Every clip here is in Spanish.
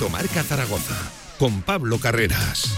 Directo Marca Zaragoza con Pablo Carreras.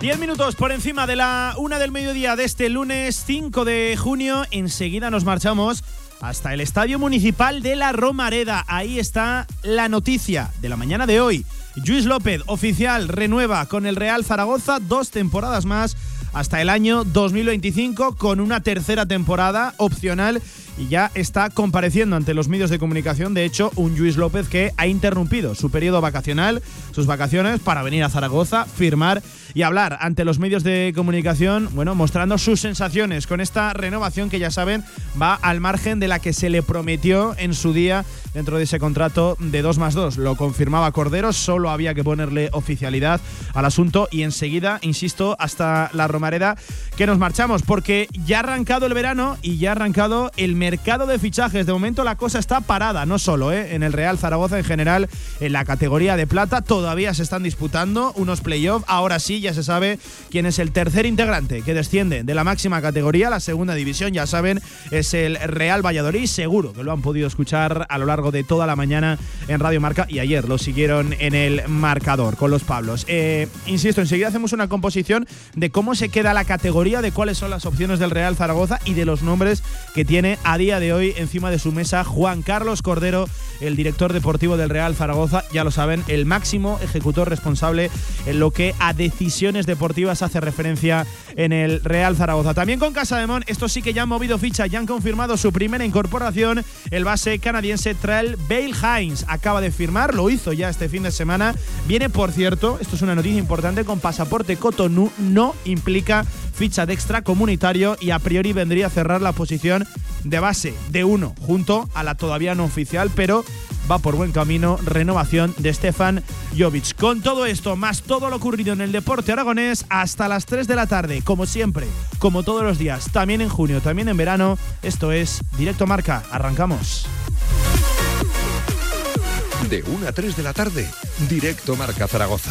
Diez minutos por encima de la una del mediodía de este lunes 5 de junio. Enseguida nos marchamos hasta el Estadio Municipal de la Romareda. Ahí está la noticia de la mañana de hoy. Luis López, oficial, renueva con el Real Zaragoza dos temporadas más hasta el año 2025 con una tercera temporada opcional y ya está compareciendo ante los medios de comunicación. De hecho, un Luis López que ha interrumpido su periodo vacacional, sus vacaciones, para venir a Zaragoza, firmar y hablar ante los medios de comunicación, bueno, mostrando sus sensaciones con esta renovación que ya saben va al margen de la que se le prometió en su día dentro de ese contrato de 2 más 2. Lo confirmaba Cordero, solo había que ponerle oficialidad al asunto y enseguida, insisto, hasta la Romareda que nos marchamos porque ya ha arrancado el verano y ya ha arrancado el mercado de fichajes. De momento la cosa está parada, no solo ¿eh? en el Real Zaragoza en general, en la categoría de plata todavía se están disputando unos playoffs. Ahora sí, ya se sabe quién es el tercer integrante que desciende de la máxima categoría, la segunda división, ya saben, es el Real Valladolid. Seguro que lo han podido escuchar a lo largo de toda la mañana en Radio Marca y ayer lo siguieron en el marcador con los Pablos. Eh, insisto, enseguida hacemos una composición de cómo se queda la categoría, de cuáles son las opciones del Real Zaragoza y de los nombres que tiene a día de hoy encima de su mesa Juan Carlos Cordero, el director deportivo del Real Zaragoza, ya lo saben, el máximo ejecutor responsable en lo que a decisiones deportivas hace referencia en el Real Zaragoza. También con Casa de Mon, estos sí que ya han movido ficha, ya han confirmado su primera incorporación, el base canadiense Trail Bale Hines acaba de firmar, lo hizo ya este fin de semana. Viene, por cierto, esto es una noticia importante, con pasaporte Cotonou, no implica ficha de extracomunitario y a priori vendría a cerrar la posición de base de uno junto a la todavía no oficial, pero va por buen camino renovación de Stefan Jovic. Con todo esto, más todo lo ocurrido en el deporte aragonés, hasta las 3 de la tarde, como siempre, como todos los días, también en junio, también en verano, esto es Directo Marca, arrancamos. De 1 a 3 de la tarde, Directo Marca Zaragoza.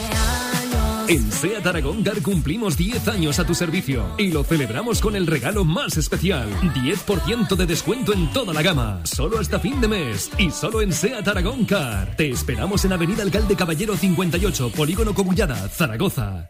En SEAT Aragón Car cumplimos 10 años a tu servicio y lo celebramos con el regalo más especial. 10% de descuento en toda la gama. Solo hasta fin de mes y solo en SEAT Aragón Car. Te esperamos en Avenida Alcalde Caballero 58, Polígono Cogullada, Zaragoza.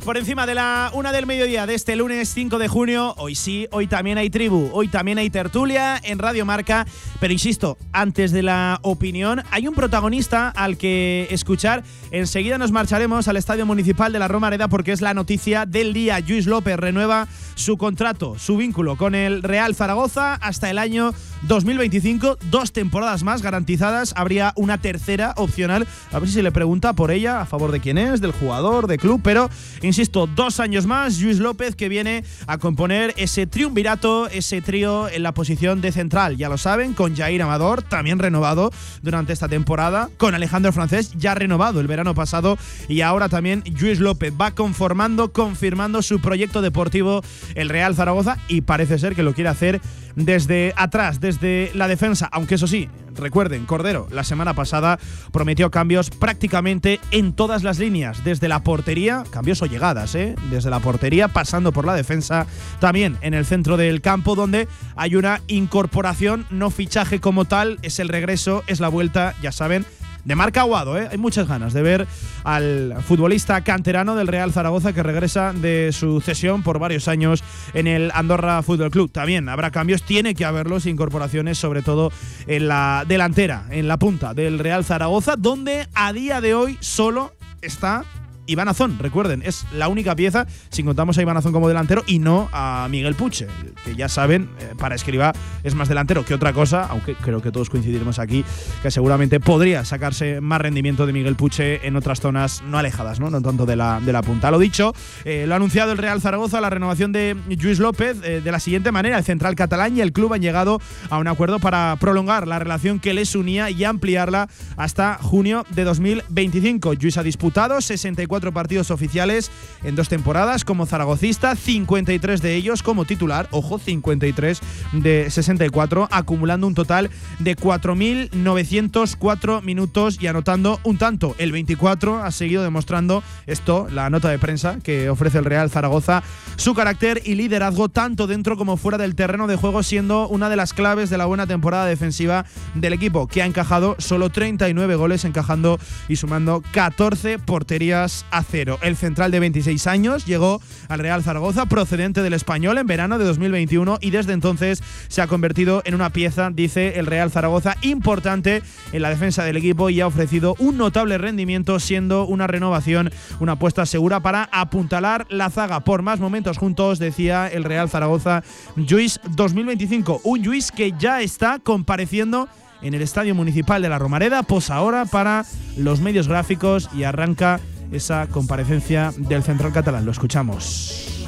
Por encima de la una del mediodía de este lunes 5 de junio. Hoy sí, hoy también hay tribu, hoy también hay tertulia en Radio Marca. Pero insisto, antes de la opinión, hay un protagonista al que escuchar. Enseguida nos marcharemos al Estadio Municipal de la Romareda porque es la noticia del día. Luis López renueva su contrato, su vínculo con el Real Zaragoza hasta el año 2025. Dos temporadas más garantizadas. Habría una tercera opcional. A ver si se le pregunta por ella, a favor de quién es, del jugador, de club. Pero, insisto, dos años más. Luis López que viene a componer ese triunvirato, ese trío en la posición de central. Ya lo saben, con Jair Amador, también renovado durante esta temporada. Con Alejandro Francés, ya renovado el verano pasado. Y ahora también Luis López va conformando, confirmando su proyecto deportivo el Real Zaragoza. Y parece ser que lo quiere hacer desde atrás, desde la defensa, aunque eso sí, recuerden, Cordero la semana pasada prometió cambios prácticamente en todas las líneas, desde la portería, cambios o llegadas, ¿eh? desde la portería pasando por la defensa, también en el centro del campo donde hay una incorporación, no fichaje como tal, es el regreso, es la vuelta, ya saben, de Marca Aguado. ¿eh? Hay muchas ganas de ver al futbolista canterano del Real Zaragoza que regresa de su cesión por varios años en el Andorra Fútbol Club. También habrá cambios, tiene que haberlos, incorporaciones, sobre todo en la delantera, en la punta del Real Zaragoza, donde a día de hoy solo está Iván Azón, recuerden, es la única pieza, si contamos a Iván Azón como delantero y no a Miguel Puche, que ya saben, eh, para escriba es más delantero que otra cosa, aunque creo que todos coincidiremos aquí, que seguramente podría sacarse más rendimiento de Miguel Puche en otras zonas no alejadas, no, no tanto de la, de la punta. Lo dicho, eh, lo ha anunciado el Real Zaragoza, la renovación de Luis López, eh, de la siguiente manera, el central catalán y el club han llegado a un acuerdo para prolongar la relación que les unía y ampliarla hasta junio de 2025. Luis ha disputado 64 partidos oficiales en dos temporadas como zaragocista, 53 de ellos como titular, ojo, 53 de 64, acumulando un total de 4.904 minutos y anotando un tanto. El 24 ha seguido demostrando esto, la nota de prensa que ofrece el Real Zaragoza, su carácter y liderazgo tanto dentro como fuera del terreno de juego, siendo una de las claves de la buena temporada defensiva del equipo, que ha encajado solo 39 goles, encajando y sumando 14 porterías a cero. El central de 26 años llegó al Real Zaragoza procedente del español en verano de 2021 y desde entonces se ha convertido en una pieza, dice el Real Zaragoza, importante en la defensa del equipo y ha ofrecido un notable rendimiento siendo una renovación, una apuesta segura para apuntalar la zaga por más momentos juntos, decía el Real Zaragoza Juiz 2025. Un Juiz que ya está compareciendo en el Estadio Municipal de la Romareda, posa ahora para los medios gráficos y arranca esa comparecencia del central catalán. Lo escuchamos.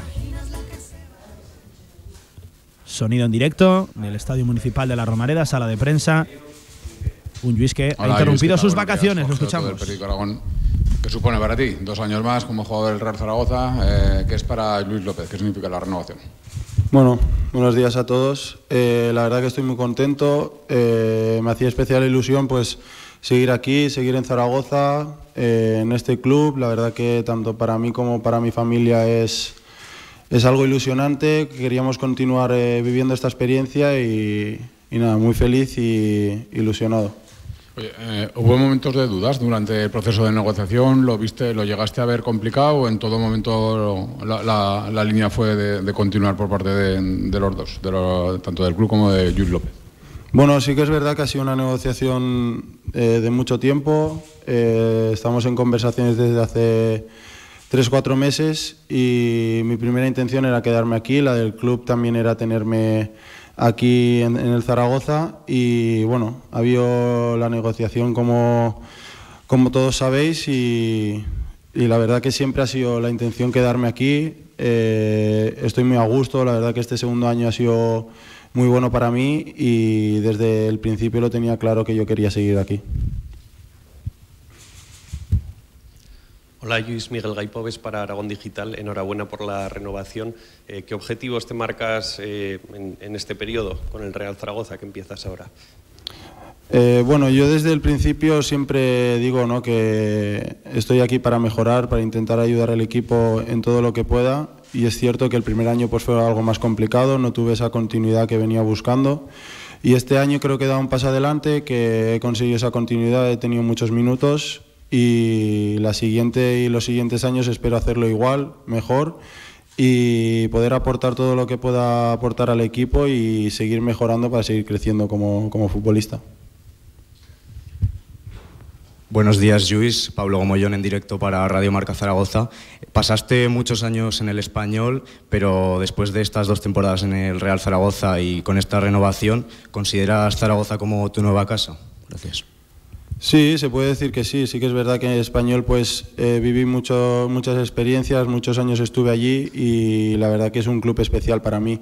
Sonido en directo del Estadio Municipal de la Romareda, sala de prensa. Un Luis que ha interrumpido sus vacaciones, lo escuchamos. ¿Qué supone para ti? Dos años más como jugador del Real Zaragoza. Eh, ¿Qué es para Luis López? ¿Qué significa la renovación? Bueno, buenos días a todos. Eh, la verdad que estoy muy contento. Eh, me hacía especial ilusión pues seguir aquí, seguir en Zaragoza, eh, en este club. La verdad que tanto para mí como para mi familia es, es algo ilusionante. Queríamos continuar eh, viviendo esta experiencia y, nada, muy feliz y ilusionado. Eh, ¿Hubo momentos de dudas durante el proceso de negociación? ¿Lo viste, lo llegaste a ver complicado o en todo momento la, línea fue de, continuar por parte de, los dos, tanto del club como de Jules López? Bueno, sí que es verdad que ha sido una negociación de mucho tiempo. Eh, estamos en conversaciones desde hace tres, cuatro meses y mi primera intención era quedarme aquí, la del club también era tenerme aquí en, el Zaragoza y bueno, ha habido la negociación como, como todos sabéis y, la verdad que siempre ha sido la intención quedarme aquí. Eh, estoy muy a gusto, la verdad que este segundo año ha sido muy bueno para mí y desde el principio lo tenía claro que yo quería seguir aquí. Hola, Luis Miguel Gaipoves para Aragón Digital. Enhorabuena por la renovación. Eh, ¿Qué objetivos te marcas eh, en, este periodo con el Real Zaragoza que empiezas ahora? Eh, bueno, yo desde el principio siempre digo ¿no? que estoy aquí para mejorar, para intentar ayudar al equipo en todo lo que pueda. Y es cierto que el primer año pues, fue algo más complicado, no tuve esa continuidad que venía buscando. Y este año creo que he dado un paso adelante, que he conseguido esa continuidad, he tenido muchos minutos y la siguiente y los siguientes años espero hacerlo igual, mejor y poder aportar todo lo que pueda aportar al equipo y seguir mejorando para seguir creciendo como, como futbolista. Buenos días, Luis. Pablo Gomollón en directo para Radio Marca Zaragoza. Pasaste muchos años en el español, pero después de estas dos temporadas en el Real Zaragoza y con esta renovación, ¿consideras Zaragoza como tu nueva casa? Gracias. Sí, se puede decir que sí. Sí que es verdad que en español pues eh, viví muchas experiencias, muchos años estuve allí y la verdad que es un club especial para mí.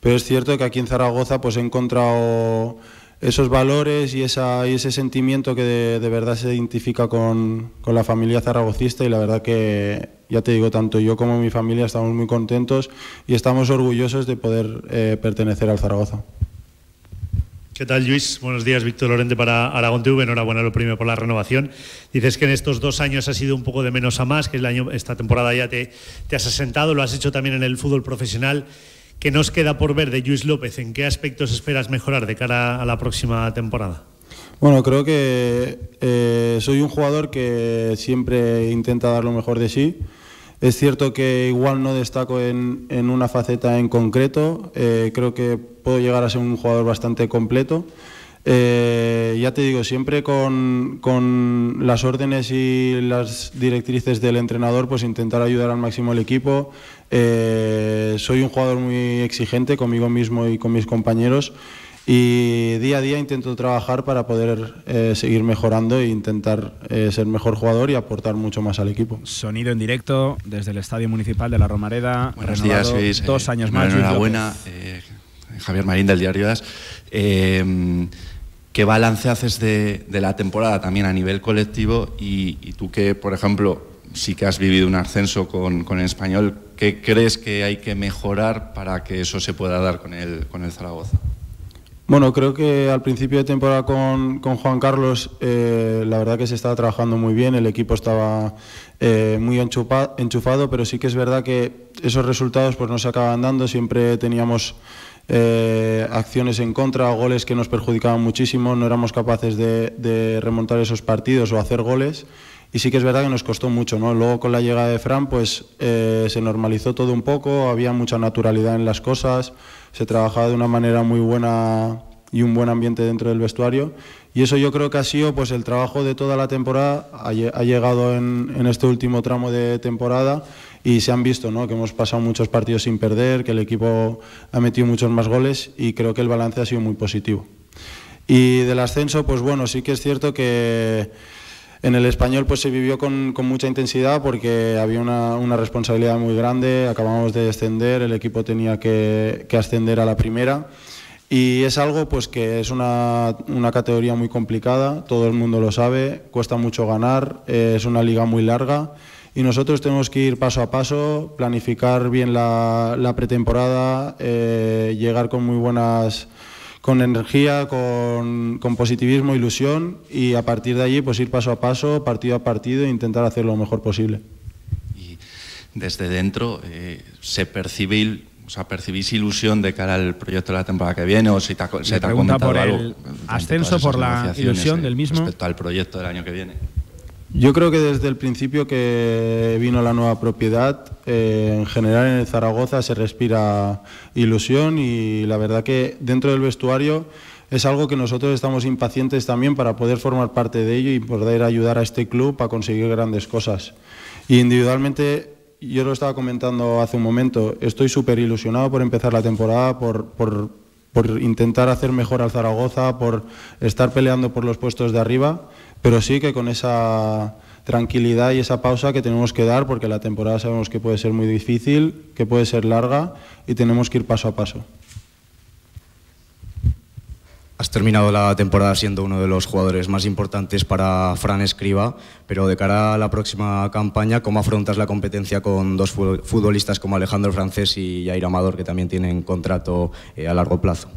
Pero es cierto que aquí en Zaragoza pues he encontrado esos valores y, esa, y ese sentimiento que de, verdad se identifica con, con, la familia zaragocista y la verdad que, ya te digo, tanto yo como mi familia estamos muy contentos y estamos orgullosos de poder eh, pertenecer al Zaragoza. ¿Qué tal, Luis? Buenos días, Víctor Lorente para Aragón TV. Enhorabuena lo primero por la renovación. Dices que en estos dos años ha sido un poco de menos a más, que el año, esta temporada ya te, te has asentado, lo has hecho también en el fútbol profesional. ¿Qué nos queda por ver de Luis López? ¿En qué aspectos esperas mejorar de cara a la próxima temporada? Bueno, creo que eh, soy un jugador que siempre intenta dar lo mejor de sí. Es cierto que igual no destaco en, una faceta en concreto, eh, creo que puedo llegar a ser un jugador bastante completo. Eh, ya te digo, siempre con, las órdenes y las directrices del entrenador, pues intentar ayudar al máximo al equipo. Eh, soy un jugador muy exigente conmigo mismo y con mis compañeros y día a día intento trabajar para poder eh, seguir mejorando e intentar eh, ser mejor jugador y aportar mucho más al equipo. Sonido en directo desde el Estadio Municipal de la Romareda. Buenos días, Luis. Dos años más. Enhorabuena, Javier Marín del Diario Das. ¿Qué balance haces de, la temporada también a nivel colectivo y, tú que, por ejemplo, sí que has vivido un ascenso con, con el español, ¿qué crees que hay que mejorar para que eso se pueda dar con el, con el Zaragoza? Bueno, creo que al principio de temporada con, Juan Carlos, eh, la verdad que se estaba trabajando muy bien, el equipo estaba eh, muy enchufado, pero sí que es verdad que esos resultados pues no se acaban dando, siempre teníamos eh, acciones en contra, goles que nos perjudicaban muchísimo, no éramos capaces de, remontar esos partidos o hacer goles. Y sí que es verdad que nos costó mucho, ¿no? Luego con la llegada de Fran, pues se normalizó todo un poco, había mucha naturalidad en las cosas, se trabajaba de una manera muy buena y un buen ambiente dentro del vestuario. Y eso yo creo que ha sido pues el trabajo de toda la temporada, ha, llegado en, este último tramo de temporada y se han visto ¿no? que hemos pasado muchos partidos sin perder, que el equipo ha metido muchos más goles y creo que el balance ha sido muy positivo. Y del ascenso, pues bueno, sí que es cierto que en el español pues se vivió con, mucha intensidad porque había una, responsabilidad muy grande, acabamos de descender, el equipo tenía que, ascender a la primera y es algo pues que es una, categoría muy complicada, todo el mundo lo sabe, cuesta mucho ganar, eh, es una liga muy larga y nosotros tenemos que ir paso a paso, planificar bien la, pretemporada, eh, llegar con muy buenas con energía, con, positivismo, ilusión y a partir de allí pues ir paso a paso, partido a partido e intentar hacer lo mejor posible. Y desde dentro eh, se percibe o sea, ¿percibís ilusión de cara al proyecto de la temporada que viene o si te, se te ha comentado por el ascenso, por la ilusión del mismo? Respecto al proyecto del año que viene. Yo creo que desde el principio que vino la nueva propiedad, eh, en general en Zaragoza se respira ilusión y la verdad que dentro del vestuario es algo que nosotros estamos impacientes también para poder formar parte de ello y poder ayudar a este club a conseguir grandes cosas. Y individualmente, yo lo estaba comentando hace un momento, estoy súper ilusionado por empezar la temporada, por, por, por intentar hacer mejor al Zaragoza, por estar peleando por los puestos de arriba pero sí que con esa tranquilidad y esa pausa que tenemos que dar, porque la temporada sabemos que puede ser muy difícil, que puede ser larga y tenemos que ir paso a paso. Has terminado la temporada siendo uno de los jugadores más importantes para Fran Escriba, pero de cara a la próxima campaña, ¿cómo afrontas la competencia con dos futbolistas como Alejandro Francés y Jair Amador, que también tienen contrato eh, a largo plazo?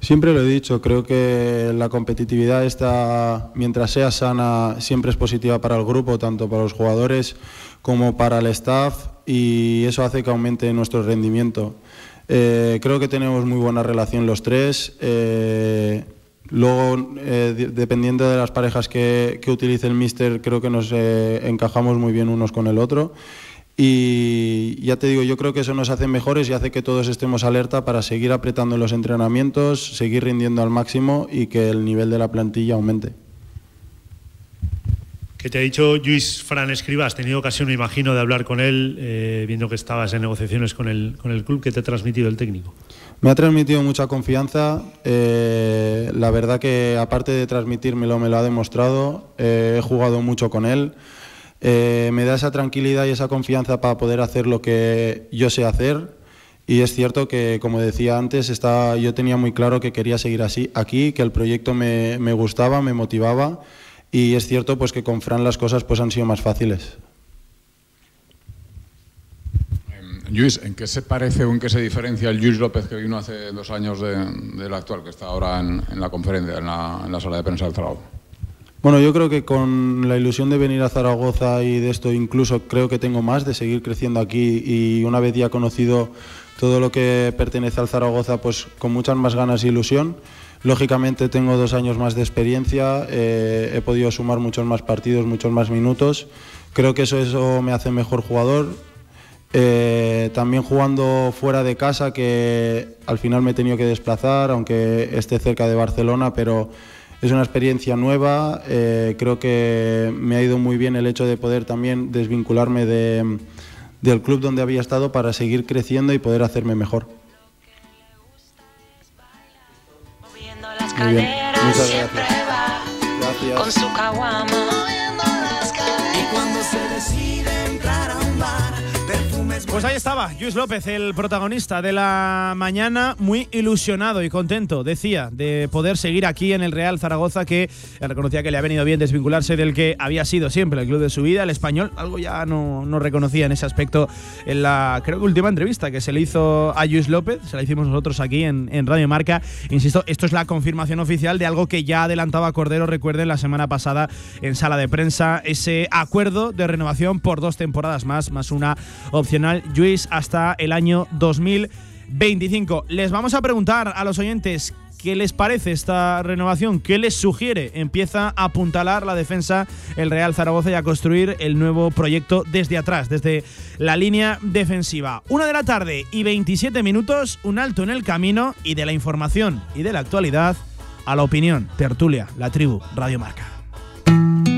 Siempre lo he dicho, creo que la competitividad está, mientras sea sana, siempre es positiva para el grupo, tanto para los jugadores como para el staff y eso hace que aumente nuestro rendimiento. Eh, creo que tenemos muy buena relación los tres. Eh, Luego, eh, dependiendo de las parejas que, que, utilice el míster, creo que nos eh, encajamos muy bien unos con el otro. Y ya te digo, yo creo que eso nos hace mejores y hace que todos estemos alerta para seguir apretando los entrenamientos, seguir rindiendo al máximo y que el nivel de la plantilla aumente. ¿Qué te ha dicho Luis Fran Escriba? Has tenido ocasión, me imagino, de hablar con él, eh, viendo que estabas en negociaciones con el, con el club. ¿Qué te ha transmitido el técnico? Me ha transmitido mucha confianza. Eh, la verdad que aparte de transmitírmelo, me lo ha demostrado. Eh, he jugado mucho con él. Me da esa tranquilidad y esa confianza para poder hacer lo que yo sé hacer. Y es cierto que, como decía antes, está, yo tenía muy claro que quería seguir así aquí, que el proyecto me, me gustaba, me motivaba y es cierto pues que con Fran las cosas pues han sido más fáciles. Em, Luis, ¿en qué se parece o en qué se diferencia el Luis López que vino hace dos años del actual, que está ahora en, la conferencia, en la, sala de prensa del Zaragoza? Bueno, yo creo que con la ilusión de venir a Zaragoza y de esto incluso creo que tengo más, de seguir creciendo aquí y una vez ya conocido todo lo que pertenece al Zaragoza, pues con muchas más ganas e ilusión. Lógicamente tengo dos años más de experiencia, eh, he podido sumar muchos más partidos, muchos más minutos. Creo que eso, eso me hace mejor jugador. Eh, también jugando fuera de casa, que al final me he tenido que desplazar, aunque esté cerca de Barcelona, pero es una experiencia nueva. Eh, creo que me ha ido muy bien el hecho de poder también desvincularme del club donde había estado para seguir creciendo y poder hacerme mejor. Muy bien. Muchas gracias. Gracias. Pues ahí estaba, Luis López, el protagonista de la mañana, muy ilusionado y contento, decía, de poder seguir aquí en el Real Zaragoza, que reconocía que le ha venido bien desvincularse del que había sido siempre el club de su vida, el español, algo ya no, no reconocía en ese aspecto en la, creo que última entrevista que se le hizo a Luis López, se la hicimos nosotros aquí en, en Radio Marca. Insisto, esto es la confirmación oficial de algo que ya adelantaba Cordero, recuerden, la semana pasada en sala de prensa, ese acuerdo de renovación por dos temporadas más, más una opcional Luis hasta el año 2025. Les vamos a preguntar a los oyentes ¿Qué les parece esta renovación? ¿Qué les sugiere? Empieza a apuntalar la defensa el Real Zaragoza y a construir el nuevo proyecto desde atrás, desde la línea defensiva. Una de la tarde y 27 minutos, un alto en el camino y de la información y de la actualidad a la opinión. Tertulia, la tribu, Radio Marca.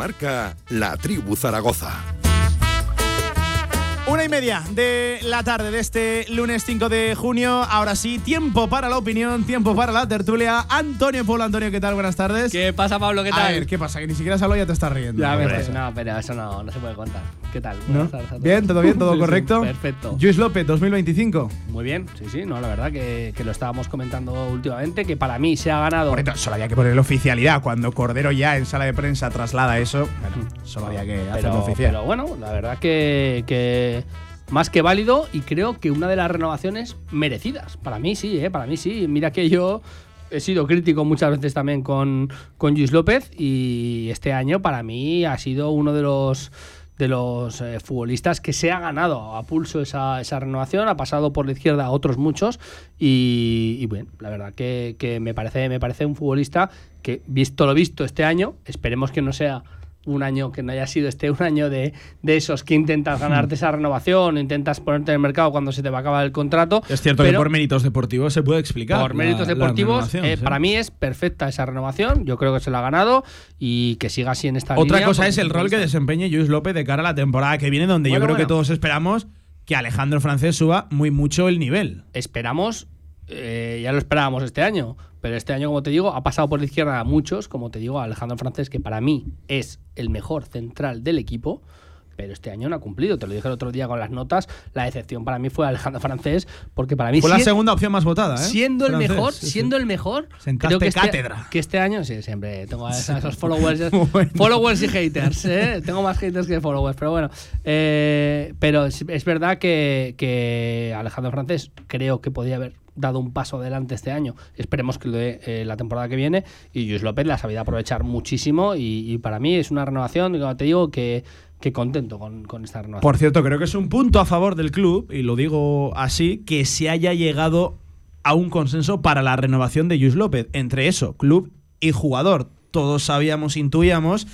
Marca La Tribu Zaragoza. Una y media de la tarde de este lunes 5 de junio. Ahora sí, tiempo para la opinión, tiempo para la tertulia. Antonio Polo, Antonio, ¿qué tal? Buenas tardes. ¿Qué pasa, Pablo? ¿Qué tal? A ver, ¿qué pasa? Que ni siquiera salgo ya te estás riendo. Ya ves, no, pero eso no, no se puede contar. ¿Qué tal? ¿No? Buenas tardes a todos. Bien, todo bien, todo correcto. Perfecto. Luis López, 2025. Muy bien, sí, sí, no, la verdad que, que lo estábamos comentando últimamente, que para mí se ha ganado. Correcto, solo había que ponerle oficialidad. Cuando Cordero ya en sala de prensa traslada eso, bueno, solo había que hacerlo oficial. pero bueno, la verdad que, que más que válido y creo que una de las renovaciones merecidas. Para mí sí, ¿eh? para mí sí. Mira que yo he sido crítico muchas veces también con, con Luis López y este año para mí ha sido uno de los de los eh, futbolistas que se ha ganado a pulso esa, esa renovación, ha pasado por la izquierda a otros muchos y, y bueno, la verdad que, que me, parece, me parece un futbolista que, visto lo visto este año, esperemos que no sea un año que no haya sido este un año de, de esos que intentas ganarte esa renovación, intentas ponerte en el mercado cuando se te va a acabar el contrato. Es cierto que por méritos deportivos se puede explicar. por méritos la- deportivos, eh, sí. para mí es perfecta esa renovación. Yo creo que se la ha ganado y que siga así en esta Otra línea, cosa porque es el rol que desempeñe Luis López de cara a la temporada que viene, donde yo Bueno, creo que todos esperamos que Alejandro Francés suba muy mucho el nivel. Esperamos, eh, ya lo esperábamos este año, pero este año, como te digo, ha pasado por la izquierda a muchos, como te digo, a Alejandro Francés, que para mí es el mejor central del equipo. Pero este año no ha cumplido, te lo dije el otro día con las notas. La decepción para mí fue Alejandro Francés, porque para mí Fue la segunda opción más votada, ¿eh? Siendo el mejor, sí, sí. siendo el mejor, Sentaste creo que este, cátedra. que este año, sí, siempre tengo a esos, followers, followers y haters, ¿eh? tengo más haters que followers, pero bueno, Eh, pero es, es verdad que, que Alejandro Francés creo que podía haber dado un paso adelante este año, esperemos que lo dé eh, la temporada que viene, y Luis López la sabido aprovechar muchísimo, y, para mí es una renovación, como te digo, que, contento con, con esta renovación. Por cierto, creo que es un punto a favor del club, y lo digo así, que se haya llegado a un consenso para la renovación de Luis López. Entre eso, club y jugador. Todos sabíamos, intuíamos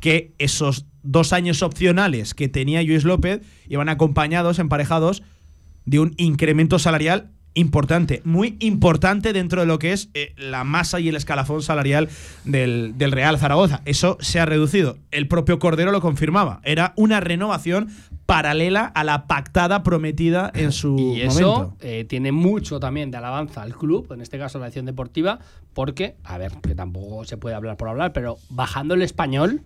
que esos dos años opcionales que tenía Luis López iban acompañados, emparejados, de un incremento salarial importante, muy importante dentro de lo que es eh, la masa y el escalafón salarial del, del Real Zaragoza. Eso se ha reducido. El propio Cordero lo confirmaba. Era una renovación paralela a la pactada prometida en su Y eso momento. eh, tiene mucho también de alabanza al club, en este caso la acción deportiva, porque, a ver, que tampoco se puede hablar por hablar, pero bajando el español,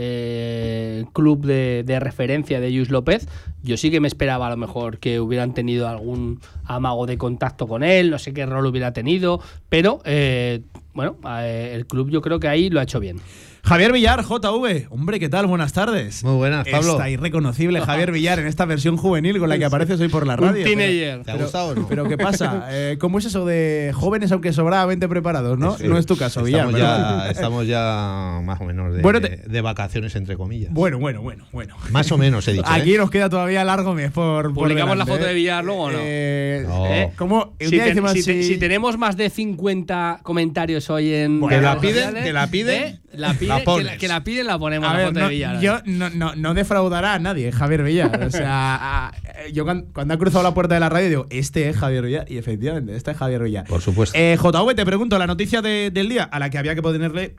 eh, club de, referencia de Luis López, yo sí que me esperaba a lo mejor que hubieran tenido algún amago de contacto con él, no sé qué rol hubiera tenido, pero eh, bueno, eh, el club yo creo que ahí lo ha hecho bien. Javier Villar, JV. Hombre, ¿qué tal? Buenas tardes. Muy buenas, Pablo. Está irreconocible Javier Villar en esta versión juvenil con la que apareces hoy por la Un radio. pero- teenager. ¿Te ha pero- gustado o no? Pero ¿qué pasa? Eh, ¿Cómo es eso de jóvenes aunque sobradamente preparados, no? Sí. No es tu caso, Villar. Estamos ya, estamos ya más o menos de, Bueno, te- de vacaciones, entre comillas. Bueno, bueno, bueno, bueno. Más o menos, he dicho. Aquí ¿eh? nos queda todavía largo mes por, por ¿Publicamos la foto ¿eh? de Villar luego o no? Eh, No. eh, ¿Cómo? Un Si, día ten- decimos si te- así- si tenemos más de 50 comentarios hoy en Bueno, que la piden, que la piden, ¿eh? la, pide- la que, pones. la, que la piden, la ponemos A la ver, foto no, de Villar. yo no, no, no defraudará a nadie, Javier Villar. O sea, a- eh, yo cuando, cuando ha cruzado la puerta de la radio digo, este es Javier Villar. Y efectivamente, este es Javier Villar. Por supuesto. Eh, JV, te pregunto, la noticia de- del día a la que había que ponerle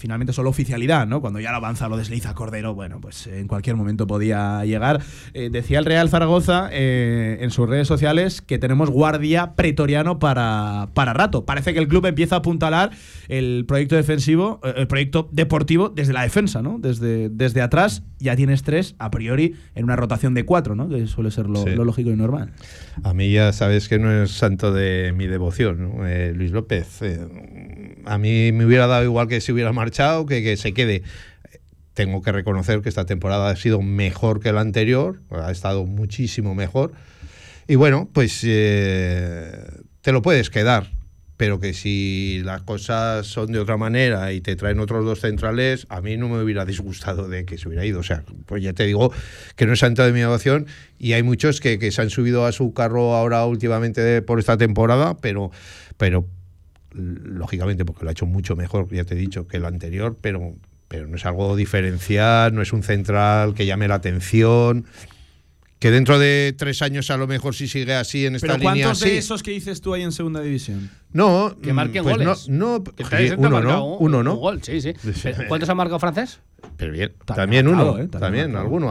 finalmente solo oficialidad, ¿no? Cuando ya lo avanza, lo desliza Cordero, bueno, pues eh, en cualquier momento podía llegar. Eh, decía el Real Zaragoza eh, en sus redes sociales que tenemos guardia pretoriano para, para rato. Parece que el club empieza a apuntalar el proyecto defensivo, el proyecto deportivo desde la defensa, ¿no? Desde, desde atrás ya tienes tres, a priori, en una rotación de cuatro, ¿no? Que suele ser lo, Sí. lo lógico y normal. A mí ya sabes que no es santo de mi devoción, ¿no? Eh, Luis López. a mí me hubiera dado igual que se hubiera marchado, que, que se quede. Tengo que reconocer que esta temporada ha sido mejor que la anterior, ha estado muchísimo mejor. Y bueno, pues eh, te lo puedes quedar, pero que si las cosas son de otra manera y te traen otros dos centrales, a mí no me hubiera disgustado de que se hubiera ido. O sea, pues ya te digo que no es santo de mi devoción y hay muchos que, que se han subido a su carro ahora últimamente de- por esta temporada, pero, pero lógicamente porque lo ha hecho mucho mejor, ya te he dicho, que el anterior, pero, pero no es algo diferencial, no es un central que llame la atención. Que dentro de tres años a lo mejor si sigue así en esta Pero línea ¿cuántos así. de esos que dices tú hay en segunda división? No, Que marquen pues goles. No, no, uno no, un- uno un no. gol, sí, sí. Pero, ¿Cuántos ha marcado francés? Pero bien, También uno, ¿eh? También también, alguno.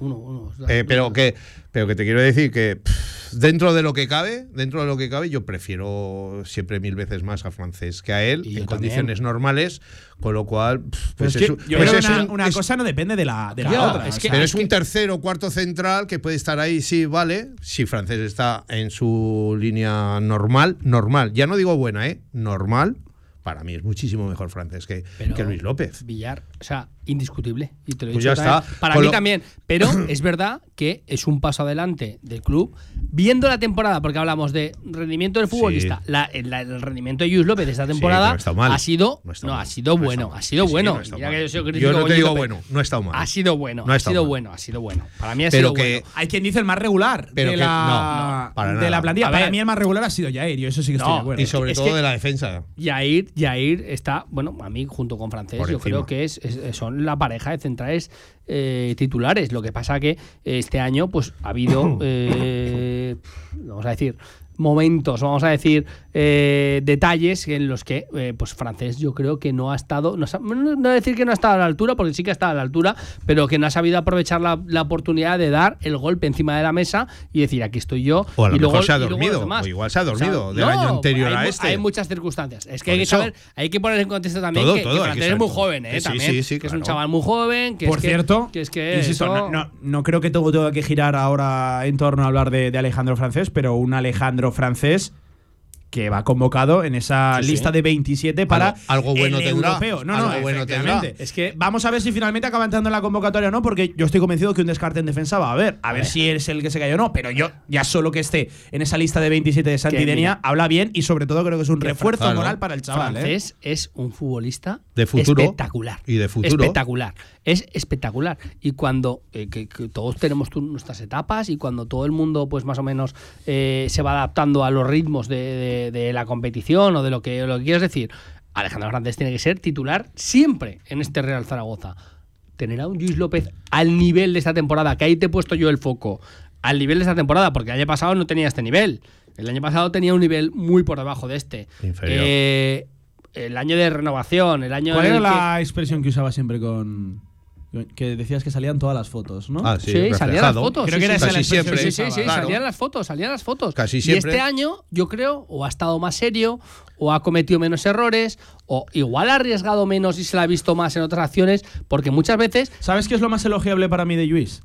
Uno, uno. Eh, pero que pero que te quiero decir que pff, dentro de lo que cabe, dentro de lo que cabe, yo prefiero siempre mil veces más a francés que a él en condiciones normales, con lo cual pff, Pero pues es que es un- yo pues creo es que una, un- una es- cosa no depende de la, de la Ya, otra. es que- pero es un tercero o cuarto central que puede estar ahí, sí, vale. Si francés está en su línea normal, normal. Ya no digo buena, ¿eh? Normal. Para mí es muchísimo mejor francés que, Pero- que Luis López. Villar, o sea, indiscutible. Y te lo he Pues dicho ya también. está. Para Con mí lo- también. Pero es verdad que es un paso adelante del club. Viendo la temporada, porque hablamos de rendimiento del futbolista, la- el, la- el rendimiento de Luis López de esta temporada no ha ha sido. No No, ha sido bueno. Ha sido Sí, sí, bueno. Mira que yo soy Yo no te digo López. bueno, no ha estado mal. Ha sido bueno. No ha ha sido mal. bueno. Ha sido bueno. Para mí ha Pero sido que- bueno. Hay quien dice el más regular Pero de, que- la, no, para de la plantilla. A Para mí el más regular ha sido Jair, y eso sí que estoy de acuerdo. Y sobre todo de la defensa. Yair, Yair está, bueno, a mí junto con Francés, yo creo que es, es- son la pareja de centrales eh, titulares. Lo que pasa que este año, pues ha habido, eh, vamos a decir, momentos, vamos a decir, eh, detalles en los que, eh, pues Francés, yo creo que no ha estado, no, decir que no ha estado a la altura, porque sí que ha estado a la altura, pero que no ha sabido aprovechar la, la oportunidad de dar el golpe encima de la mesa y decir, aquí estoy yo. O a lo y luego- mejor se ha dormido, o igual se ha dormido del no, año anterior hay a este. Hay muchas circunstancias. Es que hay que saber, hay que poner en contexto también Todo, que, todo, que hay que Francés es muy todo. joven, ¿eh? Sí, también, sí, sí, que es un chaval muy joven, que Por es que- cierto, que es que insisto, eso- no, no- no creo que todo tenga que girar ahora en torno a hablar de, de Alejandro Francés, pero un Alejandro Francés que va convocado en esa Sí, sí. lista de 27 para Algo- algo bueno el tendrá. europeo. No, Algo no, bueno tendrá. Es que vamos a ver si finalmente acaba entrando en la convocatoria o no, porque yo estoy convencido que un descarte en defensa va a haber. A, ver, si es el que se cayó o no, pero yo ya solo que esté en esa lista de 27 de Santidenia habla bien y sobre todo creo que es un refuerzo moral para el chaval. ¿eh? Francés es un futbolista De futuro. espectacular. Y de futuro. Espectacular. Es espectacular. Y cuando eh, que, que todos tenemos tu- nuestras etapas y cuando todo el mundo, pues más o menos, eh, se va adaptando a los ritmos de, de- de la competición o de lo que, lo que quieras decir, Alejandro Fernández tiene que ser titular siempre en este Real Zaragoza. Tener a un Luis López al nivel de esta temporada, que ahí te he puesto yo el foco, al nivel de esta temporada, porque el año pasado no tenía este nivel. El año pasado tenía un nivel muy por debajo de este. Inferior. Eh, el año de renovación, el año ¿Cuál era que- la expresión que usaba siempre con. Que decías que salían todas las fotos, ¿no? Ah, sí, Sí, salían las fotos. Creo sí, que era sí, esa sí, la sí, sí, que sí, usaba, sí, claro. salían las fotos, salían las fotos. Casi y siempre. este año, yo creo, o ha estado más serio, o ha cometido menos errores, o igual ha arriesgado menos y se la ha visto más en otras acciones, porque muchas veces ¿Sabes qué es lo más elogiable para mí de Luis?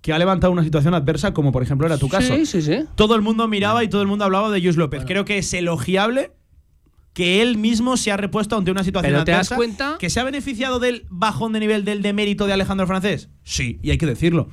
Que ha levantado una situación adversa, como por ejemplo era tu caso. Sí, sí, sí. Todo el mundo miraba y todo el mundo hablaba de Luis López. Creo que es elogiable que él mismo se ha repuesto ante una situación Pero te das cuenta- ¿Que se ha beneficiado del bajón de nivel del demérito de Alejandro Francés? Sí, y hay que decirlo.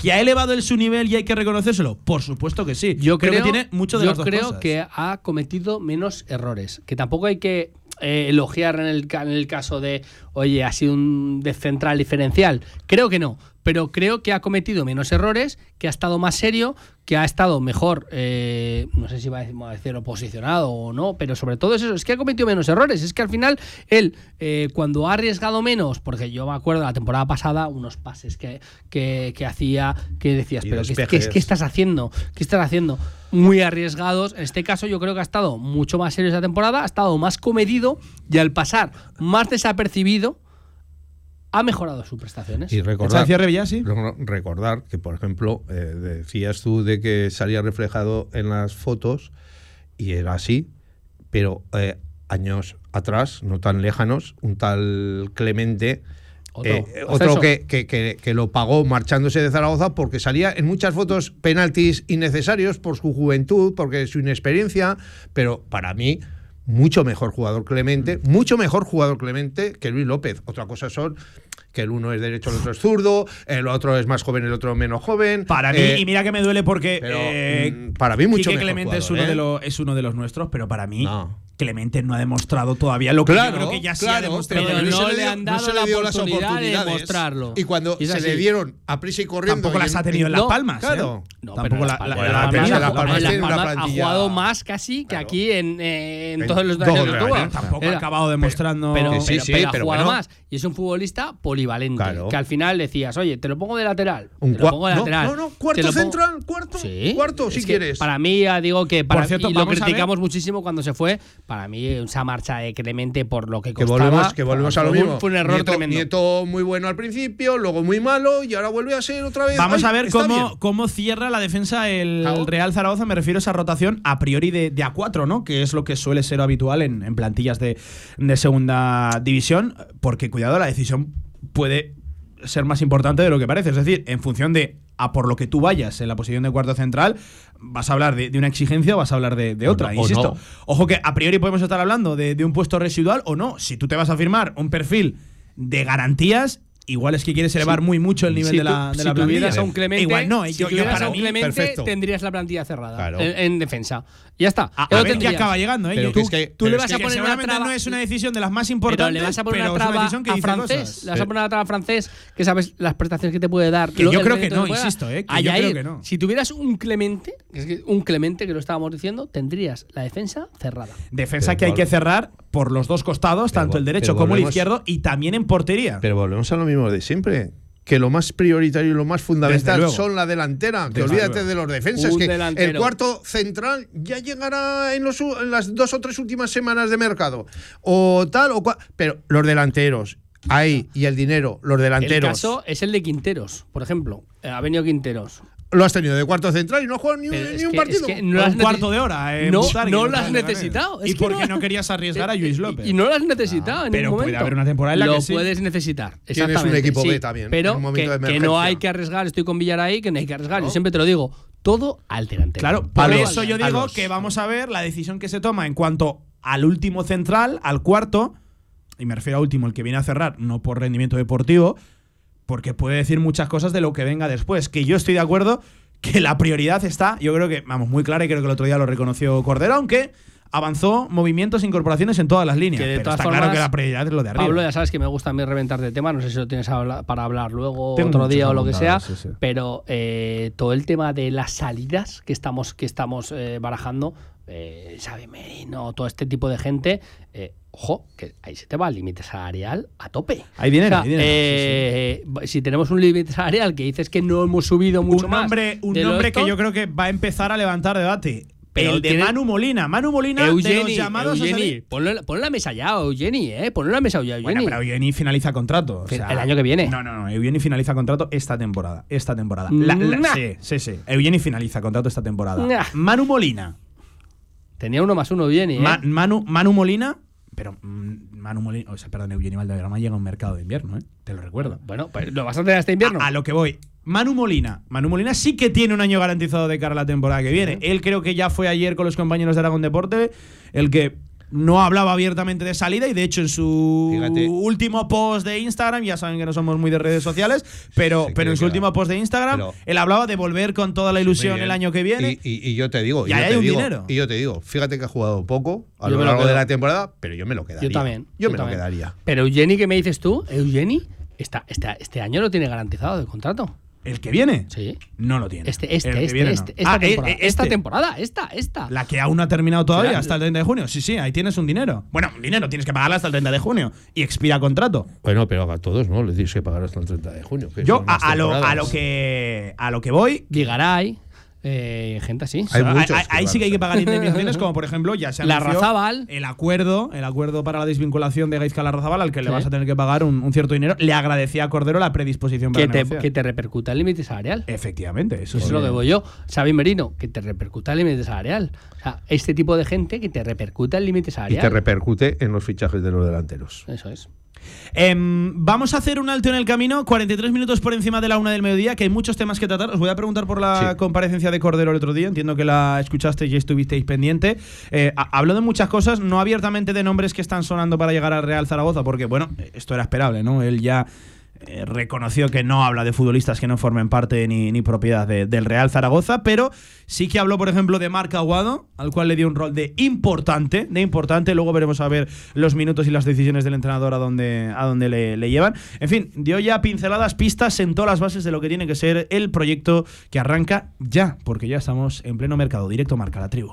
¿Que ha elevado el su nivel y hay que reconocérselo? Por supuesto que sí. Yo creo, que tiene mucho de yo las dos creo cosas. que ha cometido menos errores. Que tampoco hay que eh, elogiar en el, ca- en el caso de, oye, ha sido un de central diferencial. Creo que no. Pero creo que ha cometido menos errores, que ha estado más serio, que ha estado mejor, eh, no sé si va a decir, va a decirlo posicionado o no, pero sobre todo es eso, es que ha cometido menos errores. Es que al final él, eh, cuando ha arriesgado menos, porque yo me acuerdo la temporada pasada, unos pases que, que, que hacía, que decías, Y pero ¿qué, qué- qué estás haciendo? ¿Qué estás haciendo? Muy arriesgados. En este caso, yo creo que ha estado mucho más serio esa temporada, ha estado más comedido y al pasar más desapercibido, ha mejorado sus prestaciones. Y recordar, cierre, re- recordar que, por ejemplo, eh, decías tú de que salía reflejado en las fotos y era así, pero eh, años atrás, no tan lejanos, un tal Clemente. Otro. eh, que, que- que- que lo pagó marchándose de Zaragoza porque salía en muchas fotos penaltis innecesarios por su juventud, porque su inexperiencia, pero para mí mucho mejor jugador Clemente, mucho mejor jugador Clemente que Luis López. Otra cosa son que el uno es derecho, el otro es zurdo, el otro es más joven, el otro menos joven. Para mí, Eh, y mira que me duele porque pero, eh, mm, para mí mucho Quique mejor Clemente es, jugador, uno ¿eh? de los, es uno de los nuestros, pero para mí No. Clemente no ha demostrado todavía lo que Claro, yo creo que ya sí ha claro, demostrado. pero no no se le le dio- han no dado se le la dio las oportunidad de oportunidades. demostrarlo. Y cuando Y es se le dieron a prisa y corriendo. Tampoco y las en- ha tenido en Las Palmas. Claro. ¿eh? No, Tampoco la, Las Palmas- la- la la Las Palmas Las tiene una Palmas ha jugado más casi que aquí en, en En todos los años que tuvo. Tampoco ha acabado demostrando. Pero, Sí, pero- sí, pero ha jugado más. Y es un futbolista polivalente. Claro. Que al final decías, oye, te lo pongo de lateral. Un te lo pongo de no, lateral. no, no, cuarto central, cuarto, Sí. cuarto, si quieres. Para mí, ya digo que Por cierto, lo criticamos muchísimo cuando se fue, para mí esa marcha de Clemente por lo que Que costaba. volvemos, que volvemos a lo mismo. Fue un error Nieto, tremendo. Nieto muy bueno al principio, luego muy malo y ahora vuelve a ser otra vez. Vamos Ay, a ver bien. cómo, cómo cierra la defensa el Real Zaragoza. Me refiero a esa rotación a priori de, de A4, ¿no? Que es lo que suele ser habitual en, en plantillas de, de segunda división. Porque, cuidado, la decisión puede ser más importante de lo que parece. Es decir, en función de a por lo que tú vayas en la posición de cuarto central, vas a hablar de, de una exigencia o vas a hablar de, de O otra. o Insisto, no. ojo que a priori podemos estar hablando de, de un puesto residual o no. Si tú te vas a firmar un perfil de garantías, igual es que quieres elevar Sí. muy mucho el nivel si de la, de si la plantilla. tuvieras a un Clemente, Igual no, si yo, para un Clemente, tendrías la plantilla cerrada Claro. en, en defensa. Ya está. A, Ya a ver qué acaba llegando, ¿eh? Pero tú, tú, tú pero le es vas que a poner una seguramente traba. no es una decisión de las más Pero importantes, le vas a poner pero una traba que a francés. cosas. Le vas a poner una traba a francés que sabes las prestaciones que te puede dar. Que lo- yo creo que rendimiento no, insisto, ¿eh? Que A yo creo Yair, que no. Si tuvieras un Clemente, que es que un Clemente que lo estábamos diciendo, tendrías la defensa cerrada. Defensa Pero que hay que cerrar por los dos costados, tanto el derecho pero como el izquierdo, y también en portería. Pero volvemos a lo mismo de siempre. Que lo más prioritario y lo más fundamental son la delantera. Que Desde olvídate luego. de los defensas. Un que delantero. el cuarto central ya llegará en, los en las dos o tres últimas semanas de mercado. O tal o cual. Pero los delanteros. Ahí. Y el dinero. Los El delanteros. caso es el de Quinteros, por ejemplo. Ha venido Quinteros. Lo has tenido de cuarto central y no has jugado ni, un- ni un que- partido. es que Un no lo has cuarto de hora. eh, No, lo has necesitado. Es ¿Y que por no- qué no querías arriesgar a Luis López? Y no lo has necesitado en pero puede haber una temporada en la lo que sí. puedes necesitar. Tienes un exactamente, equipo sí. B también, en Pero un que, momento de que no hay que arriesgar. Estoy con Villar que no hay que arriesgar. Yo siempre te lo digo. Todo al delantero. Claro, por eso yo digo que vamos a ver la decisión que se toma en cuanto al último central, al cuarto, y me refiero a último, el que viene a cerrar, no por rendimiento deportivo, porque puede decir muchas cosas de lo que venga después. Que yo estoy de acuerdo que la prioridad está, yo creo que, vamos, muy clara, y creo que el otro día lo reconoció Cordero, aunque avanzó movimientos e incorporaciones en todas las líneas. Que de pero todas está formas, claro que la prioridad es lo de arriba. Pablo, ya sabes que me gusta a mí reventar de tema. No sé si lo tienes para hablar luego Tengo otro día o lo que sea. apuntados, sí, sí. Pero eh, todo el tema de las salidas que estamos, que estamos eh, barajando, eh, Xavi Merino, todo este tipo de gente, eh, ojo, que ahí se te va el límite salarial a tope. O sea, hay dinero, eh, Si tenemos un límite salarial que dices que no hemos subido mucho un más. nombre, un de lo nombre esto, que yo creo que va a empezar a levantar debate. Pero el de tiene- Manu Molina. Manu Molina de los Eugeni, llamados a Eugeni, salir- ponlo, ponlo en la mesa ya, Eugeni, ¿eh? Ponlo en la mesa ya, Eugeni. Bueno, pero Eugeni finaliza contrato. o Fin- sea, el año que viene. No, no, no. Eugeni finaliza contrato esta temporada. Esta temporada. La- la- Nah. sí, sí, sí. Eugeni finaliza contrato esta temporada. Nah. Manu Molina. Tenía uno más uno, Eugeni, ¿eh? Ma- Manu, Manu Molina. Pero mm, Manu Molina. O sea, perdón, Eugeni Valdegrama llega a un mercado de invierno, ¿eh? Te lo recuerdo. Bueno, pues lo vas a tener este invierno. A, a lo que voy. Manu Molina. Manu Molina sí que tiene un año garantizado de cara a la temporada que viene. Él creo que ya fue ayer con los compañeros de Aragón Deporte el que no hablaba abiertamente de salida y de hecho en su Fíjate. último post de Instagram, ya saben que no somos muy de redes sociales, pero, pero en su último post de Instagram, Pero- él hablaba de volver con toda la ilusión el año que viene. Y, y- y yo te digo, Y yo te digo, dinero. Y yo te digo, fíjate que ha jugado poco a Yo lo largo de la temporada, pero yo me lo quedaría. Yo también. Yo, me también. lo quedaría. Pero Eugeni, ¿qué me dices tú? Eugeni, está, está, este año lo tiene garantizado de contrato. ¿El que viene? Sí. No lo tiene. Este, este, El que este, viene no. este, esta, Ah, eh, temporada, eh, este. esta temporada, esta, esta. La que aún no ha terminado todavía, Claro. hasta el 30 de junio. Sí, sí, ahí tienes un dinero. Bueno, un dinero, tienes que pagarla hasta el 30 de junio. Y expira contrato. Bueno, pero a todos, ¿no? Les tienes que pagar hasta el 30 de junio. que Yo a, lo, a lo que a lo que voy. Vigaray, eh, gente así. Hay Ahí- muchos sí que hay que pagar indemnizaciones, como por ejemplo, ya se La Razábal. el acuerdo, el acuerdo para la desvinculación de Gaizka Larrazábal, al que le Sí. vas a tener que pagar un, un cierto dinero. Le agradecía a Cordero la predisposición para Que te, negociar. que te repercuta el límite salarial. Efectivamente, eso Eso es sí. lo que voy yo. Xavi Merino, que te repercuta el límite salarial. O sea, este tipo de gente que te repercuta el límite Y salarial. te repercute en los fichajes de los delanteros. Eso es. Em, vamos a hacer un alto en el camino, 43 minutos por encima de la una del mediodía, que hay muchos temas que tratar. Os voy a preguntar por la Sí. comparecencia de Cordero el otro día. Entiendo que la escuchasteis y estuvisteis pendiente. Eh, ha- habló de muchas cosas, no abiertamente de nombres que están sonando para llegar al Real Zaragoza, porque, bueno, esto era esperable, ¿no? Él ya. Eh, reconoció que no habla de futbolistas que no formen parte ni, ni propiedad de- del Real Zaragoza, pero sí que habló, por ejemplo, de Marc Aguado, al cual le dio un rol de importante, de importante. Luego veremos a ver los minutos y las decisiones del entrenador a dónde, a dónde le, le llevan. En fin, dio ya pinceladas, pistas, sentó las bases de lo que tiene que ser el proyecto que arranca ya, porque ya estamos en pleno mercado. Directo marca la tribu.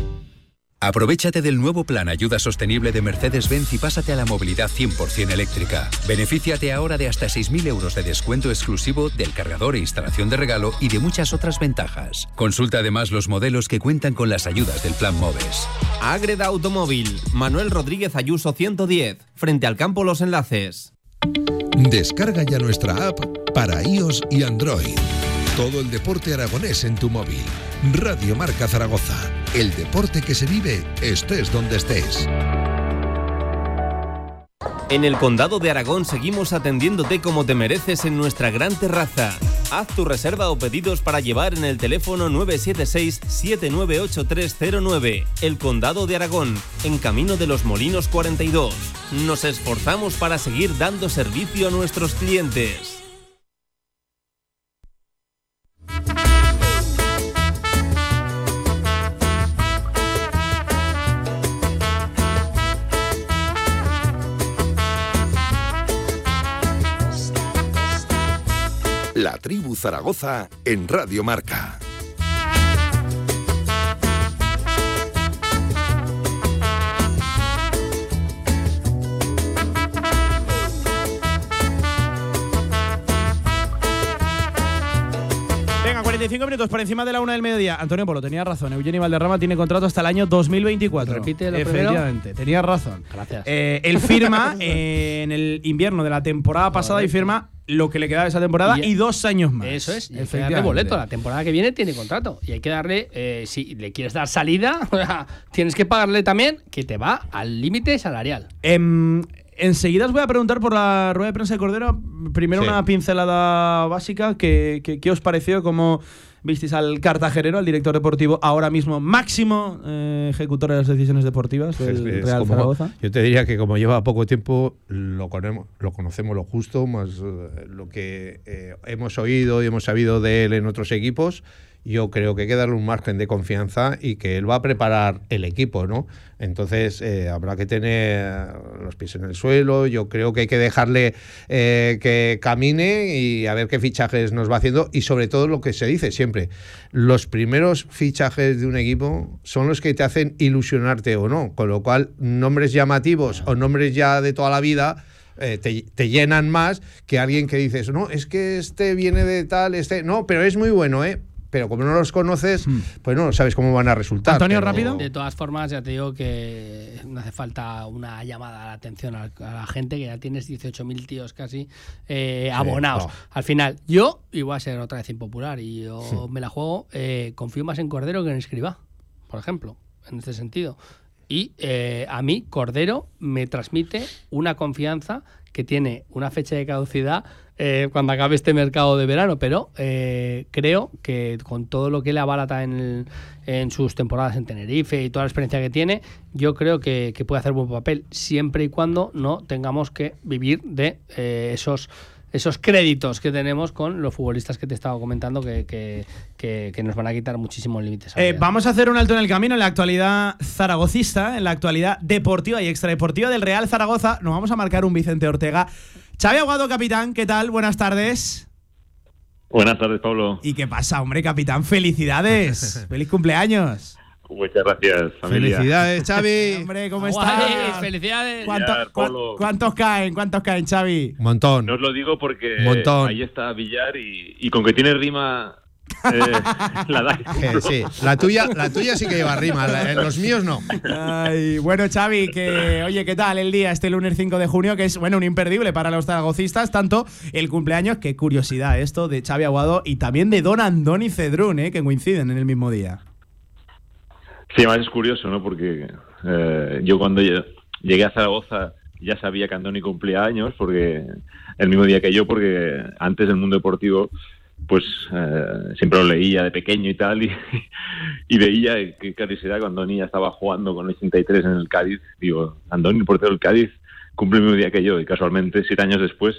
Aprovechate del nuevo plan Ayuda Sostenible de Mercedes-Benz y pásate a la movilidad 100% eléctrica. Benefíciate ahora de hasta 6.000 euros de descuento exclusivo del cargador e instalación de regalo y de muchas otras ventajas. Consulta además los modelos que cuentan con las ayudas del plan MOVES. Agreda Automóvil, Manuel Rodríguez Ayuso 110, frente al campo Los Enlaces. Descarga ya nuestra app para iOS y Android. Todo el deporte aragonés en tu móvil. Radio Marca Zaragoza. El deporte que se vive estés donde estés. En el Condado de Aragón seguimos atendiéndote como te mereces en nuestra gran terraza. Haz tu reserva o pedidos para llevar en el teléfono 976-798309. El Condado de Aragón, en Camino de los Molinos 42. Nos esforzamos para seguir dando servicio a nuestros clientes. La tribu Zaragoza en Radio Marca. 45 minutos por encima de la una del mediodía. Antonio Polo, tenía razón. Eugenio Valderrama tiene contrato hasta el año 2024. Repite lo primero. Efectivamente, tenía razón. Gracias. Eh, él firma eh, en el invierno de la temporada pasada y firma lo que le queda de esa temporada y, Y- dos años más. Eso es, y hay que darle boleto. La temporada que viene tiene contrato. Y hay que darle, eh, si le quieres dar salida, tienes que pagarle también que te va al límite salarial. Em, enseguida os voy a preguntar por la rueda de prensa de Cordero. Primero Sí. una pincelada básica. ¿Qué, qué- qué os pareció? ¿Cómo visteis al cartagenero, al director deportivo, ahora mismo máximo eh, ejecutor de las decisiones deportivas del Es- es Real como- Zaragoza? Yo te diría que como lleva poco tiempo, lo conocemos lo, conocemos lo justo, más eh, lo que eh, hemos oído y hemos sabido de él en otros equipos. Yo creo que hay que darle un margen de confianza y que él va a preparar el equipo, ¿no? Entonces eh, habrá que tener los pies en el suelo. Yo creo que hay que dejarle eh, que camine y a ver qué fichajes nos va haciendo y sobre todo lo que se dice siempre, los primeros fichajes de un equipo son los que te hacen ilusionarte o no, con lo cual nombres llamativos o nombres ya de toda la vida eh, te, te llenan más que alguien que dices, no, es que este viene de tal, este, no, pero es muy bueno, ¿eh? Pero como no los conoces, pues no sabes cómo van a resultar. pero- De todas formas, ya te digo que no hace falta una llamada a la atención a, la gente, que ya tienes 18.000 tíos casi eh, abonados. no. Al final, yo, y voy a ser otra vez impopular, y yo me la juego, eh, confío más en Cordero que en Escribá, por ejemplo, en este sentido. Y eh, a mí, Cordero me transmite una confianza que tiene una fecha de caducidad eh, cuando acabe este mercado de verano, pero eh, creo que con todo lo que le avalata en, en sus temporadas en Tenerife y toda la experiencia que tiene, yo creo que, puede hacer buen papel, siempre y cuando no tengamos que vivir de eh, esos esos créditos que tenemos con los futbolistas que te estaba comentando que, que- nos van a quitar muchísimos límites. Vamos a hacer un alto en el camino en la actualidad zaragocista, en la actualidad deportiva y extradeportiva del Real Zaragoza. Nos vamos a marcar un Vicente Ortega. Xavi Aguado, capitán, ¿qué tal? Buenas tardes. Buenas tardes, Pablo. ¿Y qué pasa, hombre, capitán? ¡Felicidades! ¡Feliz cumpleaños! Muchas gracias, familia. Felicidades, Xavi. Hombre, ¿cómo estás? ¡Felicidades! ¿Cuánto- Villar, cua- Pablo. ¿Cuántos caen? ¿Cuántos caen, Xavi? Un montón. No os lo digo porque Un montón. ahí está Villar y, y con que tiene rima eh, la da. Eh, sí, la tuya, la tuya sí que lleva rima, la- los míos no. Ay, bueno, Xavi, que oye, ¿qué tal el día este lunes 5 de junio? Que es, bueno, un imperdible para los zaragocistas, tanto el cumpleaños, qué curiosidad esto de Xavi Aguado y también de Don Andoni Cedrún, ¿eh? que coinciden en el mismo día. Sí, además es curioso, ¿no? Porque eh, yo cuando lle- llegué a Zaragoza ya sabía que Andoni cumplía años, porque el mismo día que yo, porque antes del mundo deportivo, pues eh, siempre lo leía de pequeño y tal, y, y veía, eh, qué curiosidad, cuando Andoni ya estaba jugando con el 83 en el Cádiz, digo, Andoni, el portero del Cádiz, cumple el mismo día que yo, y casualmente, siete años después,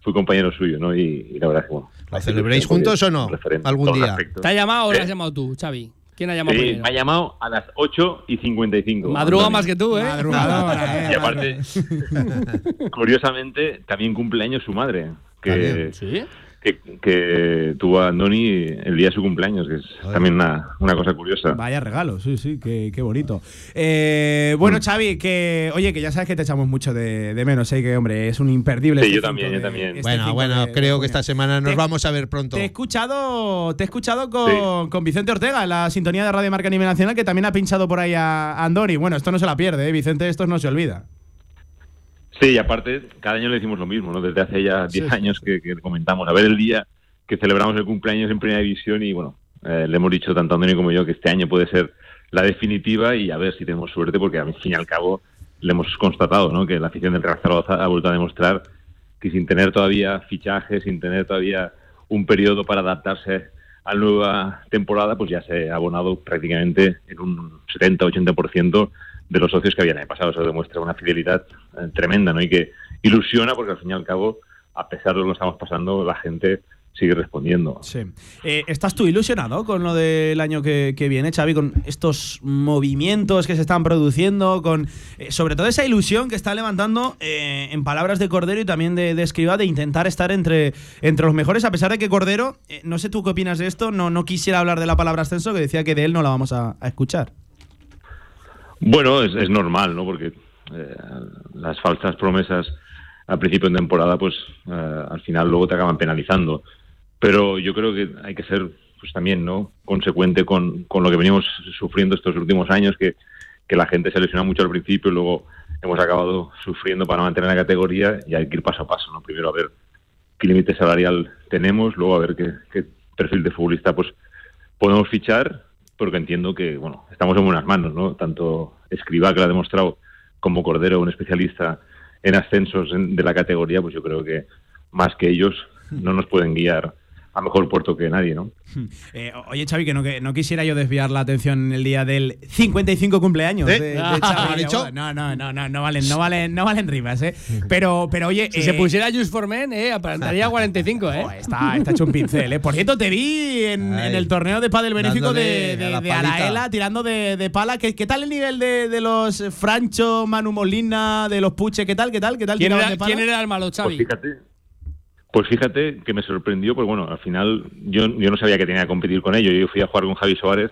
fui compañero suyo, ¿no? Y, y la verdad es que, bueno... ¿Lo celebréis juntos o no? Algún día. ¿Te ha llamado o lo Eh, has llamado tú, Xavi? ¿Quién ha llamado Sí, me ha llamado a las 8 y 55. Madruga Andoni. más que tú, ¿eh? Madrugadora, Y aparte, curiosamente, también cumple años su madre. Que, ¿sí? Que, que tuvo a Andoni el día de su cumpleaños, que es también una, una cosa curiosa. Vaya regalo, sí, sí, qué, qué bonito. Eh, bueno, Xavi, que oye, que ya sabes que te echamos mucho de, de menos, ¿eh? que hombre, es un imperdible. Sí, este yo también, yo también. este Bueno, bueno, de- creo de que esta semana nos Te- vamos a ver pronto. Te he escuchado, te he escuchado con, con Vicente Ortega en la sintonía de Radio Marca a nivel nacional, que también ha pinchado por ahí a, a Andoni. Bueno, esto no se la pierde, ¿eh? Vicente, esto no se olvida. Sí, y aparte, cada año le decimos lo mismo, ¿no? Desde hace ya 10 Sí, sí, años que, que comentamos. A ver el día que celebramos el cumpleaños en Primera División y, bueno, eh, le hemos dicho tanto a Antonio como yo que este año puede ser la definitiva y a ver si tenemos suerte porque al fin y al cabo le hemos constatado, ¿no? Que la afición del Real Zaragoza ha vuelto a demostrar que sin tener todavía fichajes, sin tener todavía un periodo para adaptarse a la nueva temporada, pues ya se ha abonado prácticamente en un 70-80% de los socios que habían pasado. Eso demuestra una fidelidad eh, tremenda, ¿no? Y que ilusiona porque al fin y al cabo, a pesar de lo que estamos pasando, la gente sigue respondiendo. Sí. Eh, ¿Estás tú ilusionado con lo del año que, viene, Xavi? Con estos movimientos que se están produciendo, con eh, sobre todo esa ilusión que está levantando, en palabras de Cordero y también de, de Escriba, de intentar estar entre, entre los mejores, a pesar de que Cordero, no sé tú qué opinas de esto, no, no quisiera hablar de la palabra ascenso, que decía que de él no la vamos a escuchar. Bueno, es, es normal, ¿no? Porque eh, las falsas promesas al principio de temporada, pues eh, al final luego te acaban penalizando. Pero yo creo que hay que ser, pues también, ¿no? Consecuente con, con lo que venimos sufriendo estos últimos años, que, que la gente se lesiona mucho al principio y luego hemos acabado sufriendo para mantener la categoría y hay que ir paso a paso, ¿no? Primero a ver qué límite salarial tenemos, luego a ver qué, qué perfil de futbolista pues podemos fichar, porque entiendo que, bueno, estamos en buenas manos, ¿no? Tanto Escribá, que lo ha demostrado, como Cordero, un especialista en ascensos en- de la categoría, pues yo creo que más que ellos no nos pueden guiar a mejor puerto que nadie, ¿no? Eh, oye, Xavi, que no, que no quisiera yo desviar la atención el día del 55 cumpleaños ¿Eh? de, de Ah, Xavi ¿ha dicho? No, no, no, no, no valen, no valen, no valen rimas, ¿eh? Pero, pero oye, Si eh, se pusiera Just for Men, eh, aparentaría 45, ¿eh? Está, está hecho un pincel, ¿eh? Por cierto, te vi en, en el torneo de pádel benéfico de, Dándole de, a de. Araela, tirando de, de pala. ¿Qué, qué tal el nivel de, de los Francho, Manu Molina, de los Puche? ¿Qué tal, qué tal, qué tal? ¿Quién era, de pala? quién era el malo, Pues Xavi? fíjate, pues fíjate que me sorprendió, pues bueno, al final yo, yo no sabía que tenía que competir con ellos. Yo fui a jugar con Javi Suárez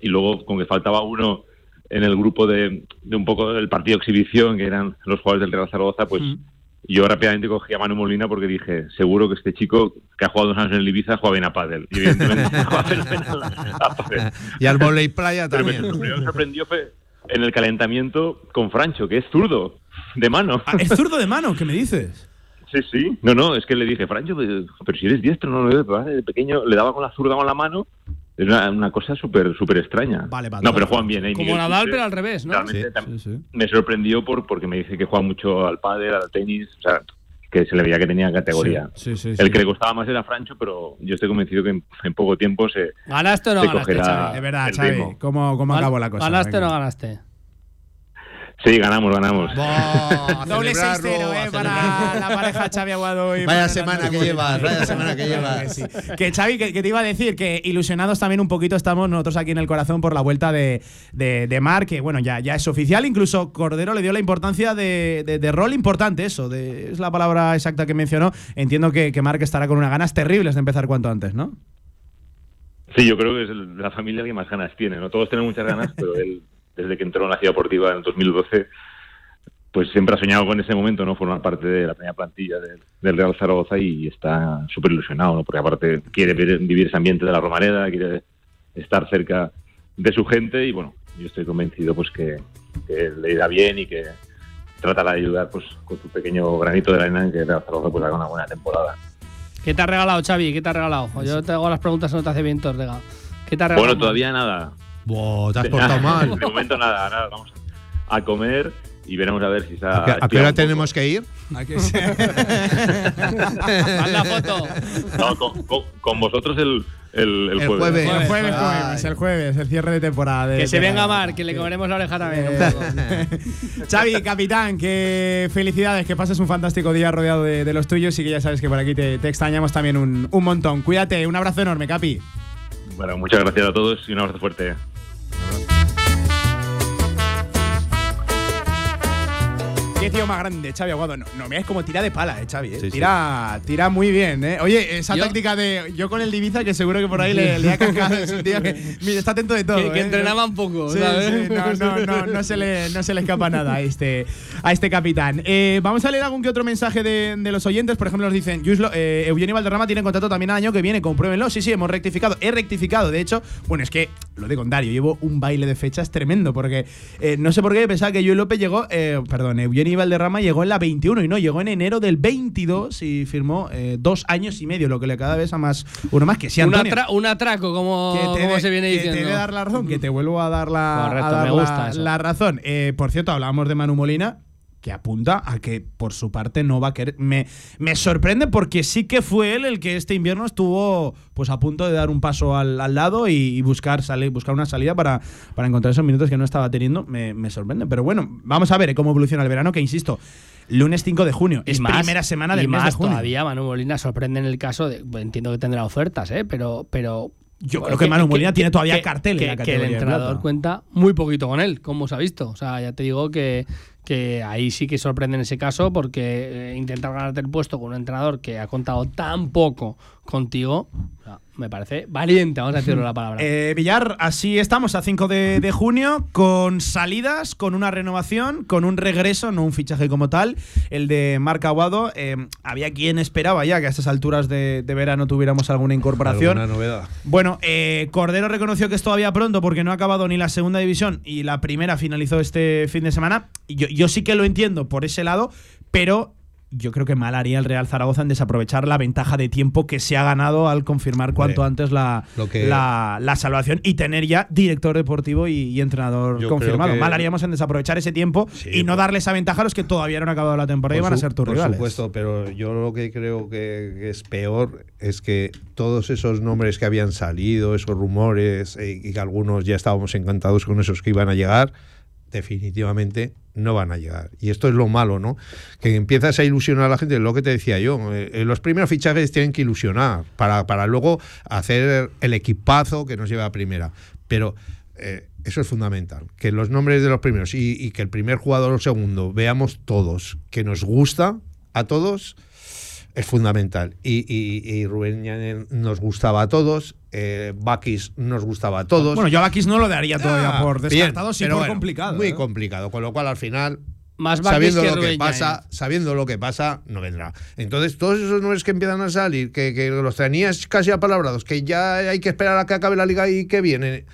y luego con que faltaba uno en el grupo de, de un poco del partido exhibición, que eran los jugadores del Real Zaragoza, pues yo rápidamente cogí a Manu Molina porque dije, seguro que este chico que ha jugado dos años en el Ibiza juega bien a pádel. Y evidentemente juega fenomenal a pádel. Y al volei playa también. lo primero que me sorprendió fue en el calentamiento con Francho, que es zurdo, de mano. Ah, ¿Es zurdo de mano? ¿Qué me dices? Sí, sí. No, no, es que le dije, Francho, pero pero si eres diestro, no lo ¿vale? De pequeño le daba con la zurda con la mano. Es una, una cosa súper súper extraña. Vale, vale, No, pero juegan bien, ¿eh? Como Miguel Nadal, pero al revés, ¿no? realmente tam- Me sorprendió por porque me dice que juega mucho al pádel, al tenis, o sea, que se le veía que tenía categoría. Sí, sí, sí, El sí. que le costaba más era Francho, pero yo estoy convencido que en, en poco tiempo se, ¿Ganaste o no se ganaste, Xavi? Es verdad, Xavi. ¿Cómo, cómo acabó la cosa? ¿Ganaste o no ganaste? Sí, ganamos, ganamos. Doble 6-0, eh, para la pareja Xavi Aguado y Vaya semana que llevas, vaya semana que llevas. que sí. Que Xavi, que, que te iba a decir que ilusionados también un poquito estamos nosotros aquí en el corazón por la vuelta de, de, de Marc, que bueno, ya, ya es oficial. Incluso Cordero le dio la importancia de, de- de rol importante, eso, de, es la palabra exacta que mencionó. Entiendo que, que Marc estará con unas ganas terribles de empezar cuanto antes, ¿no? Sí, yo creo que es la familia que más ganas tiene, ¿no? Todos tenemos muchas ganas, pero él, desde que entró en la ciudad deportiva en el 2012, pues siempre ha soñado con ese momento, ¿no? Formar parte de la primera plantilla del, del Real Zaragoza y está súper ilusionado, ¿no? Porque aparte quiere vivir ese ambiente de la Romareda, quiere estar cerca de su gente y, bueno, yo estoy convencido pues que, que le irá bien y que tratará de ayudar pues con su pequeño granito de arena en que el Real Zaragoza pues haga una buena temporada. ¿Qué te ha regalado, Xavi? ¿Qué te ha regalado? Yo te hago las preguntas, no te hace bien, Ortega. ¿Qué te ha regalado? Bueno, todavía nada. Buah, te has portado mal. De momento nada, ahora vamos a comer y veremos a ver si se ha ¿A qué, a qué hora tenemos que ir? Haz la foto. No, con, con- con vosotros el, el, el El jueves. jueves, el jueves, Ay. jueves, el jueves, el cierre de temporada. de- Que se venga Mar, que le comeremos la oreja también. Eh. Xavi, capitán, que felicidades, que pases un fantástico día rodeado de, de los tuyos y que ya sabes que por aquí te, te extrañamos también un, un montón. Cuídate, un abrazo enorme, Capi. Bueno, muchas gracias a todos y un abrazo fuerte. Qué tío más grande, Xavi Aguado. No, no veas como tira de pala, eh, Xavi. eh. Sí, sí. tira, tira muy bien, eh. Oye, esa Yo- táctica de yo con el Divisa, que seguro que por ahí le, le ha cascado. Es un tío que mira, está atento de todo. Que, que eh. entrenaba un poco, Sí, ¿sabes? sí, no, no, no, no se le, no se le escapa nada a este, a este capitán. Eh, vamos a leer algún que otro mensaje de, de los oyentes. Por ejemplo, nos dicen: Yuslo, eh, Eugenio Valderrama tiene contrato también el año que viene, compruébenlo. Sí, sí, hemos rectificado. He rectificado. De hecho, bueno, es que lo de con Dario, llevo un baile de fechas tremendo porque eh, no sé por qué pensaba que Joel López llegó, eh, perdón, Eugenio Valderrama llegó en la 21 y no, llegó en enero del 22 y firmó eh, dos años y medio, lo que le cada vez a más uno más que un, Antonio. atra- un atraco, como, Que te como de- se viene que diciendo. te voy a dar la razón, que te vuelvo a dar la, Correcto, a dar me gusta la, eso. la razón. Eh, por cierto, hablábamos de Manu Molina, que apunta a que por su parte no va a querer. Me, me sorprende porque sí que fue él el que este invierno estuvo pues a punto de dar un paso al, al lado y, y buscar, salir, buscar una salida para, para encontrar esos minutos que no estaba teniendo. Me, me sorprende. Pero bueno, vamos a ver cómo evoluciona el verano, que insisto. Lunes 5 de junio, Y es más- primera semana y del mes de más junio. todavía Manu Molina sorprende en el caso de entiendo que tendrá ofertas eh pero pero Yo creo que Manu Molina tiene todavía cartel en que, la que el de entrenador cuenta muy poquito con él como se ha visto o sea ya te digo que que ahí sí que sorprende en ese caso porque eh, intentar ganarte el puesto con un entrenador que ha contado tan poco contigo me parece valiente vamos a decirlo la palabra Eh, Villar, así estamos a 5 de, de junio, con salidas, con una renovación, con un regreso, no un fichaje como tal, el de Marc Aguado. Eh, había quien esperaba ya que a estas alturas de, de verano tuviéramos alguna incorporación. Alguna novedad. Bueno, eh, Cordero reconoció que es todavía pronto porque no ha acabado ni la segunda división y la primera finalizó este fin de semana. Yo, yo sí que lo entiendo por ese lado, pero yo creo que mal haría el Real Zaragoza en desaprovechar la ventaja de tiempo que se ha ganado al confirmar cuanto antes la, que- la, la salvación y tener ya director deportivo y, y entrenador confirmado. que- Mal haríamos en desaprovechar ese tiempo y no darle esa ventaja a los que todavía no han acabado la temporada y Por van a ser tus por rivales. supuesto, pero yo lo que creo que, que es peor es que todos esos nombres que habían salido, esos rumores, eh, y que algunos ya estábamos encantados con esos que iban a llegar, definitivamente no van a llegar. Y esto es lo malo, ¿no? Que empiezas a ilusionar a la gente, lo que te decía yo, eh, eh, los primeros fichajes tienen que ilusionar para, para luego hacer el equipazo que nos lleva a primera. Pero eh, eso es fundamental, que los nombres de los primeros y, que el primer jugador o segundo veamos todos, que nos gusta a todos, es fundamental. Y, y, y Rubén nos gustaba a todos, eh, Bakis nos gustaba a todos. Bueno, yo a Bakis no lo daría todavía Ah, por bien, descartado, sí pero por bueno, complicado. Muy ¿eh? complicado, con lo cual al final Más sabiendo que lo que Rubén pasa, sabiendo lo que pasa, no vendrá. Entonces, todos esos nombres que empiezan a salir, que, que los tenías casi apalabrados, que ya hay que esperar a que acabe la liga y que vienen,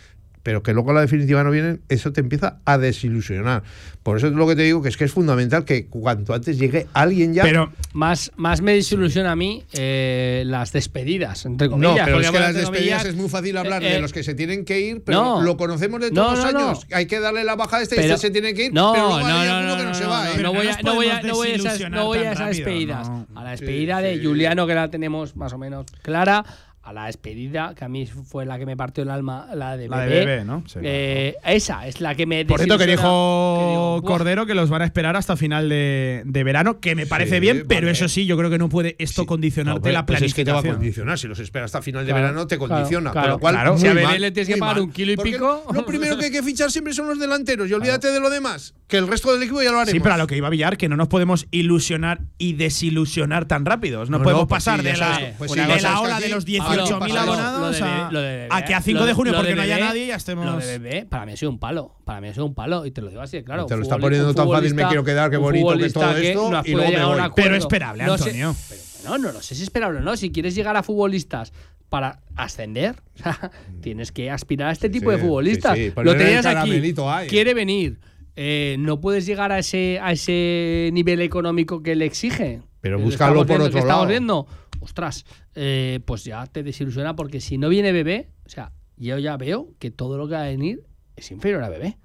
pero que luego la definitiva no vienen, eso te empieza a desilusionar. Por eso es lo que te digo, que es que es fundamental que cuanto antes llegue alguien ya. Pero más más me desilusiona a mí eh, las despedidas entre comillas no, pero es que las despedidas comillas, es muy fácil hablar eh, de eh, los que se tienen que ir, pero no. lo conocemos de todos los no, no. años. Hay que darle la baja a este, Pero- este se tiene que ir, No, pero luego no, hay no, alguno no, que no, no, se no, va. no, ¿eh? no voy a, no voy a, no voy a esas, voy a esas rápido, despedidas. no. A la despedida de Juliano, que la tenemos más o menos clara a la despedida, que a mí fue la que me partió el alma, la de Bebé. La de Bebé, ¿no? Eh. Esa es la que me Por cierto, que dijo Cordero que los van a esperar hasta final de, verano, que me parece bien, pero eso sí, yo creo que no puede esto sí. condicionarte pues, la planificación. Es que te va a condicionar, si los esperas hasta final de verano te condiciona. Claro, con lo cual, si a Bebé le tienes que pagar un kilo y pico… Lo, primero que hay que fichar siempre son los delanteros y olvídate de lo demás, que el resto del equipo ya lo haremos. Sí, pero a lo que iba a Villar, que no nos podemos ilusionar y desilusionar tan rápidos. No, podemos no, pues pasar de la, pues ola de los 10 8.000 abonados a, a que a 5 de junio, porque no haya nadie, ya estemos. Lo de bebé, para mí ha sido un palo. Para mí ha sido un palo, y te lo digo así, claro. Te lo está poniendo tan fácil, me quiero quedar, qué bonito que todo esto, y luego. Pero esperable, Antonio. No, no lo sé si esperable o no. Si quieres llegar a futbolistas para ascender, mm. tienes que aspirar a este tipo de futbolistas. Sí, lo tenías aquí. Quiere venir. Eh, no puedes llegar a ese, a ese nivel económico que le exige. Pero búscalo por otro lado. Estamos viendo Ostras, eh, pues ya te desilusiona porque si no viene bebé, o sea, yo ya veo que todo lo que va a venir es inferior a bebé.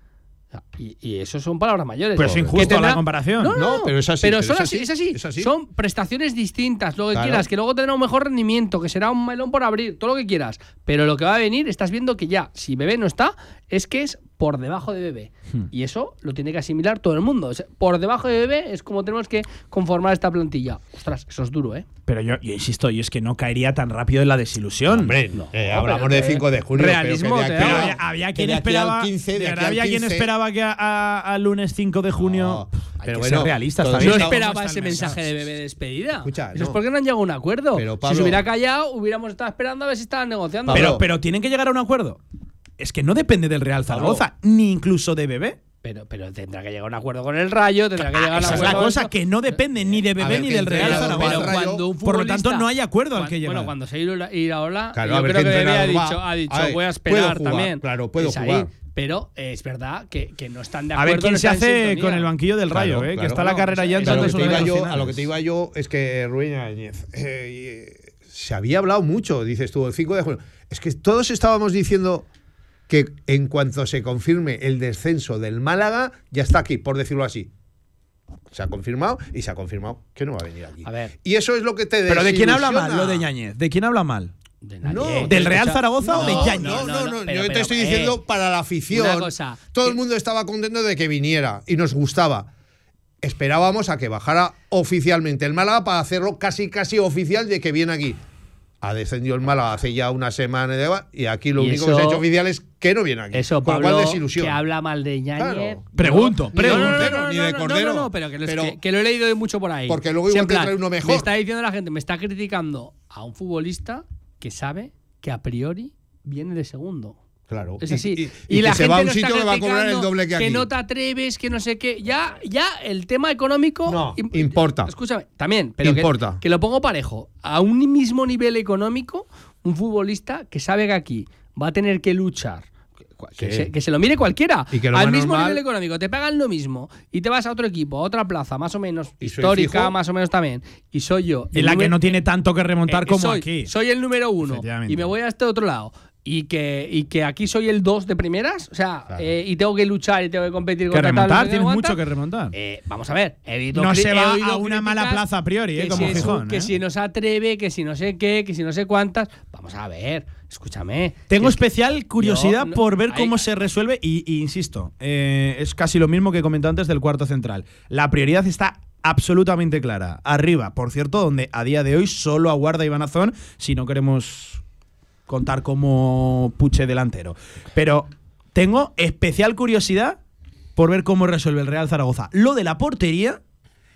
O sea, y, y eso son palabras mayores. Pero es injusto tendrá- la comparación. No, no, No, pero es así, Pero pero son es así, así, es así. es así. Son prestaciones distintas, lo que Claro. quieras, que luego tendrá un mejor rendimiento, que será un melón por abrir, todo lo que quieras. Pero lo que va a venir, estás viendo que ya, si bebé no está, es que es por debajo de BB. Hmm. Y eso lo tiene que asimilar todo el mundo. O sea, por debajo de BB es como tenemos que conformar esta plantilla. Ostras, eso es duro, ¿eh? Pero yo, yo insisto, y es que no caería tan rápido en la desilusión. Hombre, eh, hablamos de 5 de junio. realismo, pero que de aquí- había, quien esperaba, 15, de de aquí verdad al había quien 15. esperaba que a- lunes 5 de junio. hay pero que bueno, ser realistas también. No esperaba ese mensaje de de despedida. Escucha, Eso es no. porque no han llegado a un acuerdo. Pero, si se hubiera callado, hubiéramos estado esperando a ver si estaban negociando. Pero, pero tienen que llegar a un acuerdo. Es que no depende del Real Zaragoza, ni incluso de Bebé. Pero, pero tendrá que llegar a un acuerdo con el Rayo, tendrá que llegar a un Esa es acuerdo la cosa, que no depende ni de A Bebé ver, ni del entre Real Zaragoza. Pero Rayo- cuando un Por lo tanto, no hay acuerdo al que llegar. Bueno, cuando se Iraola, Claro, yo a ver creo que Bebé ha dicho, ha dicho A ver, voy a esperar jugar, también. claro, puedo Es ahí. jugar. Pero eh, es verdad que, que no están de A acuerdo. ver quién no se hace con el banquillo del Rayo, Claro, eh, que está la carrera ya entrando a, lo que te iba yo, a finales. lo que te iba yo es que Rubén Áñez, eh, se había hablado mucho, dices tú, el 5 de junio. Es que todos estábamos diciendo que en cuanto se confirme el descenso del Málaga, ya está aquí, por decirlo así. Se ha confirmado y se ha confirmado que no va a venir aquí. A ver. Y eso es lo que te Pero ¿de quién habla mal lo de Ñañez? ¿De quién habla mal? De No. ¿Del Real Escucha- Zaragoza o de No, Yañez? no, no, no, pero- yo te pero, estoy eh, diciendo para la afición. cosa, todo el que- mundo estaba contento de que viniera y nos gustaba. Esperábamos a que bajara oficialmente el Málaga para hacerlo casi casi oficial de que viene aquí. Ha descendido el Málaga hace ya una semana y aquí lo Y único que se ha hecho oficial es que no viene aquí. Eso, Pablo, cual desilusión. que habla mal de Ñañez. Claro. Pregunto, Ni de pregunto. Cordero, ni de no, Cordero. No, no, pero, que, lo- Pero- que- que lo he leído mucho por ahí. Porque luego igual te trae uno mejor. Me está diciendo la gente, me está criticando a un futbolista que sabe que a priori viene de segundo. Claro. Es Y- así. y- y la que se gente va a un sitio que va a cobrar el doble que aquí. no te atreves, que no sé qué. Ya, ya el tema económico. No, im- importa. Escúchame, también, pero que- Importa. Que, lo pongo parejo. A un mismo nivel económico, un futbolista que sabe que aquí va a tener que luchar. Que, Sí. se, que se lo mire cualquiera. Y que lo Al mismo normal- nivel económico, te pagan lo mismo y te vas a otro equipo, a otra plaza, más o menos Y histórica, más o menos también. Y soy yo. En la que no tiene tanto que remontar eh, como soy, aquí. Soy el número uno y me voy a este otro lado. Y que, y que aquí soy el dos de primeras, o sea, eh, y tengo que luchar y tengo que competir contra tal, remontar, qué, tienes cuántas. mucho que remontar. Eh, vamos a ver, No se va a una mala plaza a priori, eh, como si un- Gijón, Que eh. si no se atreve, que si no sé qué, que si no sé cuántas. Vamos a ver, escúchame. Tengo especial curiosidad No, por ver hay- cómo se resuelve y, y insisto, eh, es casi lo mismo que comenté antes del cuarto central. La prioridad está absolutamente clara. Arriba, por cierto, donde a día de hoy solo aguarda Iván Azón si no queremos contar como puche delantero. Pero tengo especial curiosidad por ver cómo resuelve el Real Zaragoza. Lo de la portería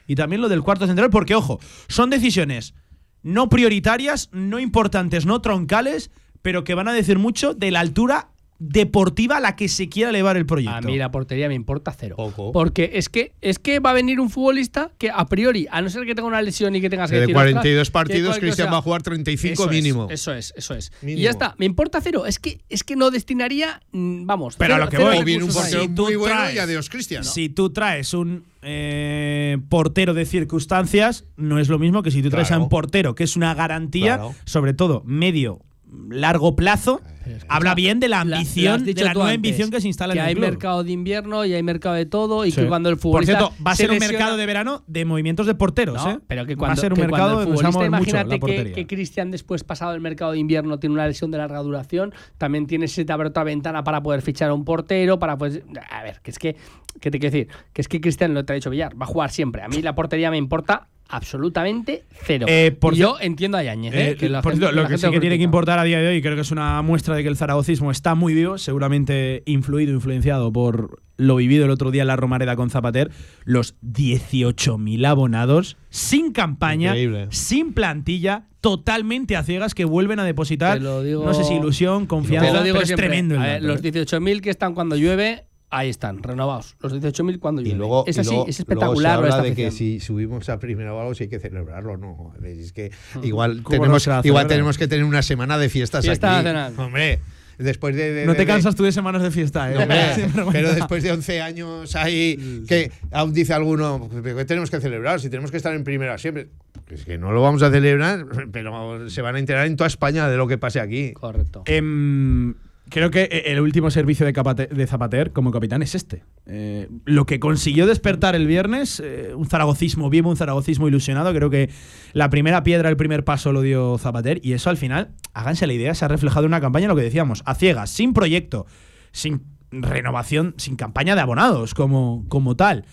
y también lo del cuarto central, porque ojo, son decisiones no prioritarias, no importantes, no troncales, pero que van a decir mucho de la altura deportiva a la que se quiera elevar el proyecto. A mí la portería me importa cero. Porque es que, es que va a venir un futbolista que a priori, a no ser que tenga una lesión y que tengas que Que de decir, 42 "Ostras, que partidos, Cristian cosa". va a jugar 35 Eso es, mínimo. eso es, eso es. Y ya está, me importa cero. Es que, es que no destinaría, mm, vamos. Pero a lo que voy, O viene un portero Si tú muy bueno traes- y adiós, Cristian. Si tú traes un eh, portero de circunstancias, no es lo mismo que si tú traes a un portero que es una garantía, Claro. sobre todo medio largo plazo, habla bien de la ambición, de la nueva antes, ambición que se instala que en el hay club. mercado de invierno y hay mercado de todo y Sí. que cuando el Por futbolista cierto, va a se ser un mercado de verano de movimientos de porteros, No, ¿eh? pero que va a ser un que mercado el futbolista, mucho imagínate que, que Cristian después pasado el mercado de invierno tiene una lesión de larga duración, también tiene se te abre otra ventana para poder fichar a un portero, para pues a ver, que es que ¿qué te quiero decir? Que es que Cristian lo te ha dicho Villar, va a jugar siempre. A mí la portería me importa absolutamente cero. Eh, por Y yo entiendo a Yañez, ¿eh? Eh, que la por gente- cierto, lo la que sí que tiene que importar a día de hoy, creo que es una muestra de que el zaragocismo está muy vivo, seguramente influido, influenciado por lo vivido el otro día en la Romareda con Zapater, los 18.000 abonados, sin campaña, Increíble. sin plantilla, totalmente a ciegas, que vuelven a depositar, Te lo digo- no sé si ilusión, confianza, Te lo digo pero es siempre. tremendo el A ver, dato, los ¿eh? 18.000 que están cuando llueve, ahí están, renovados. Los 18.000 cuando. Y luego, es y así, luego- es luego espectacular. se lo de habla esta de que si subimos a primera o algo, si hay que celebrarlo, no. Es que igual ¿Cómo no tenemos, se a igual tenemos que tener una semana de fiestas Fiesta aquí. nacional. Hombre, después de, de- No te cansas tú de semanas de fiesta, ¿eh? Hombre, pero después de 11 años ahí, que aún dice alguno, "¿Pero ¿qué tenemos que celebrar? Si tenemos que estar en primera siempre. Es que no lo vamos a celebrar, pero se van a enterar en toda España de lo que pase aquí. Correcto. Em, creo que el último servicio de, Zapater como capitán es este. Eh, lo que consiguió despertar el viernes, eh, un zaragocismo vivo, un zaragocismo ilusionado. Creo que la primera piedra, el primer paso lo dio Zapater y eso al final, háganse la idea, se ha reflejado en una campaña, lo que decíamos, a ciegas, sin proyecto, sin renovación sin campaña de abonados como, como tal.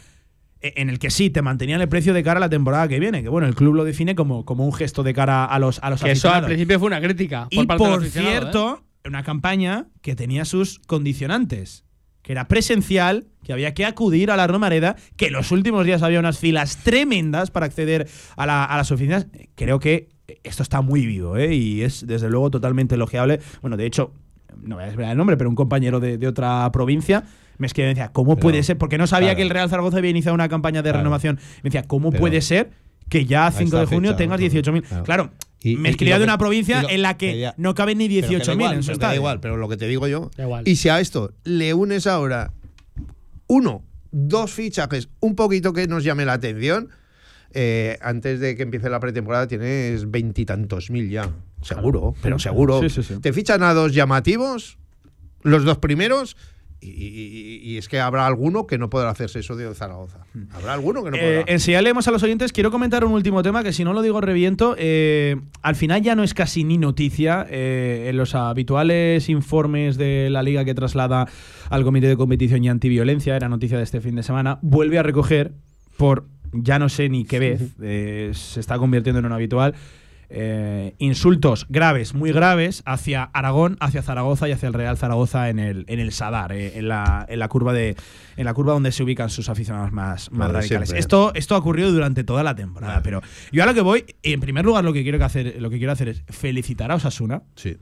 E- En el que sí, te mantenían el precio de cara a la temporada que viene. Que bueno, el club lo define como, como un gesto de cara a los, a los Que eso al principio fue una crítica. Y por, parte ¿eh? cierto, una campaña que tenía sus condicionantes. Que era presencial, que había que acudir a la Romareda, que en los últimos días había unas filas tremendas para acceder a, la- a las oficinas. Creo que esto está muy vivo, ¿eh? Y es desde luego totalmente elogiable. Bueno, de hecho, no voy a desvelar el nombre, pero un compañero de, de otra provincia me escribió y me decía, ¿cómo Pero, puede ser? Porque no sabía claro. que el Real Zaragoza había iniciado una campaña de Claro. renovación. Me decía, ¿cómo Pero- puede ser que ya a A 5 esta de junio fecha, tengas ¿no? 18.000? Claro. Claro, Y- me escribía de una provincia lo- en la que ya- no caben ni Pero que da 18.000 igual, en su pero que da igual, pero lo que te digo yo. Y si a esto le unes ahora uno, dos fichajes, un poquito que nos llame la atención, eh, antes de que empiece la pretemporada tienes veintitantos mil ya. Seguro, pero seguro. Sí, sí, sí. Te fichan a dos llamativos, los dos primeros. Y, y- y es que habrá alguno que no podrá hacerse eso de Zaragoza. Habrá alguno que no podrá. Eh, enseñaremos a los oyentes. Quiero comentar un último tema que si no lo digo reviento. Eh, al final ya no es casi ni noticia. eh, en los habituales informes de la liga que traslada al Comité de Competición y Antiviolencia, era noticia de este fin de semana, vuelve a recoger por ya no sé ni qué vez, eh, se está convirtiendo en un habitual. Eh, insultos graves, muy graves, hacia Aragón, hacia Zaragoza y hacia el Real Zaragoza en el, en el Sadar, eh, en, la, en la curva de en la curva donde se ubican sus aficionados más, radicales. siempre. Esto, esto ha ocurrido durante toda la temporada, pero yo a lo que voy, en primer lugar, lo que quiero que hacer, lo que quiero hacer es felicitar a Osasuna. Sí.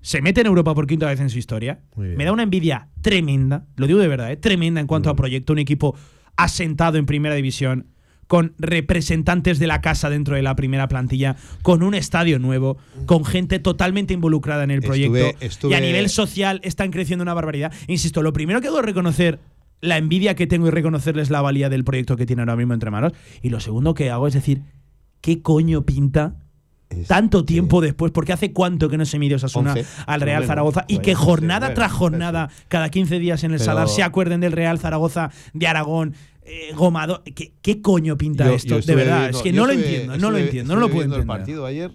Se mete en Europa por quinta vez en su historia. Me da una envidia tremenda, lo digo de verdad, ¿eh? tremenda en cuanto a proyecto, un equipo asentado en primera división, con representantes de la casa dentro de la primera plantilla, con un estadio nuevo, con gente totalmente involucrada en el proyecto. estuve- Y a nivel social están creciendo una barbaridad. Insisto, lo primero que debo reconocer la envidia que tengo y reconocerles la valía del proyecto que tienen ahora mismo entre manos. Y lo segundo que hago es decir, ¿qué coño pinta tanto tiempo después? Porque hace cuánto que no se mide Osasuna 11. al Real. Zaragoza y que jornada tras jornada, cada 15 días en el Pero- Sadar, se acuerden del Real Zaragoza, de Aragón. eh, Gomado, ¿Qué, qué coño pinta Yo- esto? yo de verdad, viendo- es que no lo estuve- entiendo, no lo entiendo, no lo estuve puedo entender. el partido ayer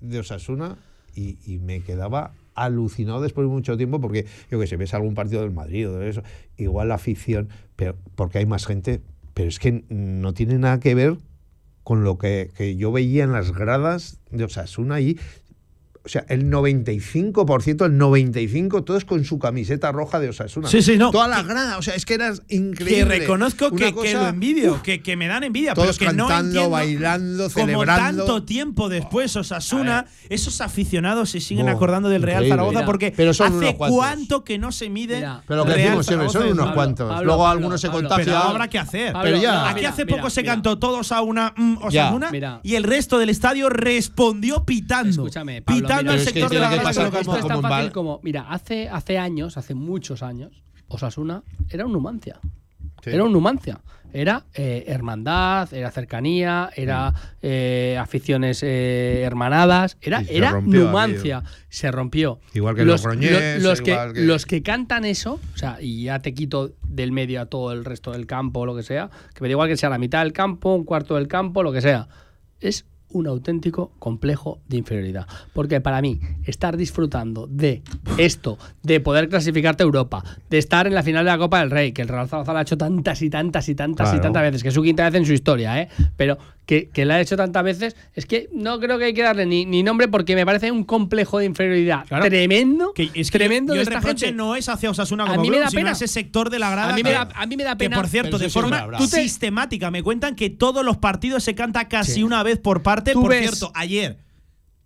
de Osasuna y, y me quedaba alucinado después de mucho tiempo porque yo que sé, ves algún partido del Madrid o de eso, igual la afición, pero porque hay más gente, pero es que no tiene nada que ver con lo que, que yo veía en las gradas de Osasuna y o sea, el 95%, el 95%, todos con su camiseta roja de Osasuna. Sí, sí, no. Toda la grada, o sea, es que era increíble. Que reconozco Una que, que cosa- lo envidio, que, que me dan envidia, Todos pero que no cantando, entiendo bailando, como celebrando. tanto tiempo después Osasuna, esos aficionados se siguen acordando del Real. Zaragoza Mira, porque pero son hace cuánto que no se mide Pero lo que decimos siempre, son unos Pablo, cuantos. Pablo, Luego Pablo, algunos se contagian. Pero habrá que hacer. Pero ya. Aquí hace mira, poco se mira. cantó todos a una mm. Osasuna y el resto del estadio respondió pitando. Escúchame, Pablo, mira, al sector de la que tan como un bal- como, mira, hace, hace años, hace muchos años, Osasuna era un Numancia. Sí. Era un Numancia. Era eh, hermandad, era cercanía, era eh, aficiones eh, hermanadas, era, era rompió Numancia. Se rompió. Igual que los Logroñés, los, que, los que cantan eso, o sea, y ya te quito del medio a todo el resto del campo o lo que sea, que me da igual que sea la mitad del campo, un cuarto del campo, lo que sea. Es un auténtico complejo de inferioridad. Porque para mí, estar disfrutando de esto, de poder clasificarte a Europa, de estar en la final de la Copa del Rey, que el Real Zaragoza lo ha hecho tantas y tantas y tantas y tantas veces, que es su quinta vez en su historia, ¿eh? pero que, que la ha hecho tantas veces, es que no creo que hay que darle ni, ni nombre porque me parece un complejo de inferioridad Claro. tremendo. Que es que tremendo yo de el esta reproche gente. no es hacia Osasuna A como mí me club, da sino pena. a ese sector de la grada. A mí me que- da- a mí me da Que pena. por cierto, de forma sistemática, me cuentan que todos los partidos se canta casi Sí. una vez por parte. Por ves- cierto, ayer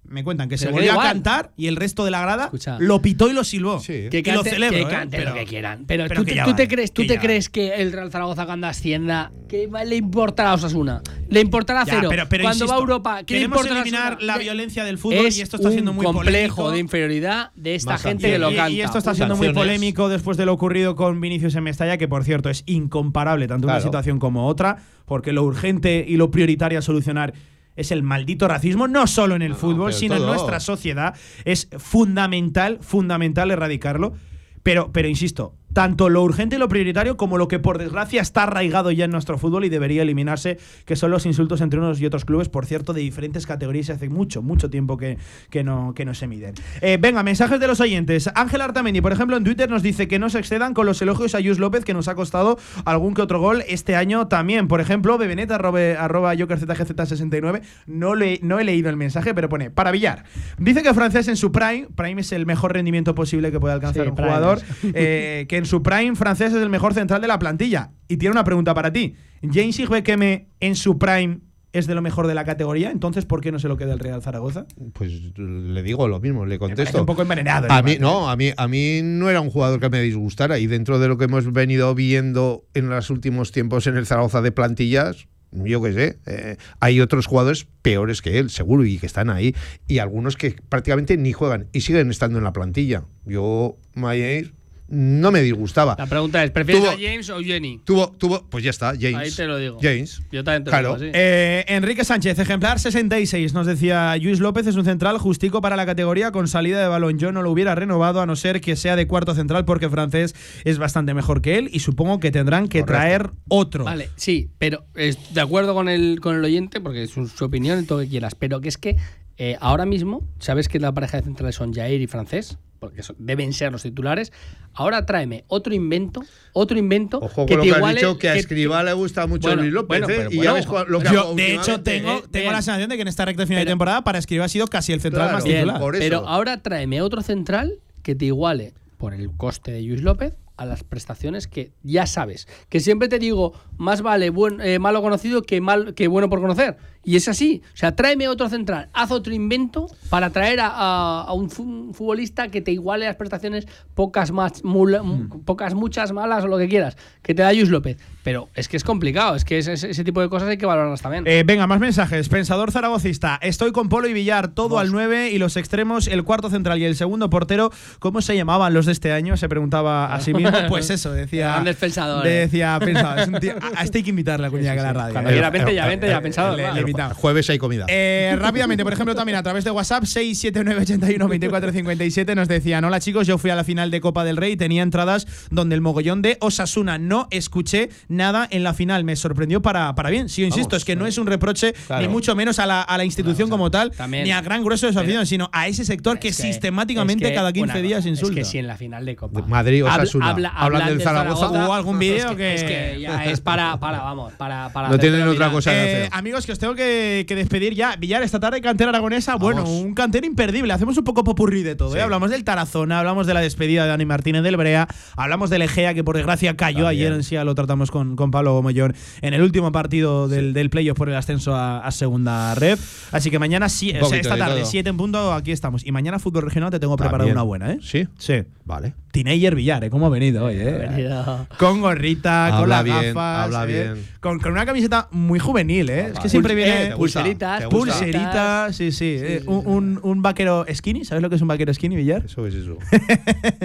me cuentan que se Pero volvió a cantar y el resto de la grada Escucha. lo pitó y lo silbó. Sí. Que Y lo cante- celebro, que ¿eh? canten Pero- lo que quieran. Pero, pero tú, que te- ya tú te vale, crees, tú que te crees que el Real Zaragoza cuando ascienda, ¿qué le importará a Osasuna? Le importará Ya, cero. pero- pero cuando va a Europa, ¿qué le queremos eliminar la violencia del fútbol es y esto está siendo un muy complejo polémico. de inferioridad de esta Más gente Y, que lo y- canta. y esto está siendo muy polémico después de lo ocurrido con Vinicius en Mestalla, que por cierto es incomparable tanto una situación como otra, porque lo urgente y lo prioritario a solucionar es el maldito racismo, no solo en el No, fútbol, sino en nuestra sociedad. Es fundamental, fundamental erradicarlo. Pero, pero insisto, tanto lo urgente y lo prioritario como lo que por desgracia está arraigado ya en nuestro fútbol y debería eliminarse, que son los insultos entre unos y otros clubes, por cierto, de diferentes categorías y hace mucho, mucho tiempo que, que, no, que no se miden. Eh, venga, mensajes de los oyentes. Ángel Artamendi, por ejemplo, en Twitter nos dice que no se excedan con los elogios a Yus López, que nos ha costado algún que otro gol este año también. Por ejemplo, Bebenet, arroba, arroba JokerZGZ69, no, le, no he leído el mensaje, pero pone, para Villar. Dice que Francés en su prime, prime es el mejor rendimiento posible que puede alcanzar Sí, un prime jugador, eh, que en su prime Francés es el mejor central de la plantilla. Y tiene una pregunta para ti. James Higbekeme en su prime es de lo mejor de la categoría, entonces ¿por qué no se lo queda el Real Zaragoza? Pues le digo lo mismo, le contesto. un poco envenenado A mí, no, a mí, a mí no era un jugador que me disgustara. Y dentro de lo que hemos venido viendo en los últimos tiempos en el Zaragoza de plantillas, yo qué sé, eh, hay otros jugadores peores que él, seguro, y que están ahí. Y algunos que prácticamente ni juegan y siguen estando en la plantilla. Yo, Mayer, no me disgustaba. La pregunta es, ¿prefieres Tuvo- a James o Jenny? Tuvo, tuvo, pues ya está, James. Ahí te lo digo. James. Yo también te Claro. lo digo así. Eh, Enrique Sánchez, ejemplar 66, nos decía Luis López es un central justico para la categoría con salida de balón. Yo no lo hubiera renovado a no ser que sea de cuarto central porque francés es bastante mejor que él y supongo que tendrán que traer otro. Vale, sí, pero es de acuerdo con el, con el oyente, porque es su, su opinión y todo lo que quieras, pero que es que eh, ahora mismo, ¿sabes que la pareja de centrales son Jair y Francés? Porque son- deben ser los titulares. Ahora tráeme otro invento, otro invento Ojo que con lo te que has iguale. dicho, que a que- Escribá le gusta mucho Bueno, Luis López. bueno, ¿eh? y ya bueno, ves cuál- lo que Yo, de hecho, tengo, Eh, tengo la sensación de que en esta recta final de temporada para escribir ha sido casi el central Claro, más Bien, titular. por eso. pero ahora tráeme otro central que te iguale por el coste de Luis López a las prestaciones que ya sabes. Que siempre te digo, más vale buen, eh, malo conocido que, mal, que bueno por conocer. Y es así. O sea, tráeme otro central, haz otro invento para traer a, a- a un fu- un futbolista que te iguale las prestaciones, pocas, más, mula- pocas muchas malas o lo que quieras, que te da Luis López. Pero es que es complicado, es que ese, ese tipo de cosas hay que valorarlas también. Eh, venga, más mensajes. Pensador zaragocista. Estoy con Polo y Villar, todo al 9 y los extremos, el cuarto central y el segundo portero. ¿Cómo se llamaban los de este año? Se preguntaba a sí mismo. Pues eso, decía. Pensadores. Decía pensador. Es un tío- a, a este hay que invitarle a cuña que a la radio. Cuando eh. quiera, vente ya, vente ya, pensador. le Jueves hay comida. Eh, rápidamente, por ejemplo, también a través de WhatsApp 679812457 nos decían, hola chicos, yo fui a la final de Copa del Rey y tenía entradas donde el mogollón de Osasuna no escuché nada en la final, me sorprendió para, para bien. Sí, insisto, Vamos, es que no es un reproche Claro. ni mucho menos a la, a la institución como tal, también- ni al gran grueso de su afición, sino a ese sector que, Es que- sistemáticamente es que cada 15 una días cosa, insulta. Es que si en la final de Copa. Madrid, habla- Osasuna. habla- Hablan hablan del Zaragoza. ¿Hubo algún vídeo es que, que- es que ya es para, para vamos, para, para No tienen otra cosa que Eh, hacer. amigos, que os tengo que, que despedir ya. Villar, esta tarde cantera aragonesa. Bueno, un cantera imperdible. Hacemos un poco popurrí de todo. ¿eh? Hablamos del Tarazona, hablamos de la despedida de Dani Martínez del Brea, hablamos del Egea, que por desgracia cayó También. ayer en sí, lo tratamos con, con Pablo Mollón en el último partido del, del playoff por el ascenso a, a segunda red. Así que mañana sí, o sea, esta de tarde, todo. 7 en punto, aquí estamos. Y mañana fútbol regional te tengo preparado También. una buena, ¿eh? ¿Sí? Sí. Vale. Teenager Villar, ¿eh? ¿Cómo ha venido hoy, eh? Venido. Con gorrita, con las bien, gafas. habla eh, bien. Con, con una camiseta muy juvenil, ¿eh? Es que siempre viene. eh, pulseritas, ¿Te gusta? Pulserita, sí, sí. eh, un, un- un vaquero skinny, ¿sabes lo que es un vaquero skinny, Villar? Eso es eso.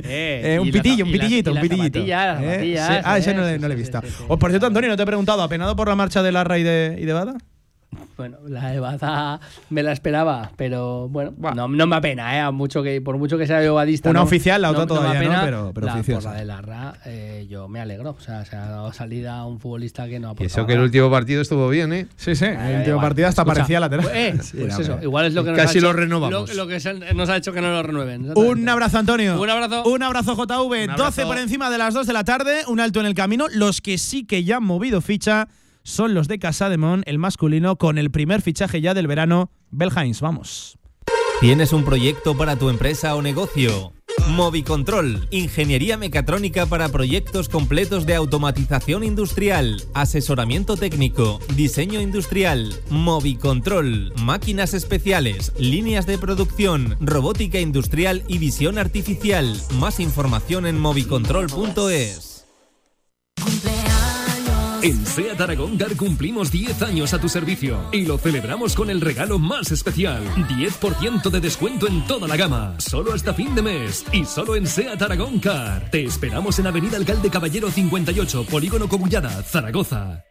Eh, un pitillo, un pitillito, y un pitillito. Eh. Ah, ese no, le- sí, no le he visto. sí, sí, O, por cierto, Antonio, ¿no te he preguntado, apenado por la marcha de Larra y de, y de Bada? Bueno, la de Baza me la esperaba, pero bueno, no, no me apena, ¿eh? A mucho que, por mucho que sea evadista. Una no- oficial, la otra me todavía no, apena. pero- pero la, oficial, Por la de Larra, eh, yo me alegro. O sea, se ha dado salida a un futbolista que no ha Y eso que el último partido estuvo bien, ¿eh? Sí, sí. Ah, el último partido hasta parecía lateral. Eh, pues eso, igual es lo que nos Casi ha hecho, lo renovamos. Lo, lo que se- nos ha hecho que no lo renueven. Un abrazo, Antonio. Un abrazo. Un abrazo, JV. Un abrazo. 12 por encima de las 2 de la tarde. Un alto en el camino. Los que sí que ya han movido ficha son los de Casademón, el masculino, con el primer fichaje ya del verano. Belheinz, vamos. ¿Tienes un proyecto para tu empresa o negocio? Movicontrol, ingeniería mecatrónica para proyectos completos de automatización industrial, asesoramiento técnico, diseño industrial, Movicontrol, máquinas especiales, líneas de producción, robótica industrial y visión artificial. Más información en movicontrol.es. En SEAT Aragón Car cumplimos 10 años a tu servicio y lo celebramos con el regalo más especial. 10% de descuento en toda la gama, solo hasta fin de mes y solo en SEAT Aragón Car. Te esperamos en Avenida Alcalde Caballero 58, Polígono Cogullada, Zaragoza.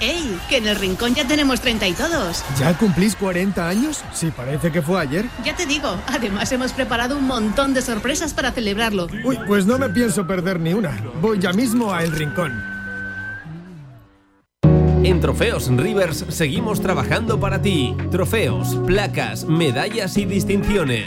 ¡Ey! Que en el rincón ya tenemos 30 y todos. ¿Ya cumplís 40 años? Sí, parece que fue ayer. Ya te digo, además hemos preparado un montón de sorpresas para celebrarlo. Uy, pues no me pienso perder ni una. Voy ya mismo a El Rincón. En Trofeos Rivers seguimos trabajando para ti. Trofeos, placas, medallas y distinciones.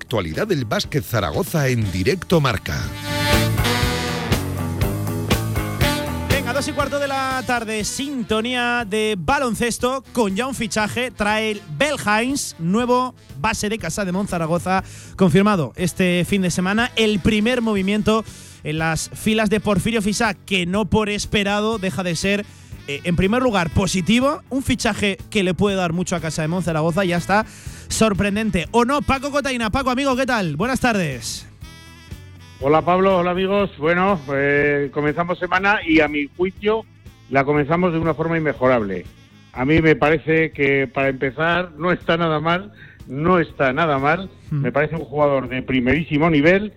Actualidad del básquet Zaragoza en directo marca. Venga, dos y cuarto de la tarde, sintonía de baloncesto con ya un fichaje. Trae el Bell Hines, nuevo base de Casa de Zaragoza, confirmado este fin de semana. El primer movimiento en las filas de Porfirio Fisac, que no por esperado deja de ser eh, en primer lugar, positivo, un fichaje que le puede dar mucho a Casa de Monzaragoza, ya está sorprendente. ¿O no? Paco Cotaina, Paco, amigo, ¿qué tal? Buenas tardes. Hola Pablo, hola amigos. Bueno, pues comenzamos semana y a mi juicio la comenzamos de una forma inmejorable. A mí me parece que para empezar no está nada mal, no está nada mal. Me parece un jugador de primerísimo nivel.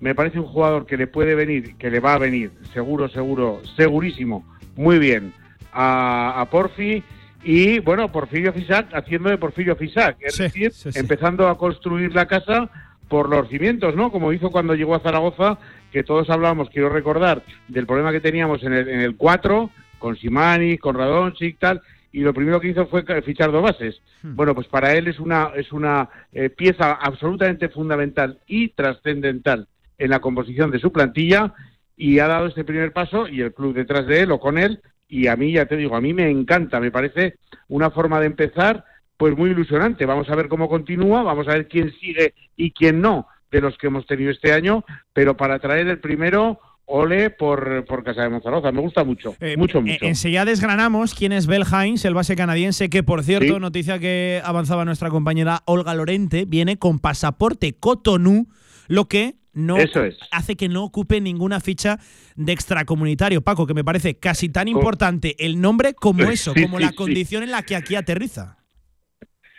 Me parece un jugador que le puede venir, que le va a venir, seguro, seguro, segurísimo, muy bien a, a Porfi y bueno, Porfirio Fisac haciendo de Porfirio Fisac, es decir, empezando a construir la casa por los cimientos, ¿no? Como hizo cuando llegó a Zaragoza, que todos hablábamos, quiero recordar, del problema que teníamos en el, en el 4, con Simani, con Radonchik, tal, y lo primero que hizo fue fichar dos bases. Bueno, pues para él es una, es una eh, pieza absolutamente fundamental y trascendental en la composición de su plantilla y ha dado este primer paso y el club detrás de él o con él y a mí ya te digo, a mí me encanta, me parece una forma de empezar pues muy ilusionante. Vamos a ver cómo continúa, vamos a ver quién sigue y quién no de los que hemos tenido este año, pero para traer el primero Ole por, por Casa de Monzaroza. Me gusta mucho, Eh, mucho, eh, mucho. enseguida desgranamos quién es Bell Hines, el base canadiense, que por cierto, noticia que avanzaba nuestra compañera Olga Lorente, viene con pasaporte Cotonou, lo que no Eso es. hace que no ocupe ninguna ficha de extracomunitario. Paco, que me parece casi tan importante el nombre como eso, Sí, como sí, la sí. condición en la que aquí aterriza.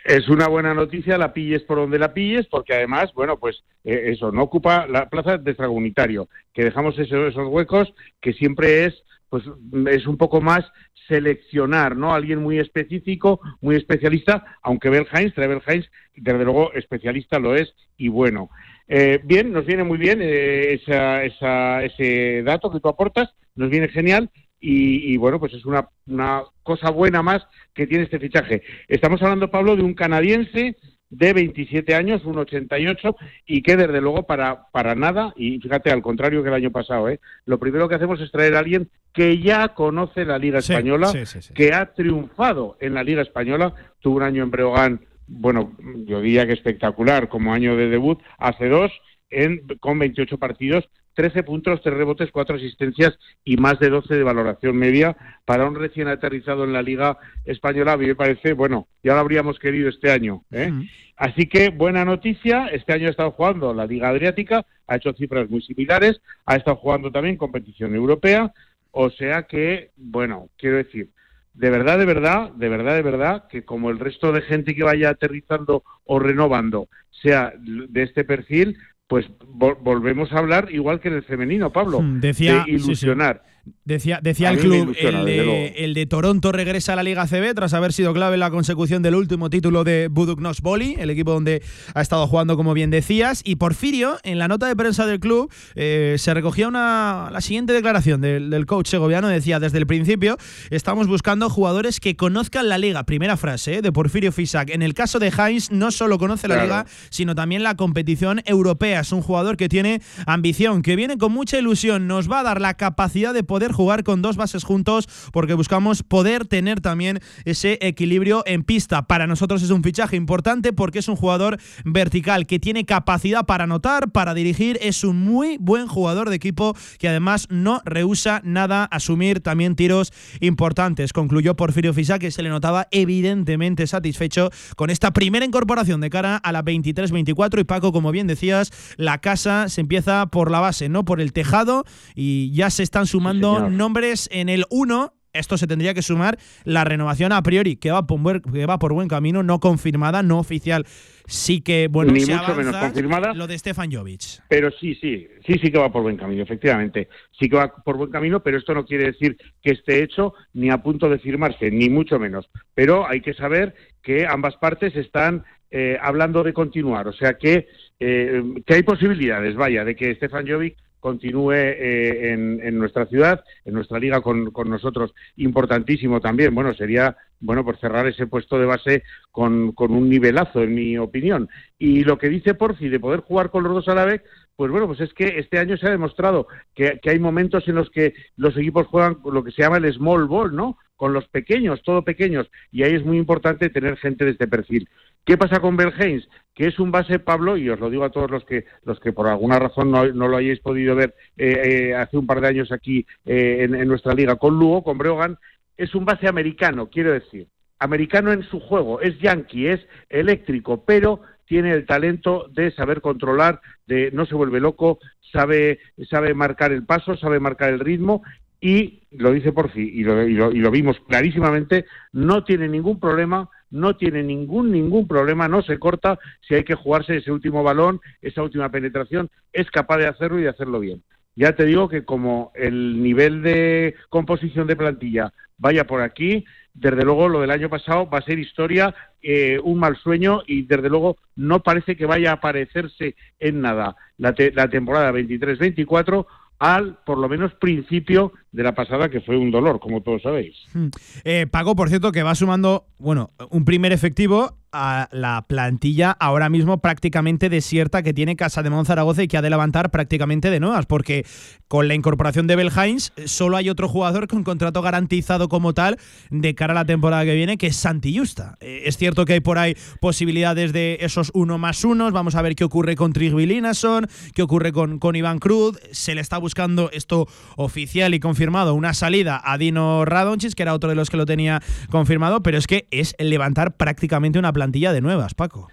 Es una buena noticia, la pilles por donde la pilles, porque además, bueno, pues eh, eso, no ocupa la plaza de extracomunitario, que dejamos eso- esos huecos, que siempre es, pues, es un poco más seleccionar, ¿no? Alguien muy específico, muy especialista, aunque Bel Heinz, Trevor Heinz, desde luego especialista lo es y bueno. Eh, bien, nos viene muy bien eh, esa, esa- ese dato que tú aportas, nos viene genial y, y, bueno, pues es una, una cosa buena más que tiene este fichaje. Estamos hablando, Pablo, de un canadiense de 27 años, un 88, y que desde luego para, para nada, y fíjate, al contrario que el año pasado, ¿eh? lo primero que hacemos es traer a alguien que ya conoce la Liga Española, sí, sí, sí. que ha triunfado en la Liga Española, tuvo un año en Breogán, bueno, yo diría que espectacular, como año de debut, hace dos, en, con 28 partidos, 13 puntos, 3 rebotes, 4 asistencias y más de 12 de valoración media para un recién aterrizado en la Liga Española. A mí me parece, bueno, ya lo habríamos querido este año. ¿eh? Así que buena noticia, este año ha estado jugando la Liga Adriática, ha hecho cifras muy similares, ha estado jugando también competición europea, o sea que, bueno, quiero decir, de verdad, de verdad, de verdad, de verdad, que como el resto de gente que vaya aterrizando o renovando sea de este perfil, pues vol- volvemos a hablar igual que en el femenino, Pablo, Mm, decía- de ilusionar. Decía, decía el club, ilusiona, el de, el de Toronto regresa a la Liga CB tras haber sido clave en la consecución del último título de Buduknos Boli, el equipo donde ha estado jugando, como bien decías. Y Porfirio, en la nota de prensa del club, eh, se recogía una, la siguiente declaración del, del coach segoviano. Decía, desde el principio estamos buscando jugadores que conozcan la liga. Primera frase eh, de Porfirio Fisac. En el caso de Heinz, no solo conoce la liga, sino también la competición europea. Es un jugador que tiene ambición, que viene con mucha ilusión. Nos va a dar la capacidad de poder jugar con dos bases juntos porque buscamos poder tener también ese equilibrio en pista. Para nosotros es un fichaje importante porque es un jugador vertical que tiene capacidad para anotar, para dirigir. Es un muy buen jugador de equipo que además no rehúsa nada asumir también tiros importantes. Concluyó Porfirio Fisac que se le notaba evidentemente satisfecho con esta primera incorporación de cara a la 23-24 y Paco, como bien decías, la casa se empieza por la base, no por el tejado y ya se están sumando señor. nombres en el 1. Esto se tendría que sumar la renovación a priori, que va por buen, que va por buen camino, no confirmada, no oficial. Sí que, bueno, Ni se mucho menos confirmada. lo de Stefan Jovic. Pero sí, sí, sí, sí que va por buen camino, efectivamente. Sí que va por buen camino, pero esto no quiere decir que esté hecho ni a punto de firmarse, ni mucho menos. Pero hay que saber que ambas partes están eh, hablando de continuar, o sea que, eh, que hay posibilidades, vaya, de que Stefan Jovic continúe eh, en, nuestra ciudad, en nuestra liga con, con nosotros. Importantísimo también, bueno, sería bueno por cerrar ese puesto de base con, con un nivelazo, en mi opinión. Y lo que dice Porfi de poder jugar con los dos a la vez, pues bueno, pues es que este año se ha demostrado que, que hay momentos en los que los equipos juegan lo que se llama el small ball, ¿no? Con los pequeños, todo pequeños. Y ahí es muy importante tener gente de este perfil. ¿Qué pasa con Belhains? Que es un base, Pablo, y os lo digo a todos los que, los que por alguna razón no, no lo hayáis podido ver eh, eh, hace un par de años aquí eh, en, en nuestra liga con Lugo, con Breogan, es un base americano, quiero decir. Americano en su juego, es yankee, es eléctrico, pero tiene el talento de saber controlar, de no se vuelve loco, sabe, sabe marcar el paso, sabe marcar el ritmo y lo dice por sí y lo, y lo- y lo vimos clarísimamente, no tiene ningún problema, no tiene ningún ningún problema, no se corta si hay que jugarse ese último balón, esa última penetración, es capaz de hacerlo y de hacerlo bien. Ya te digo que como el nivel de composición de plantilla vaya por aquí, desde luego lo del año pasado va a ser historia, eh, un mal sueño y desde luego no parece que vaya a parecerse en nada la, te- la temporada 23-24 al por lo menos principio de la pasada que fue un dolor, como todos sabéis. Hmm. Eh, Paco, por cierto, que va sumando, bueno, un primer efectivo a la plantilla ahora mismo prácticamente desierta que tiene Casa de Zaragoza y que ha de levantar prácticamente de nuevas, porque con la incorporación de Belhains solo hay otro jugador con contrato garantizado como tal de cara a la temporada que viene, que es Santi Justa. Eh, es cierto que hay por ahí posibilidades de esos uno más unos, vamos a ver qué ocurre con Trigby Linason, qué ocurre con, con Iván Cruz, se le está buscando esto oficial y confirmado, una salida a Dino Radonchis, que era otro de los que lo tenía confirmado, pero es que es levantar prácticamente una plantilla de nuevas, Paco.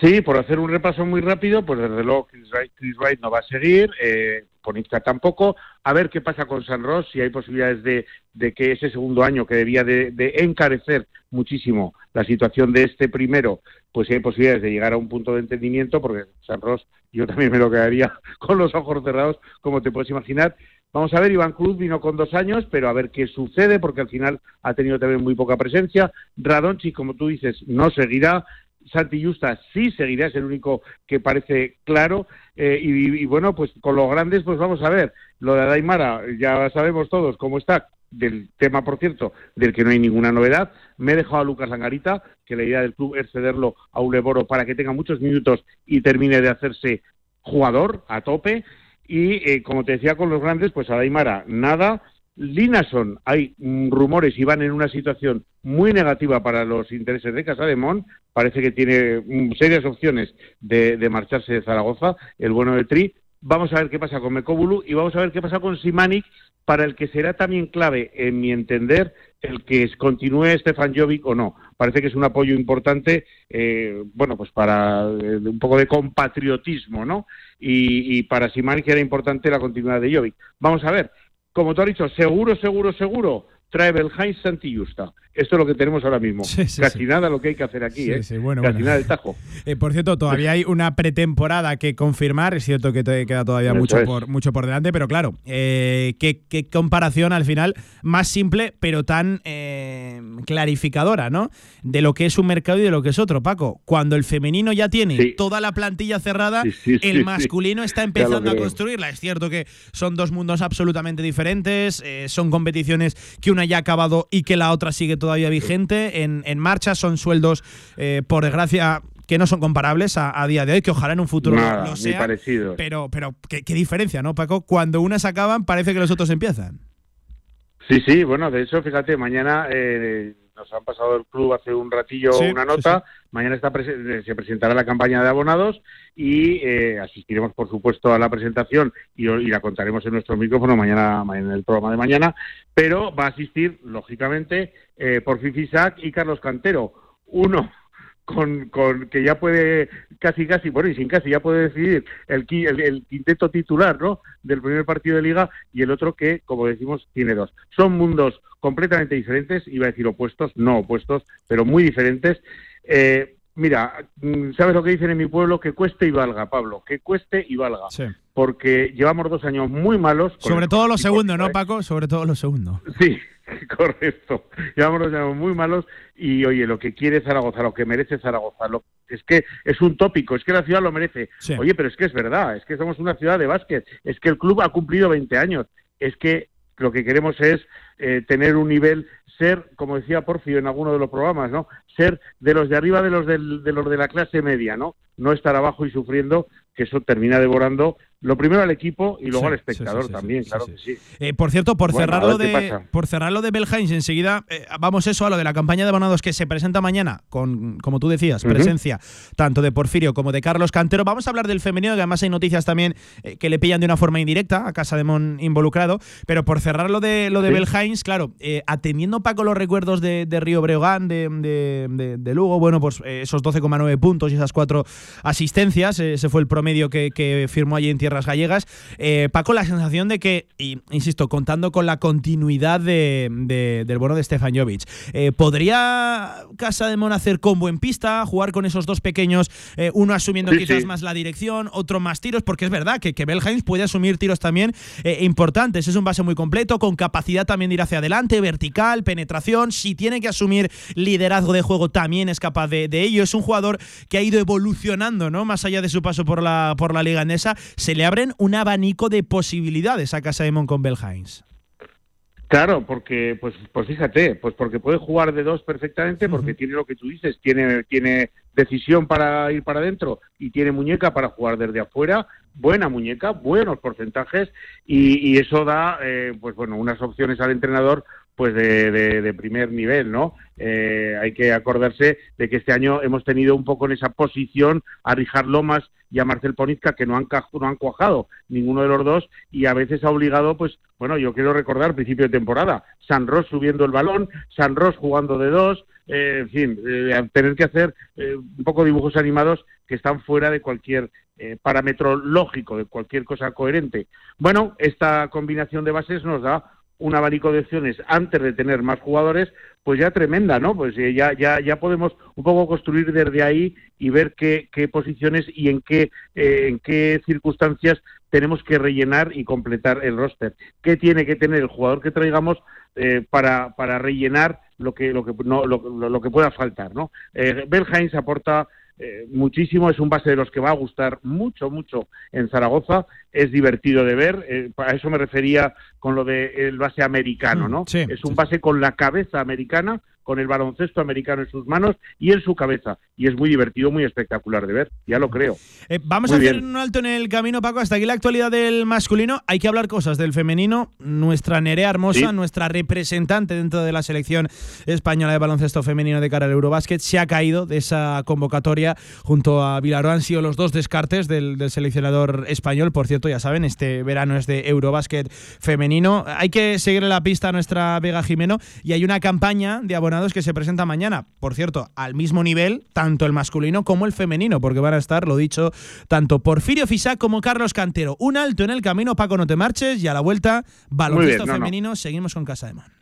Sí, por hacer un repaso muy rápido, pues desde luego Chris Wright, no va a seguir, eh, Ponitka tampoco. A ver qué pasa con San Ross, si hay posibilidades de, de que ese segundo año que debía de, de encarecer muchísimo la situación de este primero, pues si hay posibilidades de llegar a un punto de entendimiento, porque San Ross yo también me lo quedaría con los ojos cerrados, como te puedes imaginar. Vamos a ver, Iván Cruz vino con dos años, pero a ver qué sucede, porque al final ha tenido también muy poca presencia. Radonchi, como tú dices, no seguirá. Santi Justa sí seguirá, es el único que parece claro. Eh, y, y, bueno, pues con los grandes, pues vamos a ver. Lo de Adaimara, ya sabemos todos cómo está. Del tema, por cierto, del que no hay ninguna novedad. Me he dejado a Lucas Langarita, que la idea del club es cederlo a Uleboro para que tenga muchos minutos y termine de hacerse jugador a tope. Y eh, como te decía con los grandes, pues Adaimara, nada. Linason, hay mm, rumores y van en una situación muy negativa para los intereses de Casademón. Parece que tiene mm, serias opciones de, marcharse de Zaragoza, el bueno de Tri. Vamos a ver qué pasa con Mekobulu y vamos a ver qué pasa con Simanic, para el que será también clave, en mi entender, el que continúe Stefan Jovic o no. Parece que es un apoyo importante, eh, bueno, pues para eh, un poco de compatriotismo, ¿no? Y, para Simanic era importante la continuidad de Jovic. Vamos a ver, como tú has dicho, seguro, seguro, seguro. trae Belhain Santillusta. Esto es lo que tenemos ahora mismo. Casi nada lo que hay que hacer aquí, ¿eh? Casi nada el tajo. Eh, por cierto, todavía hay una pretemporada que confirmar. Es cierto que te queda todavía mucho por, mucho por delante, pero claro, eh, ¿qué, comparación al final más simple, pero tan eh, clarificadora, ¿no? De lo que es un mercado y de lo que es otro, Paco. Cuando el femenino ya tiene toda la plantilla cerrada, el masculino está empezando a construirla. Es cierto que son dos mundos absolutamente diferentes, son competiciones que una ya ha acabado y que la otra sigue todavía vigente, en, en marcha, son sueldos, eh, por desgracia, que no son comparables a, día de hoy, que ojalá en un futuro lo sea. parecido. Pero, pero ¿qué, diferencia, ¿no, Paco? Cuando unas acaban, parece que los otros empiezan. Sí, sí, bueno, de eso, fíjate, mañana eh, nos han pasado el club hace un ratillo una nota. Mañana está se presentará la campaña de abonados y eh, asistiremos, por supuesto, a la presentación y, la contaremos en nuestro micrófono mañana, en el programa de mañana. Pero va a asistir, lógicamente, eh, por Fifi Sac y Carlos Cantero. Uno con, con, que ya puede casi casi bueno y sin casi ya puede decidir el, el, quinteto titular no del primer partido de liga y el otro que como decimos tiene dos. Son mundos completamente diferentes iba a decir opuestos no opuestos pero muy diferentes. Eh, mira mm, sabes lo que dicen en mi pueblo que cueste y valga Pablo que cueste y valga. Porque llevamos dos años muy malos sobre todo los segundos no Paco sobre todo los segundos. Sí Correcto. Llevamos los muy malos y, oye, lo que quiere Zaragoza, lo que merece Zaragoza, lo, es que es un tópico, es que la ciudad lo merece. Oye, pero es que es verdad, es que somos una ciudad de básquet, es que el club ha cumplido 20 años, es que lo que queremos es eh, tener un nivel, ser, como decía Porfio en alguno de los programas, ¿no? Ser de los de arriba de los de los de la clase media, ¿no? No estar abajo y sufriendo, que eso termina devorando lo primero al equipo y luego al espectador también, claro que sí. Eh, por cierto, por cerrarlo de por cerrarlo de Belhains, enseguida eh, vamos eso a lo de la campaña de abonados que se presenta mañana con, como tú decías, presencia tanto de Porfirio como de Carlos Cantero. Vamos a hablar del femenino, que además hay noticias también eh, que le pillan de una forma indirecta a Casa de Mon involucrado. Pero por cerrarlo de lo de Belhains, claro, atendiendo Paco los recuerdos de, Río Breogán, de, de, Lugo, bueno, pues esos 12,9 puntos y esas cuatro asistencias, ese fue el promedio que, que firmó allí en tierra gallegas. Eh, Paco, la sensación de que, insisto, contando con la continuidad de, del bono de Stefan Jovic, eh, ¿podría Casa de Mon hacer combo en pista, jugar con esos dos pequeños, eh, uno asumiendo quizás más la dirección, otro más tiros? Porque es verdad que, que Belheims puede asumir tiros también importantes. Es un base muy completo, con capacidad también de ir hacia adelante, vertical, penetración. Si tiene que asumir liderazgo de juego, también es capaz de, ello. Es un jugador que ha ido evolucionando, ¿no? Más allá de su paso por la, por la Liga Andesa, se le abren un abanico de posibilidades a Casa de Mon con. Claro, porque, pues, pues fíjate, pues porque puede jugar de dos perfectamente, porque tiene lo que tú dices, tiene, tiene decisión para ir para adentro y tiene muñeca para jugar desde afuera, buena muñeca, buenos porcentajes y, eso da, eh, pues bueno, unas opciones al entrenador pues de, primer nivel, ¿no? Eh, hay que acordarse de que este año hemos tenido un poco en esa posición a Rijar Lomas y a Marcel Ponizca que no han, no han cuajado ninguno de los dos y a veces ha obligado, pues, bueno, yo quiero recordar principio de temporada, San Ross subiendo el balón, San Ross jugando de dos, eh, en fin, eh, tener que hacer un poco dibujos animados que están fuera de cualquier parámetro lógico, de cualquier cosa coherente. Bueno, esta combinación de bases nos da un abanico de opciones antes de tener más jugadores, pues ya tremenda, ¿no? Pues eh, ya, ya, ya podemos un poco construir desde ahí y ver qué, qué posiciones y en qué, eh, en qué circunstancias tenemos que rellenar y completar el roster. ¿Qué tiene que tener el jugador que traigamos eh, para, para rellenar lo que, lo que, no, lo, lo que pueda faltar, ¿no? Eh, aporta eh, muchísimo, es un base de los que va a gustar mucho, mucho en Zaragoza, es divertido de ver, eh, a eso me refería con lo del base americano, ¿no? es un base con la cabeza americana, con el baloncesto americano en sus manos y en su cabeza. Y es muy divertido, muy espectacular de ver, ya lo creo. Eh, vamos a hacer un alto en el camino, Paco. Hasta aquí la actualidad del masculino. Hay que hablar cosas del femenino. Nuestra Nerea Hermosa, nuestra representante dentro de la selección española de baloncesto femenino de cara al Eurobásquet, se ha caído de esa convocatoria junto a Vilaro. Han sido los dos descartes del, del seleccionador español. Por cierto, ya saben, este verano es de Eurobásquet femenino. Hay que seguir la pista a nuestra Vega Jimeno y hay una campaña de abonados que se presenta mañana. Por cierto, al mismo nivel, tanto el masculino como el femenino, porque van a estar, lo dicho, tanto Porfirio Fisac como Carlos Cantero. Un alto en el camino, Paco, no te marches, y a la vuelta, baloncesto femenino, seguimos con Casa de Man.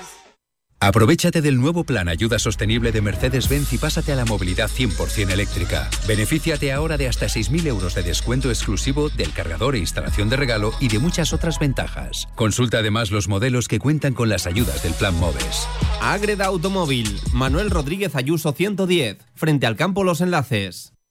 Aprovechate del nuevo plan Ayuda Sostenible de Mercedes-Benz y pásate a la movilidad 100% eléctrica. Benefíciate ahora de hasta 6.000 euros de descuento exclusivo del cargador e instalación de regalo y de muchas otras ventajas. Consulta además los modelos que cuentan con las ayudas del plan MOVES. Agreda Automóvil, Manuel Rodríguez Ayuso 110, frente al campo Los Enlaces.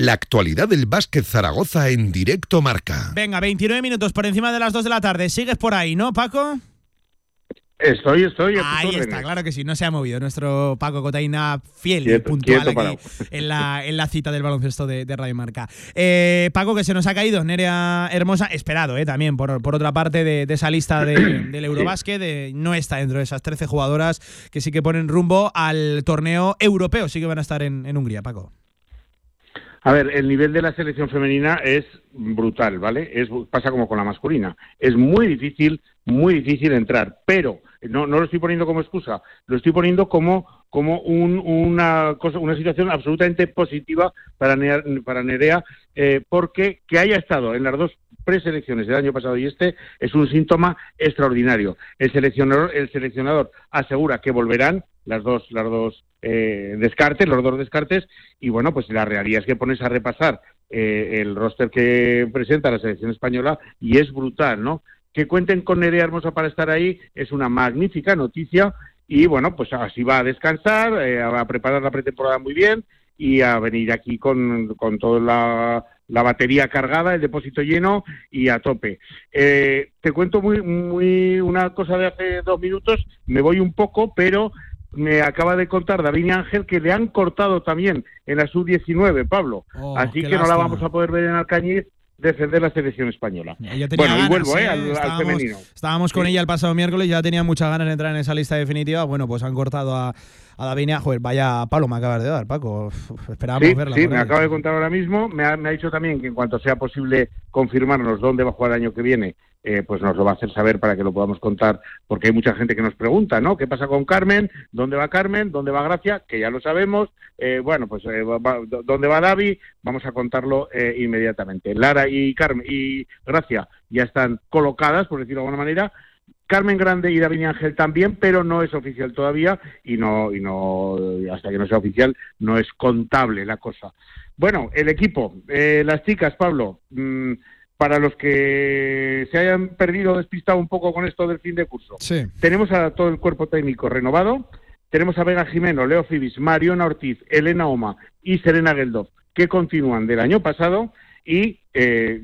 La actualidad del básquet Zaragoza en directo marca. Venga, 29 minutos por encima de las 2 de la tarde. Sigues por ahí, ¿no, Paco? Estoy, estoy. Ahí órdenes. está, claro que sí, no se ha movido nuestro Paco Cotaina fiel y puntual quieto, aquí en la, en la cita del baloncesto de, de Radio Marca. Eh, Paco, que se nos ha caído, Nerea Hermosa, esperado eh, también por, por otra parte de, de esa lista de- del Eurobásquet, de- no está dentro de esas 13 jugadoras que sí que ponen rumbo al torneo europeo, sí que van a estar en, en Hungría, Paco. A ver, el nivel de la selección femenina es brutal, ¿vale? Es, pasa como con la masculina. Es muy difícil, muy difícil entrar, pero no, no lo estoy poniendo como excusa, lo estoy poniendo como, como un- una, cosa, una situación absolutamente positiva para, para Nerea, eh, porque que haya estado en las dos preselecciones del año pasado y este es un síntoma extraordinario. El seleccionador, el seleccionador asegura que volverán las dos, las dos eh, descartes, los dos descartes, y bueno, pues la realidad es que pones a repasar eh, el roster que presenta la selección española y es brutal, ¿no? Que cuenten con Nerea Hermosa para estar ahí es una magnífica noticia y bueno, pues así va a descansar, eh, a preparar la pretemporada muy bien y a venir aquí con, con toda la, la batería cargada, el depósito lleno y a tope. Eh, te cuento muy, muy una cosa de hace dos minutos, me voy un poco, pero me acaba de contar David Ángel que le han cortado también en la sub-19, Pablo. Oh, Así que no la vamos a poder ver en Alcañiz defender la selección española. Tenía Bueno, y ganas, vuelvo, ¿eh? ¿eh? al, femenino. Estábamos con Sí. ella el pasado miércoles, ya tenía muchas ganas de entrar en esa lista definitiva. Bueno, pues han cortado a, a Davinia. Joder, vaya palo me acabas de dar, Paco. Esperábamos Sí, verla. sí, me ahí. acaba de contar ahora mismo. Me ha, me ha dicho también que en cuanto sea posible confirmarnos dónde va a jugar el año que viene, eh, pues nos lo va a hacer saber para que lo podamos contar, porque hay mucha gente que nos pregunta, ¿no? ¿Qué pasa con Carmen? ¿Dónde va Carmen? ¿Dónde va Gracia? Que ya lo sabemos. Eh, bueno, pues eh, va- ¿dónde va Davi? Vamos a contarlo eh, inmediatamente. Lara y Carmen y Gracia ya están colocadas, por decirlo de alguna manera. Carmen Grande y David Ángel también, pero no es oficial todavía y no y no hasta que no sea oficial no es contable la cosa. Bueno, el equipo, eh, las chicas, Pablo, mm, para los que se hayan perdido o despistado un poco con esto del fin de curso, Sí. tenemos a todo el cuerpo técnico renovado, tenemos a Vega Jimeno, Leo Fibis, Mariona Ortiz, Elena Oma y Serena Geldov, que continúan del año pasado y eh,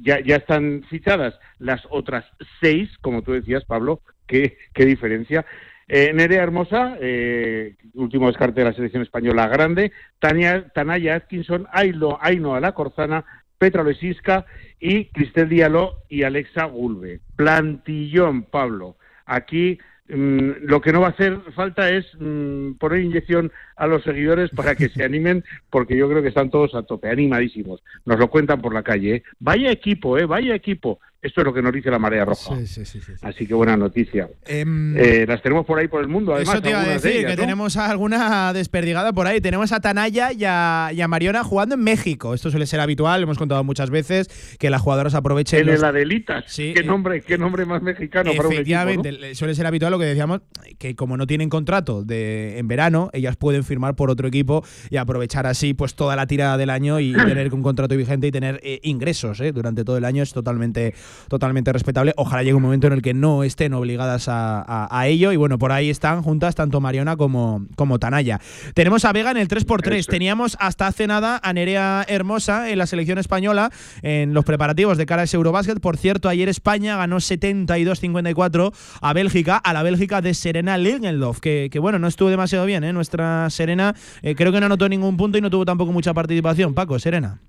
ya, ya están fichadas las otras seis, como tú decías, Pablo, qué, qué diferencia. Eh, Nerea Hermosa, eh, último descarte de la selección española grande, Tania, Tanaya Atkinson, Ailo, Aino Alacorzana, Petra Lesisca y Cristel Diallo y Alexa Gulbe. Plantillón, Pablo. Aquí mm, lo que no va a hacer falta es mm, poner inyección a los seguidores para que se animen, porque yo creo que están todos a tope, animadísimos. Nos lo cuentan por la calle. ¿eh? Vaya equipo, ¿eh? Vaya equipo. Esto es lo que nos dice la marea roja. Sí, sí, sí, sí. Así que buena noticia. Em, Eh, las tenemos por ahí por el mundo, además. Eso te iba a de decir, ellas, que ¿no? tenemos alguna desperdigada por ahí. Tenemos a Tanaya y a, y a Mariona jugando en México. Esto suele ser habitual, hemos contado muchas veces que las jugadoras aprovechen En los- el Adelitas. Sí, qué eh, nombre, qué nombre más mexicano para un equipo, Efectivamente, ¿no? le- suele ser habitual lo que decíamos, que como no tienen contrato de, en verano, ellas pueden firmar por otro equipo y aprovechar así pues toda la tirada del año y tener un contrato vigente y tener eh, ingresos eh, durante todo el año es totalmente, totalmente respetable. Ojalá llegue un momento en el que no estén obligadas a, a, ello y bueno, por ahí están juntas tanto Mariona como, como Tanaya. Tenemos a Vega en el 3x3, teníamos hasta hace nada a Nerea Hermosa en la selección española en los preparativos de cara a ese Eurobásquet. Por cierto, ayer España ganó 72-54 a Bélgica, a la Bélgica de Serena Lingendorf, que, que bueno, no estuvo demasiado bien, ¿eh? Nuestra Serena eh, creo que no anotó ningún punto y no tuvo tampoco mucha participación. Paco, Serena.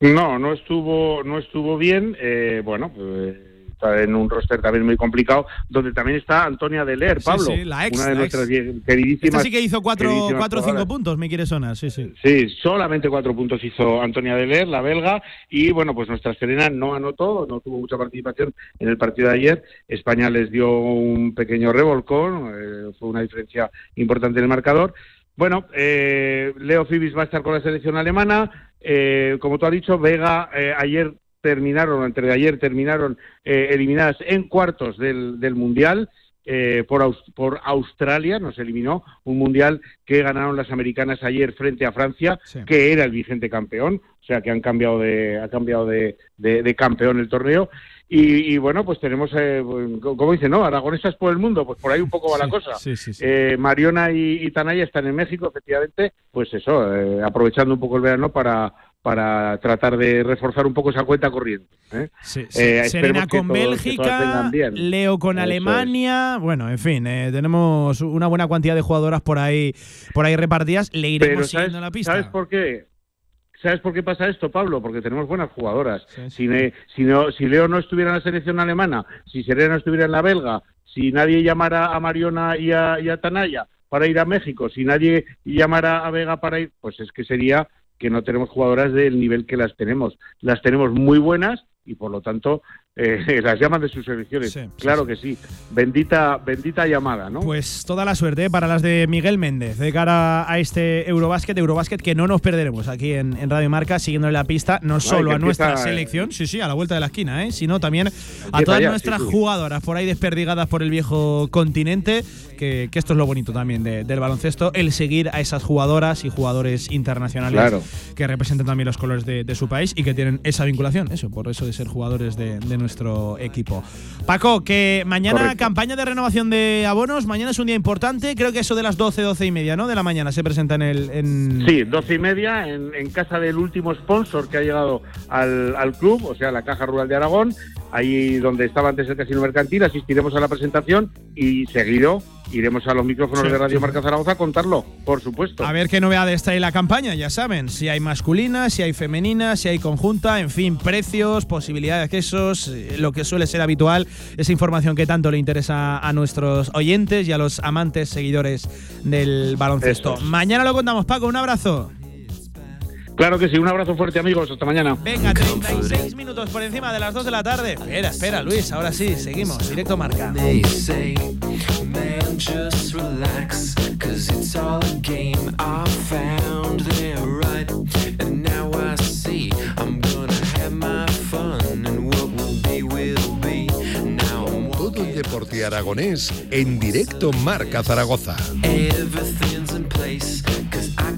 No, no estuvo, no estuvo bien. Eh, bueno, pues está en un roster también muy complicado, donde también está Antonia Deler, Pablo. Sí, la ex, una de la nuestras ex. queridísimas. Esta sí que hizo 4 queridísimas o 5 jugadoras. puntos, me quiere sonar, sí, sí. Sí, solamente cuatro puntos hizo Antonia Deler, la belga, y bueno, pues nuestra Serena no anotó, no tuvo mucha participación en el partido de ayer. España les dio un pequeño revolcón, eh, fue una diferencia importante en el marcador. Bueno, eh, Leo Fibis va a estar con la selección alemana. eh, como tú has dicho, Vega eh, ayer terminaron, antes de ayer terminaron eh, eliminadas en cuartos del, del Mundial. eh, por, Aus- por Australia, nos eliminó un mundial que ganaron las americanas ayer frente a Francia, que era el vigente campeón, o sea que han cambiado de, ha cambiado de, de- de campeón el torneo. Y, y bueno, pues tenemos, eh, como dice, ¿no? Aragonesas por el mundo, pues por ahí un poco va la cosa. Sí, sí, sí. Eh, Mariona y, y Tanaya están en México, efectivamente, pues eso, eh, aprovechando un poco el verano para, para tratar de reforzar un poco esa cuenta corriente. ¿eh? Sí, Eh, sí. Serena con Bélgica. Leo con Eso es. Alemania. Bueno, en fin, eh, tenemos una buena cantidad de jugadoras por ahí, por ahí repartidas. Le iremos Pero ¿sabes, siguiendo la pista. ¿sabes por qué? ¿Sabes por qué pasa esto, Pablo? Porque tenemos buenas jugadoras. Si, ne- si, no- si Leo no estuviera en la selección alemana, si Serena no estuviera en la belga, si nadie llamara a Mariona y a, y a Tanaya para ir a México, si nadie llamara a Vega para ir, pues es que sería que no tenemos jugadoras del nivel que las tenemos. Las tenemos muy buenas y por lo tanto eh, las llaman de sus selecciones. claro que sí. Bendita, bendita llamada, ¿no? Pues toda la suerte eh, para las de Miguel Méndez de cara a este Eurobásquet, Eurobásquet que no nos perderemos aquí en, en Radio Marca, siguiéndole la pista, no solo a nuestra empieza, eh, selección, sí, sí, a la vuelta de la esquina, ¿eh? sino también a todas ya, nuestras jugadoras por ahí desperdigadas por el viejo continente, que, que esto es lo bonito también de- del baloncesto, el seguir a esas jugadoras y jugadores internacionales Claro. que representan también los colores de, de su país y que tienen esa vinculación, eso, por eso de ser jugadores de, de nuestro equipo. Paco, que mañana Correcto. campaña de renovación de abonos, mañana es un día importante, creo que eso de las 12, 12 y media, ¿no? De la mañana se presenta en el... En Sí, doce y media en, en casa del último sponsor que ha llegado al, al club, o sea, la Caja Rural de Aragón, ahí donde estaba antes el Casino Mercantil, asistiremos a la presentación y seguido iremos a los micrófonos Sí, de Radio. Marca Zaragoza a contarlo, por supuesto. A ver qué novedades trae la campaña, ya saben, si hay masculina, si hay femenina, si hay conjunta, en fin, precios, posibilidad de accesos, eh, lo que suele ser habitual, esa información que tanto le interesa a nuestros oyentes y a los amantes, seguidores del baloncesto. Es. Mañana lo contamos, Paco, un abrazo. Claro que sí, un abrazo fuerte amigos, hasta mañana. Venga, 36 minutos por encima de las 2 de la tarde. Espera, espera, Luis, ahora sí, seguimos, directo marca. They say, man, just relax, cause it's all a game. I found they're right, and now I see I'm gonna have my fun, and what will be, will be. Now I'm Todo el deporte aragonés en directo Marca Zaragoza.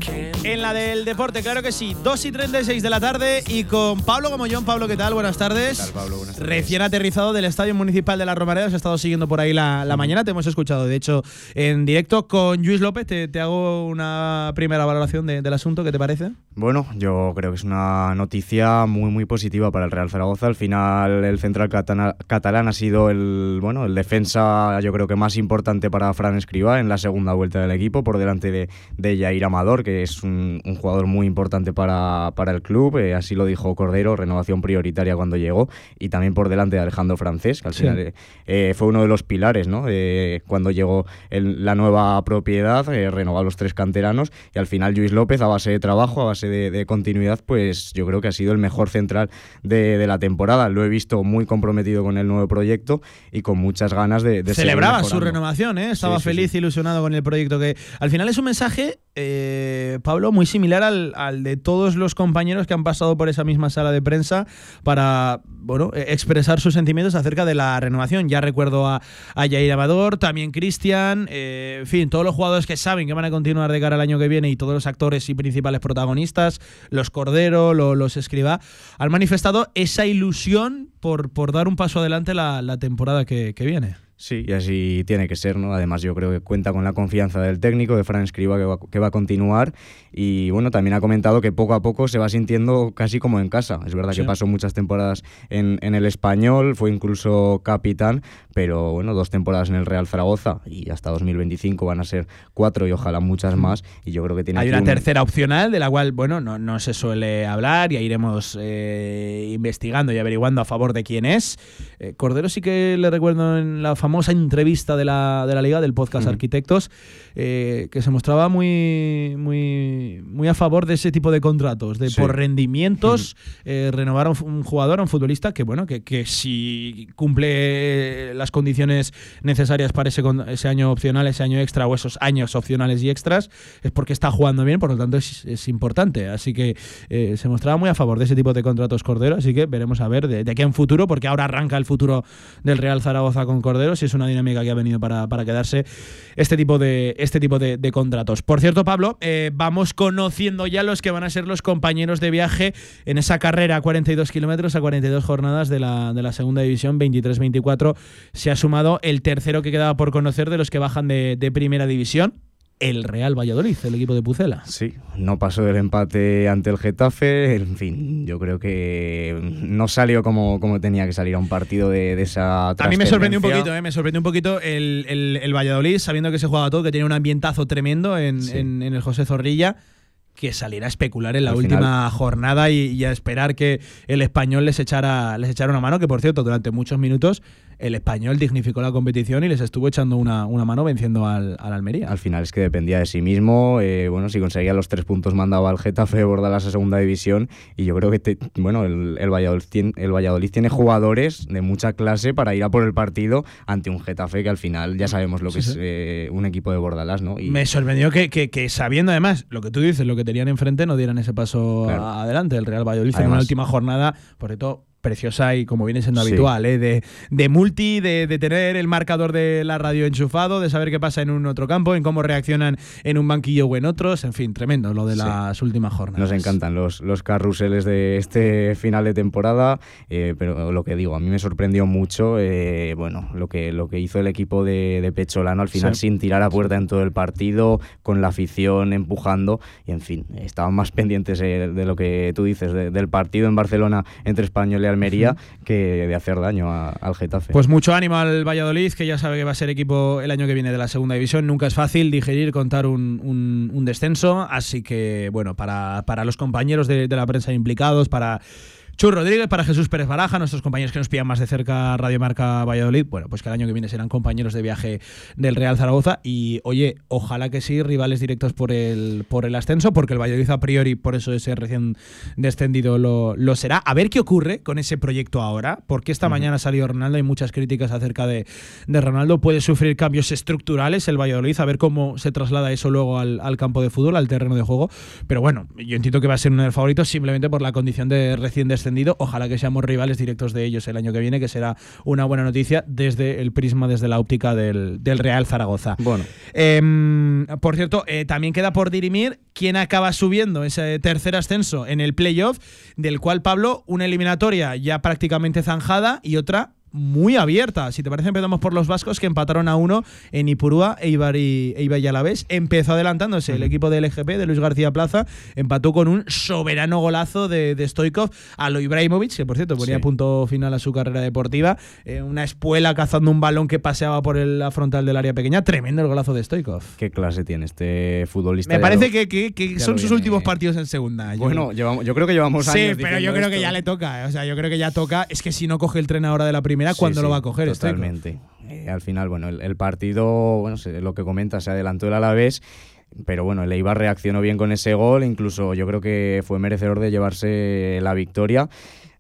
En la del deporte, claro que sí, 2 y 36 de la tarde y con Pablo Gomollón. Pablo, ¿qué tal? Buenas tardes. Pablo? Buenas tardes. Recién aterrizado del Estadio Municipal de la Romareda, has estado siguiendo por ahí la, la mañana, te hemos escuchado, de hecho, en directo con Luis López. Te, te hago una primera valoración de- del asunto, ¿qué te parece? Bueno, yo creo que es una noticia muy muy positiva para el Real Zaragoza. Al final el central catana- catalán ha sido el bueno el defensa yo creo que más importante para Fran Escribá en la segunda vuelta del equipo por delante de, de Jair Amador, que es un, un jugador muy importante para, para el club. eh, así lo dijo Cordero, renovación prioritaria cuando llegó y también por delante de Alejandro Francés, que al Sí. final eh, fue uno de los pilares ¿no? Eh, cuando llegó el- la nueva propiedad, renovó a los tres canteranos y al final Luis López, a base de trabajo, a base de, de continuidad, pues yo creo que ha sido el mejor central de, de la temporada. Lo he visto muy comprometido con el nuevo proyecto y con muchas ganas de, de Celebraba su renovación, ¿eh? estaba Sí, sí, feliz, ilusionado con el proyecto. Que al final es un mensaje eh, eh, Pablo, muy similar al, al de todos los compañeros que han pasado por esa misma sala de prensa para bueno, eh, expresar sus sentimientos acerca de la renovación. Ya recuerdo a, a Amador, también Cristian, eh, en fin, todos los jugadores que saben que van a continuar de cara al año que viene y todos los actores y principales protagonistas, los Cordero, lo- los Escribá, han manifestado esa ilusión por, por dar un paso adelante la, la temporada que viene. Sí, y así tiene que ser, ¿no? Además, yo creo que cuenta con la confianza del técnico, de Fran Escriba, que va, que va a continuar. Y bueno, también ha comentado que poco a poco se va sintiendo casi como en casa. Es verdad Sí. que pasó muchas temporadas en, en el español, fue incluso capitán, pero bueno, dos temporadas en el Real Zaragoza y hasta 2025 van a ser cuatro y ojalá muchas más. Y yo creo que tiene Hay una un- tercera opcional de la cual, bueno, no, no se suele hablar, ya iremos eh, investigando y averiguando a favor de quién es. Eh, Cordero sí que le recuerdo en la famosa entrevista de la, de la Liga, del podcast Ujú. Arquitectos, eh, que se mostraba muy, muy, muy a favor de ese tipo de contratos, de Sí. por rendimientos eh, renovar a un, jugador, a un futbolista que, bueno, que, que si cumple las condiciones necesarias para ese, ese año opcional, ese año extra o esos años opcionales y extras, es porque está jugando bien, por lo tanto es, es importante. Así que se mostraba muy a favor de ese tipo de contratos Cordero, así que veremos a ver de, de aquí en futuro, porque ahora arranca el futuro del Real Zaragoza con Cordero, si es una dinámica que ha venido para, para quedarse este tipo de, este tipo de, contratos. Por cierto, Pablo, eh, vamos conociendo ya los que van a ser los compañeros de viaje en esa carrera a 42 kilómetros, a 42 jornadas de la, de la segunda división, 23-24. Se ha sumado el tercero que quedaba por conocer de los que bajan de primera división, el Real Valladolid, el equipo de Pucela. Sí, no pasó del empate ante el Getafe. En fin, yo creo que no salió como, como tenía que salir a un partido de, de esa A mí me sorprendió un poquito, ¿eh? me sorprendió un poquito el, el- el Valladolid, sabiendo que se jugaba todo, que tenía un ambientazo tremendo en, Sí. en- en el José Zorrilla, que saliera a especular en la Al última final- jornada y, y a esperar que el español les echara, les echara una mano, que por cierto, durante muchos minutos el español dignificó la competición y les estuvo echando una, una mano venciendo al, al Almería. Al final es que dependía de sí mismo. eh, bueno, si conseguía los tres puntos mandaba al Getafe de Bordalas a segunda división. Y yo creo que te- bueno, el, el Valladolid tiene, el Valladolid tiene jugadores de mucha clase para ir a por el partido ante un Getafe que al final ya sabemos lo que Sí, es sí. eh, un equipo de Bordalas, ¿no? Y Me sorprendió que, que- que sabiendo además lo que tú dices, lo que tenían enfrente, no dieran ese paso Claro. adelante. El Real Valladolid en una última jornada, por cierto, preciosa y como viene siendo Sí. habitual, ¿eh? de, de multi, de, de tener el marcador de la radio enchufado, de saber qué pasa en un otro campo, en cómo reaccionan en un banquillo o en otros. En fin, tremendo lo de Sí. las últimas jornadas. Nos encantan los, los carruseles de este final de temporada, eh, pero lo que digo, a mí me sorprendió mucho eh, bueno, lo, que, lo que hizo el equipo de, de Pecholano al final Sí. sin tirar a puerta en todo el partido, con la afición empujando, y en fin, estaban más pendientes eh, de lo que tú dices, de- del partido en Barcelona entre Español y Almería, que de hacer daño a- al Getafe. Pues mucho ánimo al Valladolid, que ya sabe que va a ser equipo el año que viene de la segunda división. Nunca es fácil digerir, contar un, un- un descenso. Así que, bueno, para, para los compañeros de, de la prensa implicados, para Chur Rodríguez, para Jesús Pérez Baraja, nuestros compañeros que nos pillan más de cerca Radio Marca Valladolid, bueno, pues que el año que viene serán compañeros de viaje del Real Zaragoza. Y oye, ojalá que sí, rivales directos por el, por el ascenso, porque el Valladolid a priori, por eso ese recién descendido lo, lo será. A ver qué ocurre con ese proyecto ahora, porque esta mañana ha salido Ronaldo, hay muchas críticas acerca de, de Ronaldo, puede sufrir cambios estructurales el Valladolid, a ver cómo se traslada eso luego al, al campo de fútbol, al terreno de juego. Pero bueno, yo entiendo que va a ser uno de los favoritos simplemente por la condición de recién descendido. Ojalá que seamos rivales directos de ellos el año que viene, que será una buena noticia desde el prisma, desde la óptica del, del Real Zaragoza. Bueno, Em, por cierto, eh, también queda por dirimir quién acaba subiendo ese tercer ascenso en el playoff, del cual Pablo, una eliminatoria ya prácticamente zanjada y otra muy abierta. Si te parece, empezamos por los vascos que empataron a uno en Ipurúa, Eibar y, Eibar y Alavés. Empezó adelantándose el equipo del LGP de Luis García Plaza, empató con un soberano golazo de, de Stoikov a lo Ibrahimovic, que por cierto ponía Sí. punto final a su carrera deportiva. Eh, una espuela cazando un balón que paseaba por el- la frontal del área pequeña. Tremendo el golazo de Stoikov. ¿qué clase tiene este futbolista? Me parece lo- que, que- son sus viene- últimos partidos en segunda. Yo- Bueno, llevamos, yo creo que llevamos Sí, años pero yo creo que ya le toca. O sea, yo creo que ya toca. Es que si no coge el tren ahora de la primera, Sí, ¿cuándo lo va a coger? Stoikov? Totalmente. Eh, al final, bueno, el, el partido, bueno, se- lo que comenta, se adelantó el Alavés, pero bueno, el Eibar reaccionó bien con ese gol, incluso yo creo que fue merecedor de llevarse la victoria.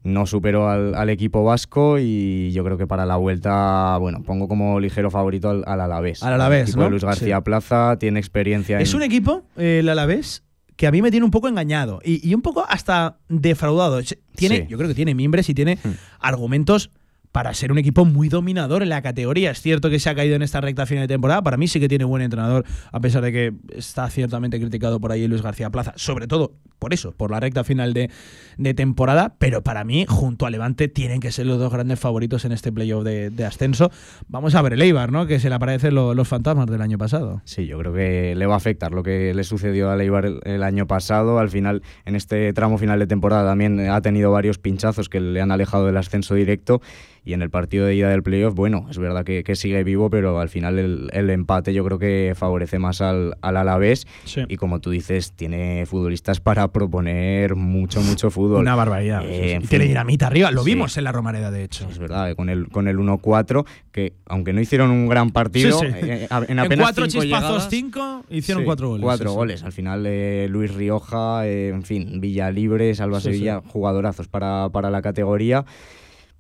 No superó al, al equipo vasco y yo creo que para la vuelta, bueno, pongo como ligero favorito al, al Alavés. Al Alavés, El equipo ¿no? de Luis García Sí. Plaza tiene experiencia Es en... un equipo, eh, el Alavés, que a mí me tiene un poco engañado y, y un poco hasta defraudado. Tiene, Sí. Yo creo que tiene mimbres y tiene argumentos para ser un equipo muy dominador en la categoría. Es cierto que se ha caído en esta recta final de temporada. Para mí sí que tiene buen entrenador, a pesar de que está ciertamente criticado por ahí Luis García Plaza. Sobre todo por eso, por la recta final de, de temporada. Pero para mí, junto a Levante, tienen que ser los dos grandes favoritos en este playoff de, de ascenso. Vamos a ver el Eibar, ¿no? Que se le aparecen lo- los fantasmas del año pasado. Sí, yo creo que le va a afectar lo que le sucedió a Leibar el, el año pasado. Al final, en este tramo final de temporada también ha tenido varios pinchazos que le han alejado del ascenso directo. Y en el partido de ida del playoff, bueno, es verdad que, que sigue vivo, pero al final el, el empate yo creo que favorece más al, al Alavés. Sí. Y como tú dices, tiene futbolistas para proponer mucho, mucho fútbol. Una barbaridad. Eh, Sí, sí. en Y tiene dinamita arriba. Lo vimos en la Romareda, de hecho. Es verdad, con el, con el 1-4, que aunque no hicieron un gran partido, eh, a- en En apenas cuatro cinco chispazos, llegadas- cinco, hicieron cuatro goles. Cuatro goles. Al final, eh, Luis Rioja, eh, en fin, Villa Libre, Salva Sevilla, jugadorazos para, para la categoría.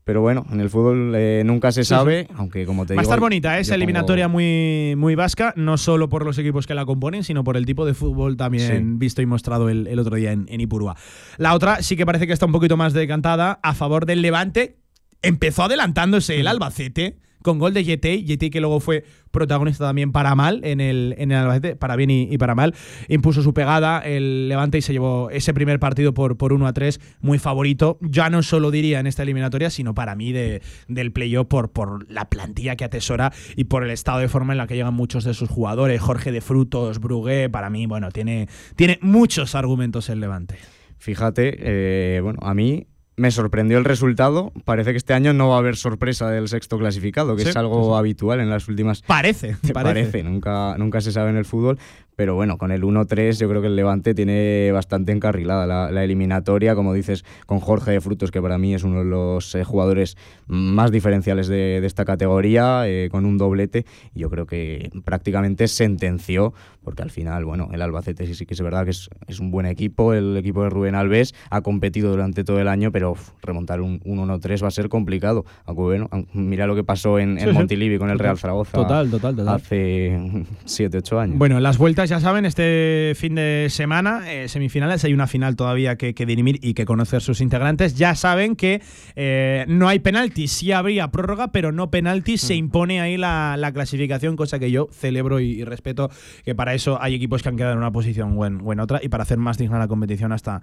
Pero bueno, en el fútbol eh, nunca se Sí, sabe, aunque como te Va a digo. estar bonita ¿eh? esa pongo- eliminatoria muy, muy vasca, no solo por los equipos que la componen, sino por el tipo de fútbol también Sí. visto y mostrado el, el otro día en, en Ipurúa. La otra sí que parece que está un poquito más decantada a favor del Levante. Empezó adelantándose el Albacete con gol de Yetey, Yetey que luego fue protagonista también para mal en el, en el Albacete, para bien y, y para mal. Impuso su pegada el Levante y se llevó ese primer partido por, por 1 a 3, muy favorito. Ya no solo diría en esta eliminatoria, sino para mí de, del playoff por, por la plantilla que atesora y por el estado de forma en la que llegan muchos de sus jugadores. Jorge de Frutos, Brugué, para mí, bueno, tiene, tiene muchos argumentos el Levante. Fíjate, eh, bueno, a mí me sorprendió el resultado. Parece que este año no va a haber sorpresa del sexto clasificado, que Sí, es algo sí, habitual en las últimas. Parece, parece. parece, nunca, nunca se sabe en el fútbol. Pero bueno, con el 1-3 yo creo que el Levante tiene bastante encarrilada la, la eliminatoria, como dices, con Jorge de Frutos, que para mí es uno de los eh, jugadores más diferenciales de, de esta categoría, eh, con un doblete. Y yo creo que prácticamente sentenció, porque al final, bueno, el Albacete sí, sí que es verdad que es, es un buen equipo, el equipo de Rubén Alves ha competido durante todo el año, pero uf, remontar un, un 1-3 va a ser complicado. Aunque bueno, mira lo que pasó en, en. Montilivi con el Real Zaragoza total, total, total. hace 7-8 años. Bueno, las vueltas ya saben, este fin de semana, eh, semifinales, hay una final todavía que, que dirimir y que conocer sus integrantes. Ya saben que eh, no hay penaltis, sí habría prórroga, pero no penaltis, se impone ahí la, la clasificación, cosa que yo celebro y, y respeto, que para eso hay equipos que han quedado en una posición o en, o en otra y para hacer más digna la competición hasta,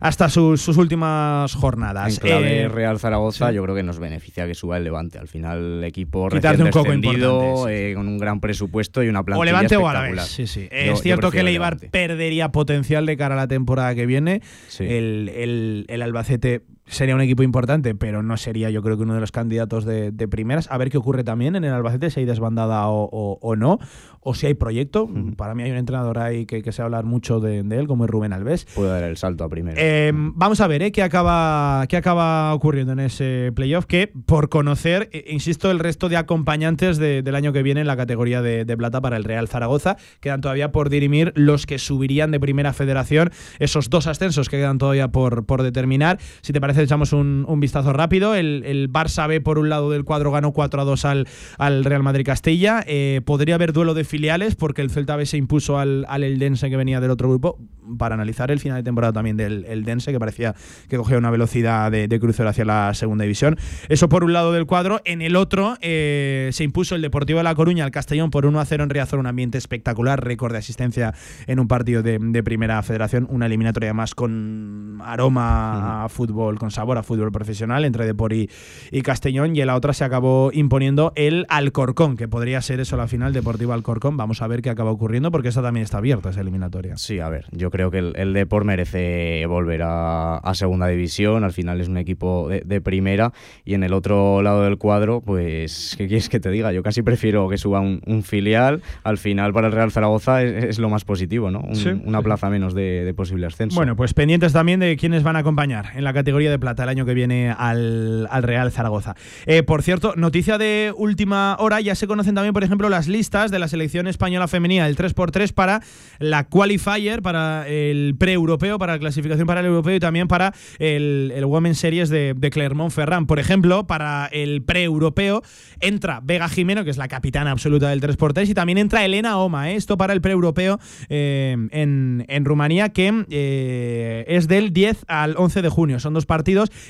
hasta sus, sus últimas jornadas. En clave Eh, Real Zaragoza, sí. yo creo que nos beneficia que suba el Levante. Al final, el equipo recién un descendido, importante, eh, con un gran presupuesto y una plantilla O Levante o. Alavés. Sí, sí. Yo- es cierto que el Eibar perdería potencial de cara a la temporada que viene. El, el- el Albacete sería un equipo importante, pero no sería yo creo que uno de los candidatos de, de primeras. A ver qué ocurre también en el Albacete, si hay desbandada o, o- o no, o si hay proyecto. Para mí hay un entrenador ahí que, que se hablar mucho de, de él, como es Rubén Alves. Puede dar el salto a primero. Eh, vamos a ver ¿eh? qué, acaba, qué acaba ocurriendo en ese playoff, que por conocer, eh, insisto, el resto de acompañantes de- del año que viene en la categoría de, de plata para el Real Zaragoza, quedan todavía por dirimir los que subirían de primera federación, esos dos ascensos que quedan todavía por, por determinar. Si te parece, echamos un, un vistazo rápido. El, el Barça B por un lado del cuadro ganó 4 a 2 al, al Real Madrid Castilla. Eh, podría haber duelo de filiales porque el Celta B se impuso al, al Eldense que venía del otro grupo para analizar el final de temporada también del Eldense que parecía que cogía una velocidad de, de crucero hacia la segunda división. Eso por un lado del cuadro. En el otro eh, se impuso el Deportivo de La Coruña al Castellón por 1 a 0 en Riazor, un ambiente espectacular, récord de asistencia en un partido de, de primera federación, una eliminatoria más con aroma a fútbol, con sabor a fútbol profesional entre Depor y, y Castellón. Y en la otra se acabó imponiendo el Alcorcón, que podría ser eso la final Deportivo Alcorcón. Vamos a ver qué acaba ocurriendo porque esa también está abierta, esa eliminatoria. Sí, a ver, yo creo que el, el Depor merece volver a, a segunda división. Al final es un equipo de, de primera. Y en el otro lado del cuadro, pues, ¿qué quieres que te diga? Yo casi prefiero que suba un, un filial. Al final, para el Real Zaragoza es, es lo más positivo, ¿no? Un- Sí, una plaza menos de, de posible ascenso. Bueno, pues pendientes también de quiénes van a acompañar en la categoría de plata el año que viene al, al Real Zaragoza. Eh, por cierto, noticia de última hora, ya se conocen también, por ejemplo, las listas de la selección española femenina, el 3x3 para la qualifier, para el pre-europeo, para la clasificación para el europeo y también para el, el Women's Series de, Clermont-Ferrand. Por ejemplo, para el pre-europeo entra Vega Jimeno, que es la capitana absoluta del 3x3, y también entra Elena Oma, ¿eh? esto para el pre-europeo eh, en, en Rumanía, que es del 10 al 11 de junio. Son dos partidos.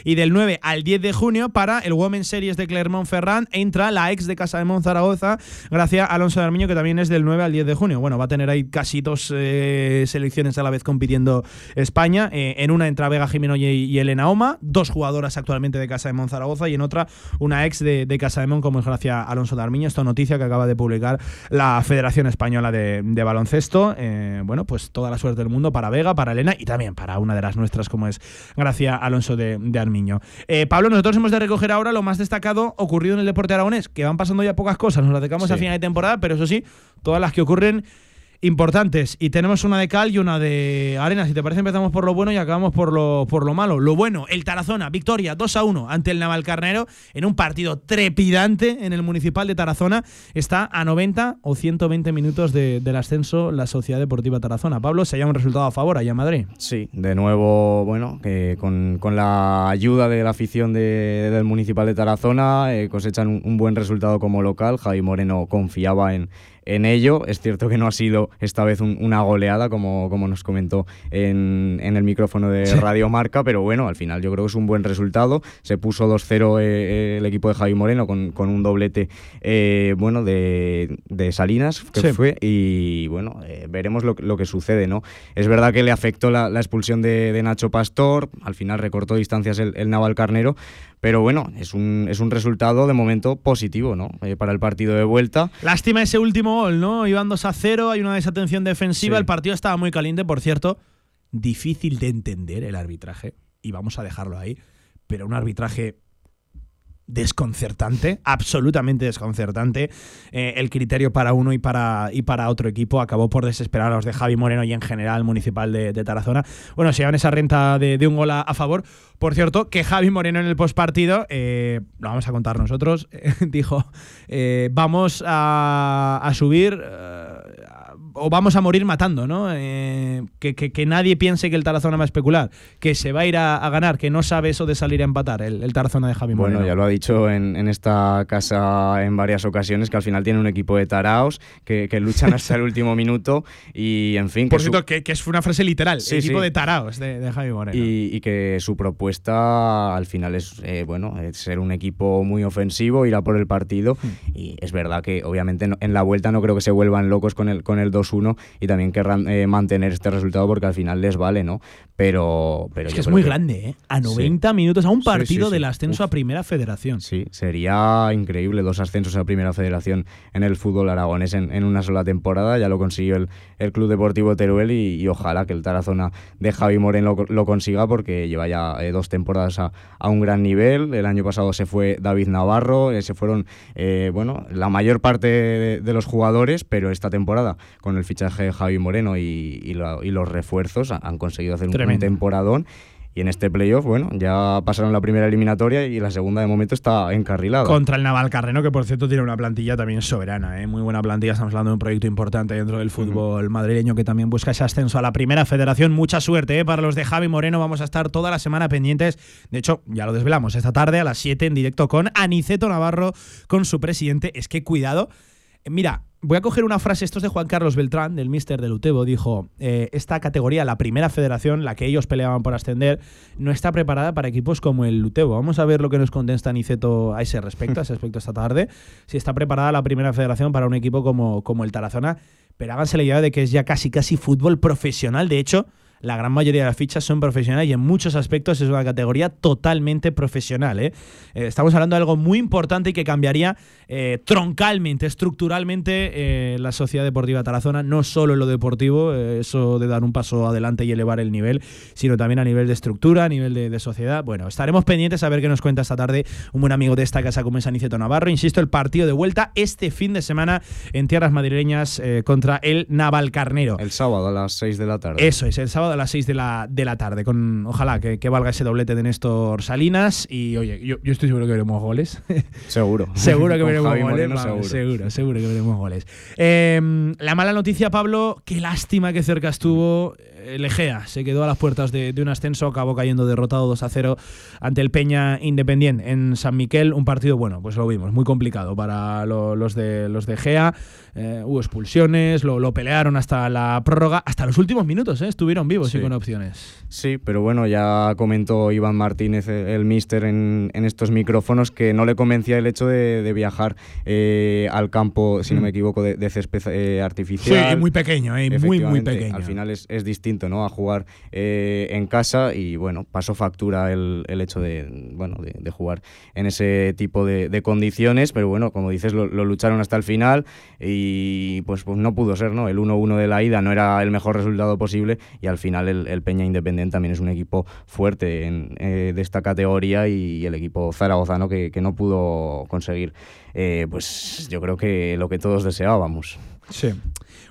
Y del 9 al 10 de junio para el Women's Series de Clermont-Ferrand entra la ex de Casa de Monzaragoza, Gracia Alonso de Armiño, que también es del 9 al 10 de junio. Bueno, va a tener ahí casi dos eh, selecciones a la vez compitiendo España. Eh, en una entra Vega Jimeno y, Elena Oma, dos jugadoras actualmente de Casa de Monzaragoza, y en otra una ex de, Casa de Mon, como es Gracia Alonso de Armiño. Esta noticia que acaba de publicar la Federación Española de, de Baloncesto. Eh, bueno, pues toda la suerte del mundo para Vega, para Elena y también para una de las nuestras, como es Gracia Alonso de, de Armiño. Eh, Pablo, nosotros hemos de recoger ahora lo más destacado ocurrido en el deporte aragonés, que van pasando ya pocas cosas, nos las dedicamos a final de temporada, pero eso sí, todas las que ocurren importantes. Y tenemos una de cal y una de arena. Si te parece, empezamos por lo bueno y acabamos por lo, por lo malo. Lo bueno, el Tarazona, victoria 2 a 1 ante el Navalcarnero en un partido trepidante en el Municipal de Tarazona. Está a 90 o 120 minutos de- del ascenso la Sociedad Deportiva Tarazona. Pablo, se halla un resultado a favor allá en Madrid. Sí, de nuevo, bueno, con, con la ayuda de la afición de- del Municipal de Tarazona eh, cosechan un, un buen resultado como local. Javi Moreno confiaba en, en ello. Es cierto que no ha sido esta vez un- una goleada, como, como nos comentó en, en el micrófono de Sí. Radio Marca, pero bueno, al final yo creo que es un buen resultado. Se puso 2-0 eh, el equipo de Javi Moreno con, con un doblete eh, bueno, de, de Salinas, que Sí. fue, y bueno, eh, veremos lo, lo que sucede, ¿no? Es verdad que le afectó la, la expulsión de, de Nacho Pastor, al final recortó distancias el, el Naval Carnero, pero bueno, es un, es un resultado de momento positivo, ¿no? Eh, para el partido de vuelta. Lástima ese último gol, ¿no? Iban 2 a 0, hay una desatención defensiva, Sí. el partido estaba muy caliente, por cierto. Difícil de entender el arbitraje, y vamos a dejarlo ahí, pero un arbitraje desconcertante, absolutamente desconcertante. Eh, el criterio para uno y para, y para otro equipo acabó por desesperar a los de Javi Moreno y en general municipal de, Tarazona. Bueno, se llevan esa renta de, un gol a, favor. Por cierto, que Javi Moreno en el postpartido, eh, lo vamos a contar nosotros, dijo, eh, vamos a, a subir eh, o vamos a morir matando, ¿no? Eh, que, que- que nadie piense que el Tarazona va a especular, que se va a ir a, a ganar, que no sabe eso de salir a empatar, el, el Tarazona de Javi Moreno. Bueno, ya lo ha dicho en, en esta casa en varias ocasiones, que al final tiene un equipo de taraos que, que luchan hasta el último minuto y, en fin... Por su- cierto, que, es una frase literal, Sí, equipo sí. de taraos de, de Javi Moreno. Y, y que su propuesta al final es eh, bueno es ser un equipo muy ofensivo, ir a por el partido. Hmm. Y es verdad que obviamente no- en la vuelta no creo que se vuelvan locos con el, con el 2-1 y también querrán eh, mantener este resultado porque al final les vale, ¿no? Pero, pero es que es muy grande, ¿eh? A 90 minutos, a un partido sí, sí. del ascenso a Primera Federación. Sí, sería increíble dos ascensos a Primera Federación en el fútbol aragonés en, en una sola temporada. Ya lo consiguió el, el Club Deportivo Teruel y, y ojalá que el Tarazona de Javi Moreno lo, lo consiga porque lleva ya eh, dos temporadas a, a un gran nivel. El año pasado se fue David Navarro, eh, se fueron bueno la mayor parte de, de los jugadores, pero esta temporada con el fichaje de Javi Moreno y, y la- y los refuerzos han- conseguido hacer un, un Tremendo. temporadón. Y en este playoff, bueno, ya pasaron la primera eliminatoria y la segunda de momento está encarrilada. Contra el Navalcarreno, que por cierto tiene una plantilla también soberana, ¿eh? muy buena plantilla. Estamos hablando de un proyecto importante dentro del fútbol madrileño que también busca ese ascenso a la primera federación. Mucha suerte ¿eh? para los de Javi Moreno. Vamos a estar toda la semana pendientes. De hecho, ya lo desvelamos esta tarde a las 7 en directo con Aniceto Navarro, con su presidente. Es que cuidado. Mira, voy a coger una frase, esto es de Juan Carlos Beltrán, del Mister del Utebo, dijo, eh, esta categoría, la primera federación, la que ellos peleaban por ascender, no está preparada para equipos como el Utebo. Vamos a ver lo que nos contesta Niceto a ese respecto, a ese respecto esta tarde, si está preparada la primera federación para un equipo como, como el Tarazona, pero háganse la idea de que es ya casi casi fútbol profesional, de hecho, la gran mayoría de las fichas son profesionales y en muchos aspectos es una categoría totalmente profesional. ¿eh? Eh, estamos hablando de algo muy importante y que cambiaría eh, troncalmente, estructuralmente eh, la Sociedad Deportiva Tarazona, no solo en lo deportivo, eso de dar un paso adelante y elevar el nivel, sino también a nivel de estructura, a nivel de, de sociedad. Bueno, estaremos pendientes a ver qué nos cuenta esta tarde un buen amigo de esta casa como es Aniceto Navarro. Insisto, el partido de vuelta este fin de semana en tierras madrileñas contra el Navalcarnero. El sábado a las 6 de la tarde. Eso es, el sábado sábado a las 6 de la, de la tarde. Con, ojalá que, que valga ese doblete de Néstor Salinas. Y oye, yo, yo estoy seguro que veremos goles. Seguro. seguro que veremos Javi goles. Moreno, vamos, seguro. seguro, seguro que veremos goles. Eh, la mala noticia, Pablo, qué lástima que cerca estuvo. El Egea se quedó a las puertas de, de un ascenso, acabó cayendo derrotado 2 a 0 ante el Peña Independiente en San Miquel. Un partido, bueno, pues lo vimos, muy complicado para lo- los de los de Egea. Eh, hubo expulsiones, lo, lo pelearon hasta la prórroga, hasta los últimos minutos, ¿eh? estuvieron vivos y con opciones. Sí, pero bueno, ya comentó Iván Martínez, el el míster, en, en estos micrófonos, que no le convencía el hecho de, de viajar eh, al campo, si no Mm. me equivoco, de, de césped eh, artificial. Sí, muy pequeño, eh, muy, muy pequeño. Al final es, es distinto, ¿no? A jugar eh, en casa y, bueno, pasó factura el, el hecho de, bueno, de, jugar en ese tipo de, condiciones, pero bueno, como dices, lo, lucharon hasta el final y pues, pues no pudo ser, ¿no? El 1-1 de la ida no era el mejor resultado posible y al final el, Peña Independiente también es un equipo fuerte en, eh, de esta categoría y, el equipo zaragozano que, que no pudo conseguir, eh, pues yo creo que lo que todos deseábamos. Sí.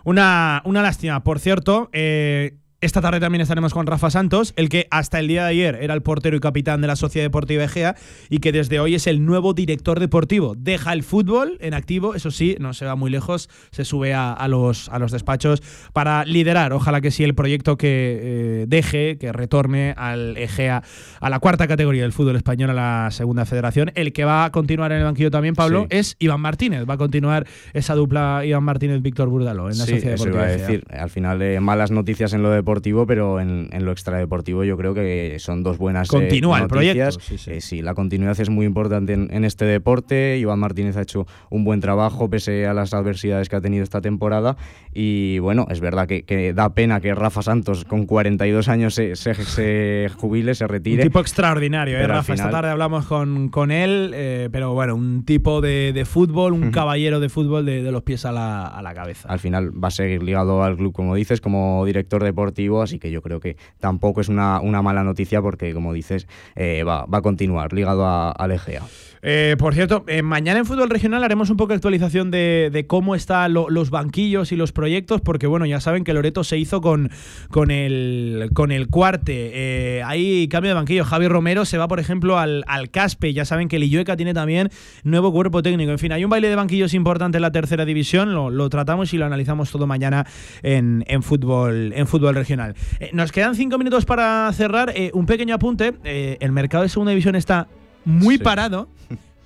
Una, una lástima. Por cierto, eh, esta tarde también estaremos con Rafa Santos, el que hasta el día de ayer era el portero y capitán de la Sociedad Deportiva Egea y que desde hoy es el nuevo director deportivo. Deja el fútbol en activo, eso sí, no se va muy lejos, se sube a, a los, a los despachos para liderar, ojalá que sí, el proyecto que eh, deje, que retorne al Egea, a la cuarta categoría del fútbol español, a la segunda federación. El que va a continuar en el banquillo también, Pablo, Sí. es Iván Martínez. Va a continuar esa dupla Iván Martínez-Víctor Burdalo en la Sí, Sociedad eso Deportiva iba a Egea. decir. Al final, eh, malas noticias en lo deportivo, pero en, en lo extradeportivo yo creo que son dos buenas eh, Continúa el noticias. proyecto, Eh, sí, la continuidad es muy importante en, en este deporte. Iván Martínez ha hecho un buen trabajo pese a las adversidades que ha tenido esta temporada. Y bueno, es verdad que, que da pena que Rafa Santos con 42 años se, se- se jubile, se Un retire. tipo extraordinario, ¿eh, Rafa? Esta tarde hablamos con, con él, eh, pero bueno, un tipo de, de fútbol, un caballero de fútbol de, de los pies a la, a la cabeza. al final va a seguir ligado al club, como dices, como director deportivo, así que yo creo que tampoco es una, una mala noticia porque, como dices, eh, va, va a continuar ligado a, al Egea. Eh, por cierto, eh, mañana en Fútbol Regional haremos un poco de actualización de, cómo están lo- los banquillos y los proyectos, porque bueno, ya saben que Loreto se hizo con, con, el, con el cuarte. Eh, hay cambio de banquillo. Javi Romero se va, por ejemplo, al, al Caspe. Ya saben que Lillueca tiene también nuevo cuerpo técnico. En fin, hay un baile de banquillos importante en la tercera división. Lo, lo tratamos y lo analizamos todo mañana en, en fútbol, en fútbol regional. Eh, nos quedan cinco minutos para cerrar. Eh, un pequeño apunte. Eh, el mercado de segunda división está muy Sí. parado,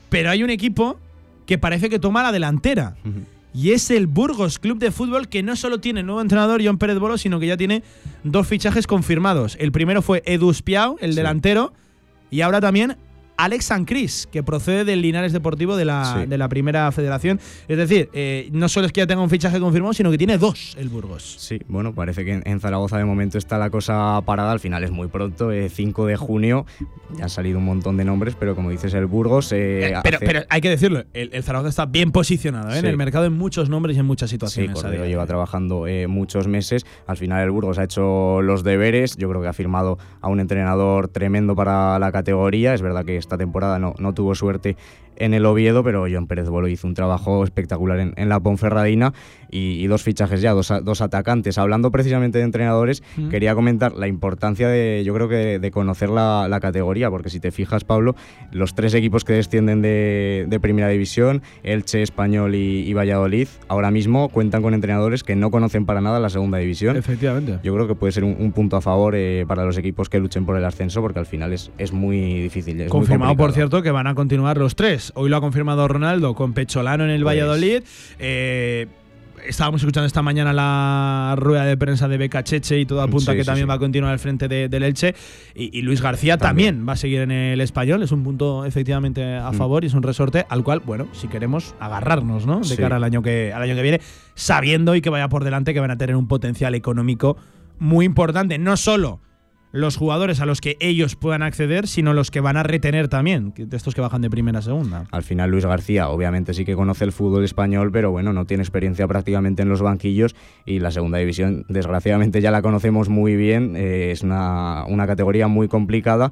pero hay un equipo que parece que toma la delantera. Y es el Burgos Club de Fútbol que no solo tiene nuevo entrenador John Pérez Bolo, sino que ya tiene dos fichajes confirmados. El primero fue Edu Spiau, el delantero, y ahora también Alex Sancris, que procede del Linares Deportivo de la, Sí. de la Primera Federación. Es decir, eh, no solo es que ya tenga un fichaje confirmado, sino que tiene dos el Burgos. Sí, bueno, parece que en, Zaragoza de momento está la cosa parada, al final es muy pronto, eh, 5 de junio, ya han salido un montón de nombres, pero como dices, el Burgos... eh, Eh, pero, hace- pero hay que decirlo, el, el Zaragoza está bien posicionado en Sí. el mercado en muchos nombres y en muchas Sí, situaciones. a Cordero lleva trabajando muchos meses. Al final el Burgos ha hecho los deberes. Yo creo que ha firmado a un entrenador tremendo para la categoría. Es verdad que esta temporada no, no tuvo suerte en el Oviedo, pero John Pérez Bolo hizo un trabajo espectacular en, en la Ponferradina y, y dos fichajes ya, dos, dos atacantes. Hablando precisamente de entrenadores, Mm. quería comentar la importancia de, yo creo que de conocer la, la categoría, porque si te fijas, Pablo, los tres equipos que descienden de, de Primera División, Elche, Español y, y Valladolid, ahora mismo cuentan con entrenadores que no conocen para nada la Segunda División. Efectivamente. Yo creo que puede ser un, un punto a favor eh, para los equipos que luchen por el ascenso, porque al final es, es muy difícil. es muy Confirmado, por cierto, que van a continuar los tres. Hoy lo ha confirmado Ronaldo con Pecholano en el Pues- Valladolid. Eh, estábamos escuchando esta mañana la rueda de prensa de Beca Cheche y todo apunta Sí, que sí, también sí. va a continuar al frente de- del Elche. Y, y Luis García también. va a seguir en el español. Es un punto efectivamente a Mm. favor y es un resorte al cual, bueno, si queremos agarrarnos, ¿no? De cara al año, que, al año que viene, sabiendo y que vaya por delante que van a tener un potencial económico muy importante. No solo los jugadores a los que ellos puedan acceder, sino los que van a retener también, de estos que bajan de primera a segunda. Al final Luis García obviamente sí que conoce el fútbol español, pero bueno, no tiene experiencia prácticamente en los banquillos y la segunda división desgraciadamente ya la conocemos muy bien, eh, es una, una categoría muy complicada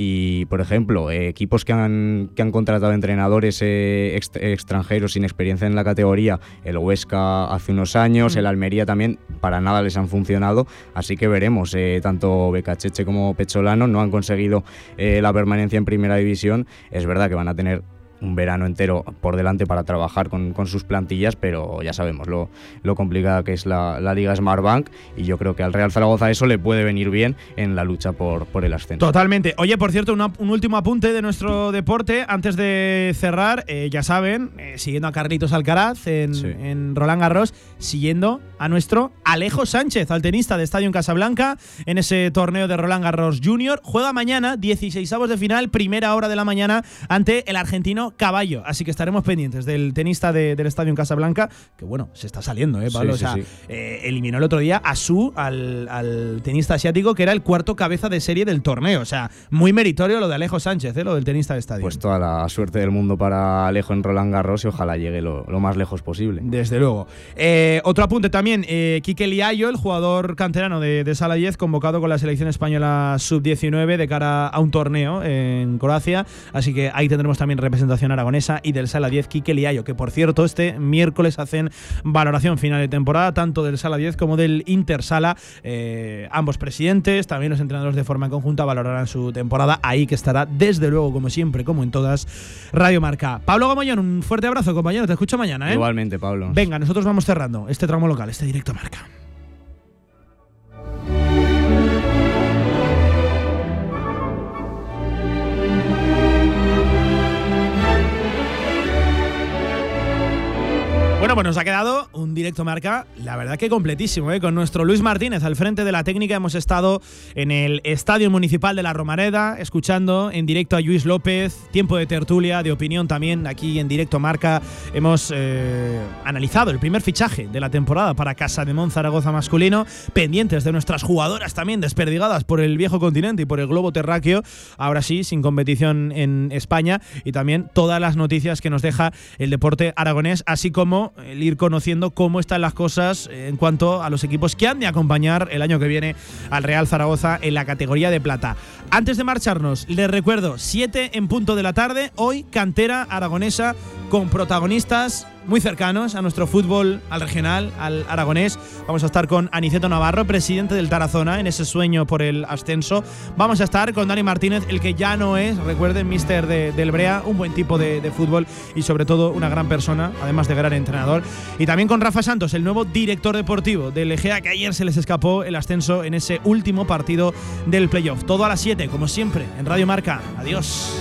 Y, por ejemplo, eh, equipos que han, que han contratado entrenadores eh, ex- extranjeros sin experiencia en la categoría, el Huesca hace unos años, el Almería también, para nada les han funcionado. Así que veremos, eh, tanto Becacheche como Pecholano no han conseguido eh, la permanencia en primera división. Es verdad que van a tener un verano entero por delante para trabajar con, con sus plantillas, pero ya sabemos lo, lo complicada que es la, la Liga Smartbank y yo creo que al Real Zaragoza eso le puede venir bien en la lucha por, por el ascenso. Totalmente. Oye, por cierto, una- un último apunte de nuestro deporte antes de cerrar. eh, ya saben, eh, siguiendo a Carlitos Alcaraz en, en Roland Garros, siguiendo a nuestro Alejo Sánchez, al tenista de Estadio en Casablanca, en ese torneo de Roland Garros Junior. Juega mañana, 16 de final, primera hora de la mañana, ante el argentino Caballo. Así que estaremos pendientes del tenista de- del Estadio en Casablanca, que bueno, se está saliendo, ¿eh, Pablo? Sí, o sea, sí. eh, eliminó el otro día a Su, al, al tenista asiático, que era el cuarto cabeza de serie del torneo. O sea, muy meritorio lo de Alejo Sánchez, ¿eh? lo del tenista de estadio. Pues toda la suerte del mundo para Alejo en Roland Garros y ojalá llegue lo, lo más lejos posible. Desde luego. Eh, otro apunte también, eh, Quique Liayo, el jugador canterano de, de Sala 10, convocado con la selección española sub-19 de cara a un torneo en Croacia. Así que ahí tendremos también representación aragonesa y del Sala 10, Quique Liayo, que por cierto este miércoles hacen valoración final de temporada, tanto del Sala 10 como del Inter Sala. Eh, ambos presidentes, también los entrenadores de forma conjunta valorarán su temporada. Ahí que estará, desde luego, como siempre, como en todas, Radio Marca. Pablo Gamoyón, un fuerte abrazo, compañero. Te escucho mañana, ¿eh? Igualmente, Pablo. Venga, nosotros vamos cerrando este tramo local, este directo marca. Bueno, pues nos ha quedado un directo marca, la verdad que completísimo, ¿eh? con nuestro Luis Martínez al frente de la técnica. Hemos estado en el Estadio Municipal de la Romareda, escuchando en directo a Luis López, tiempo de tertulia, de opinión también aquí en directo marca. Hemos eh, analizado el primer fichaje de la temporada para Casa de Mon Zaragoza masculino, pendientes de nuestras jugadoras también desperdigadas por el viejo continente y por el globo terráqueo, ahora sí, sin competición en España, y también todas las noticias que nos deja el deporte aragonés, así como el ir conociendo cómo están las cosas en cuanto a los equipos que han de acompañar el año que viene al Real Zaragoza en la categoría de plata. Antes de marcharnos, les recuerdo, 7 en punto de la tarde, hoy cantera aragonesa con protagonistas muy cercanos a nuestro fútbol, al regional, al aragonés. Vamos a estar con Aniceto Navarro, presidente del Tarazona, en ese sueño por el ascenso. Vamos a estar con Dani Martínez, el que ya no es, recuerden, mister de- del Brea, un buen tipo de, de fútbol y sobre todo una gran persona, además de gran entrenador. Y también con Rafa Santos, el nuevo director deportivo del Egea, que ayer se les escapó el ascenso en ese último partido del playoff. Todo a las 7, como siempre, en Radio Marca. Adiós.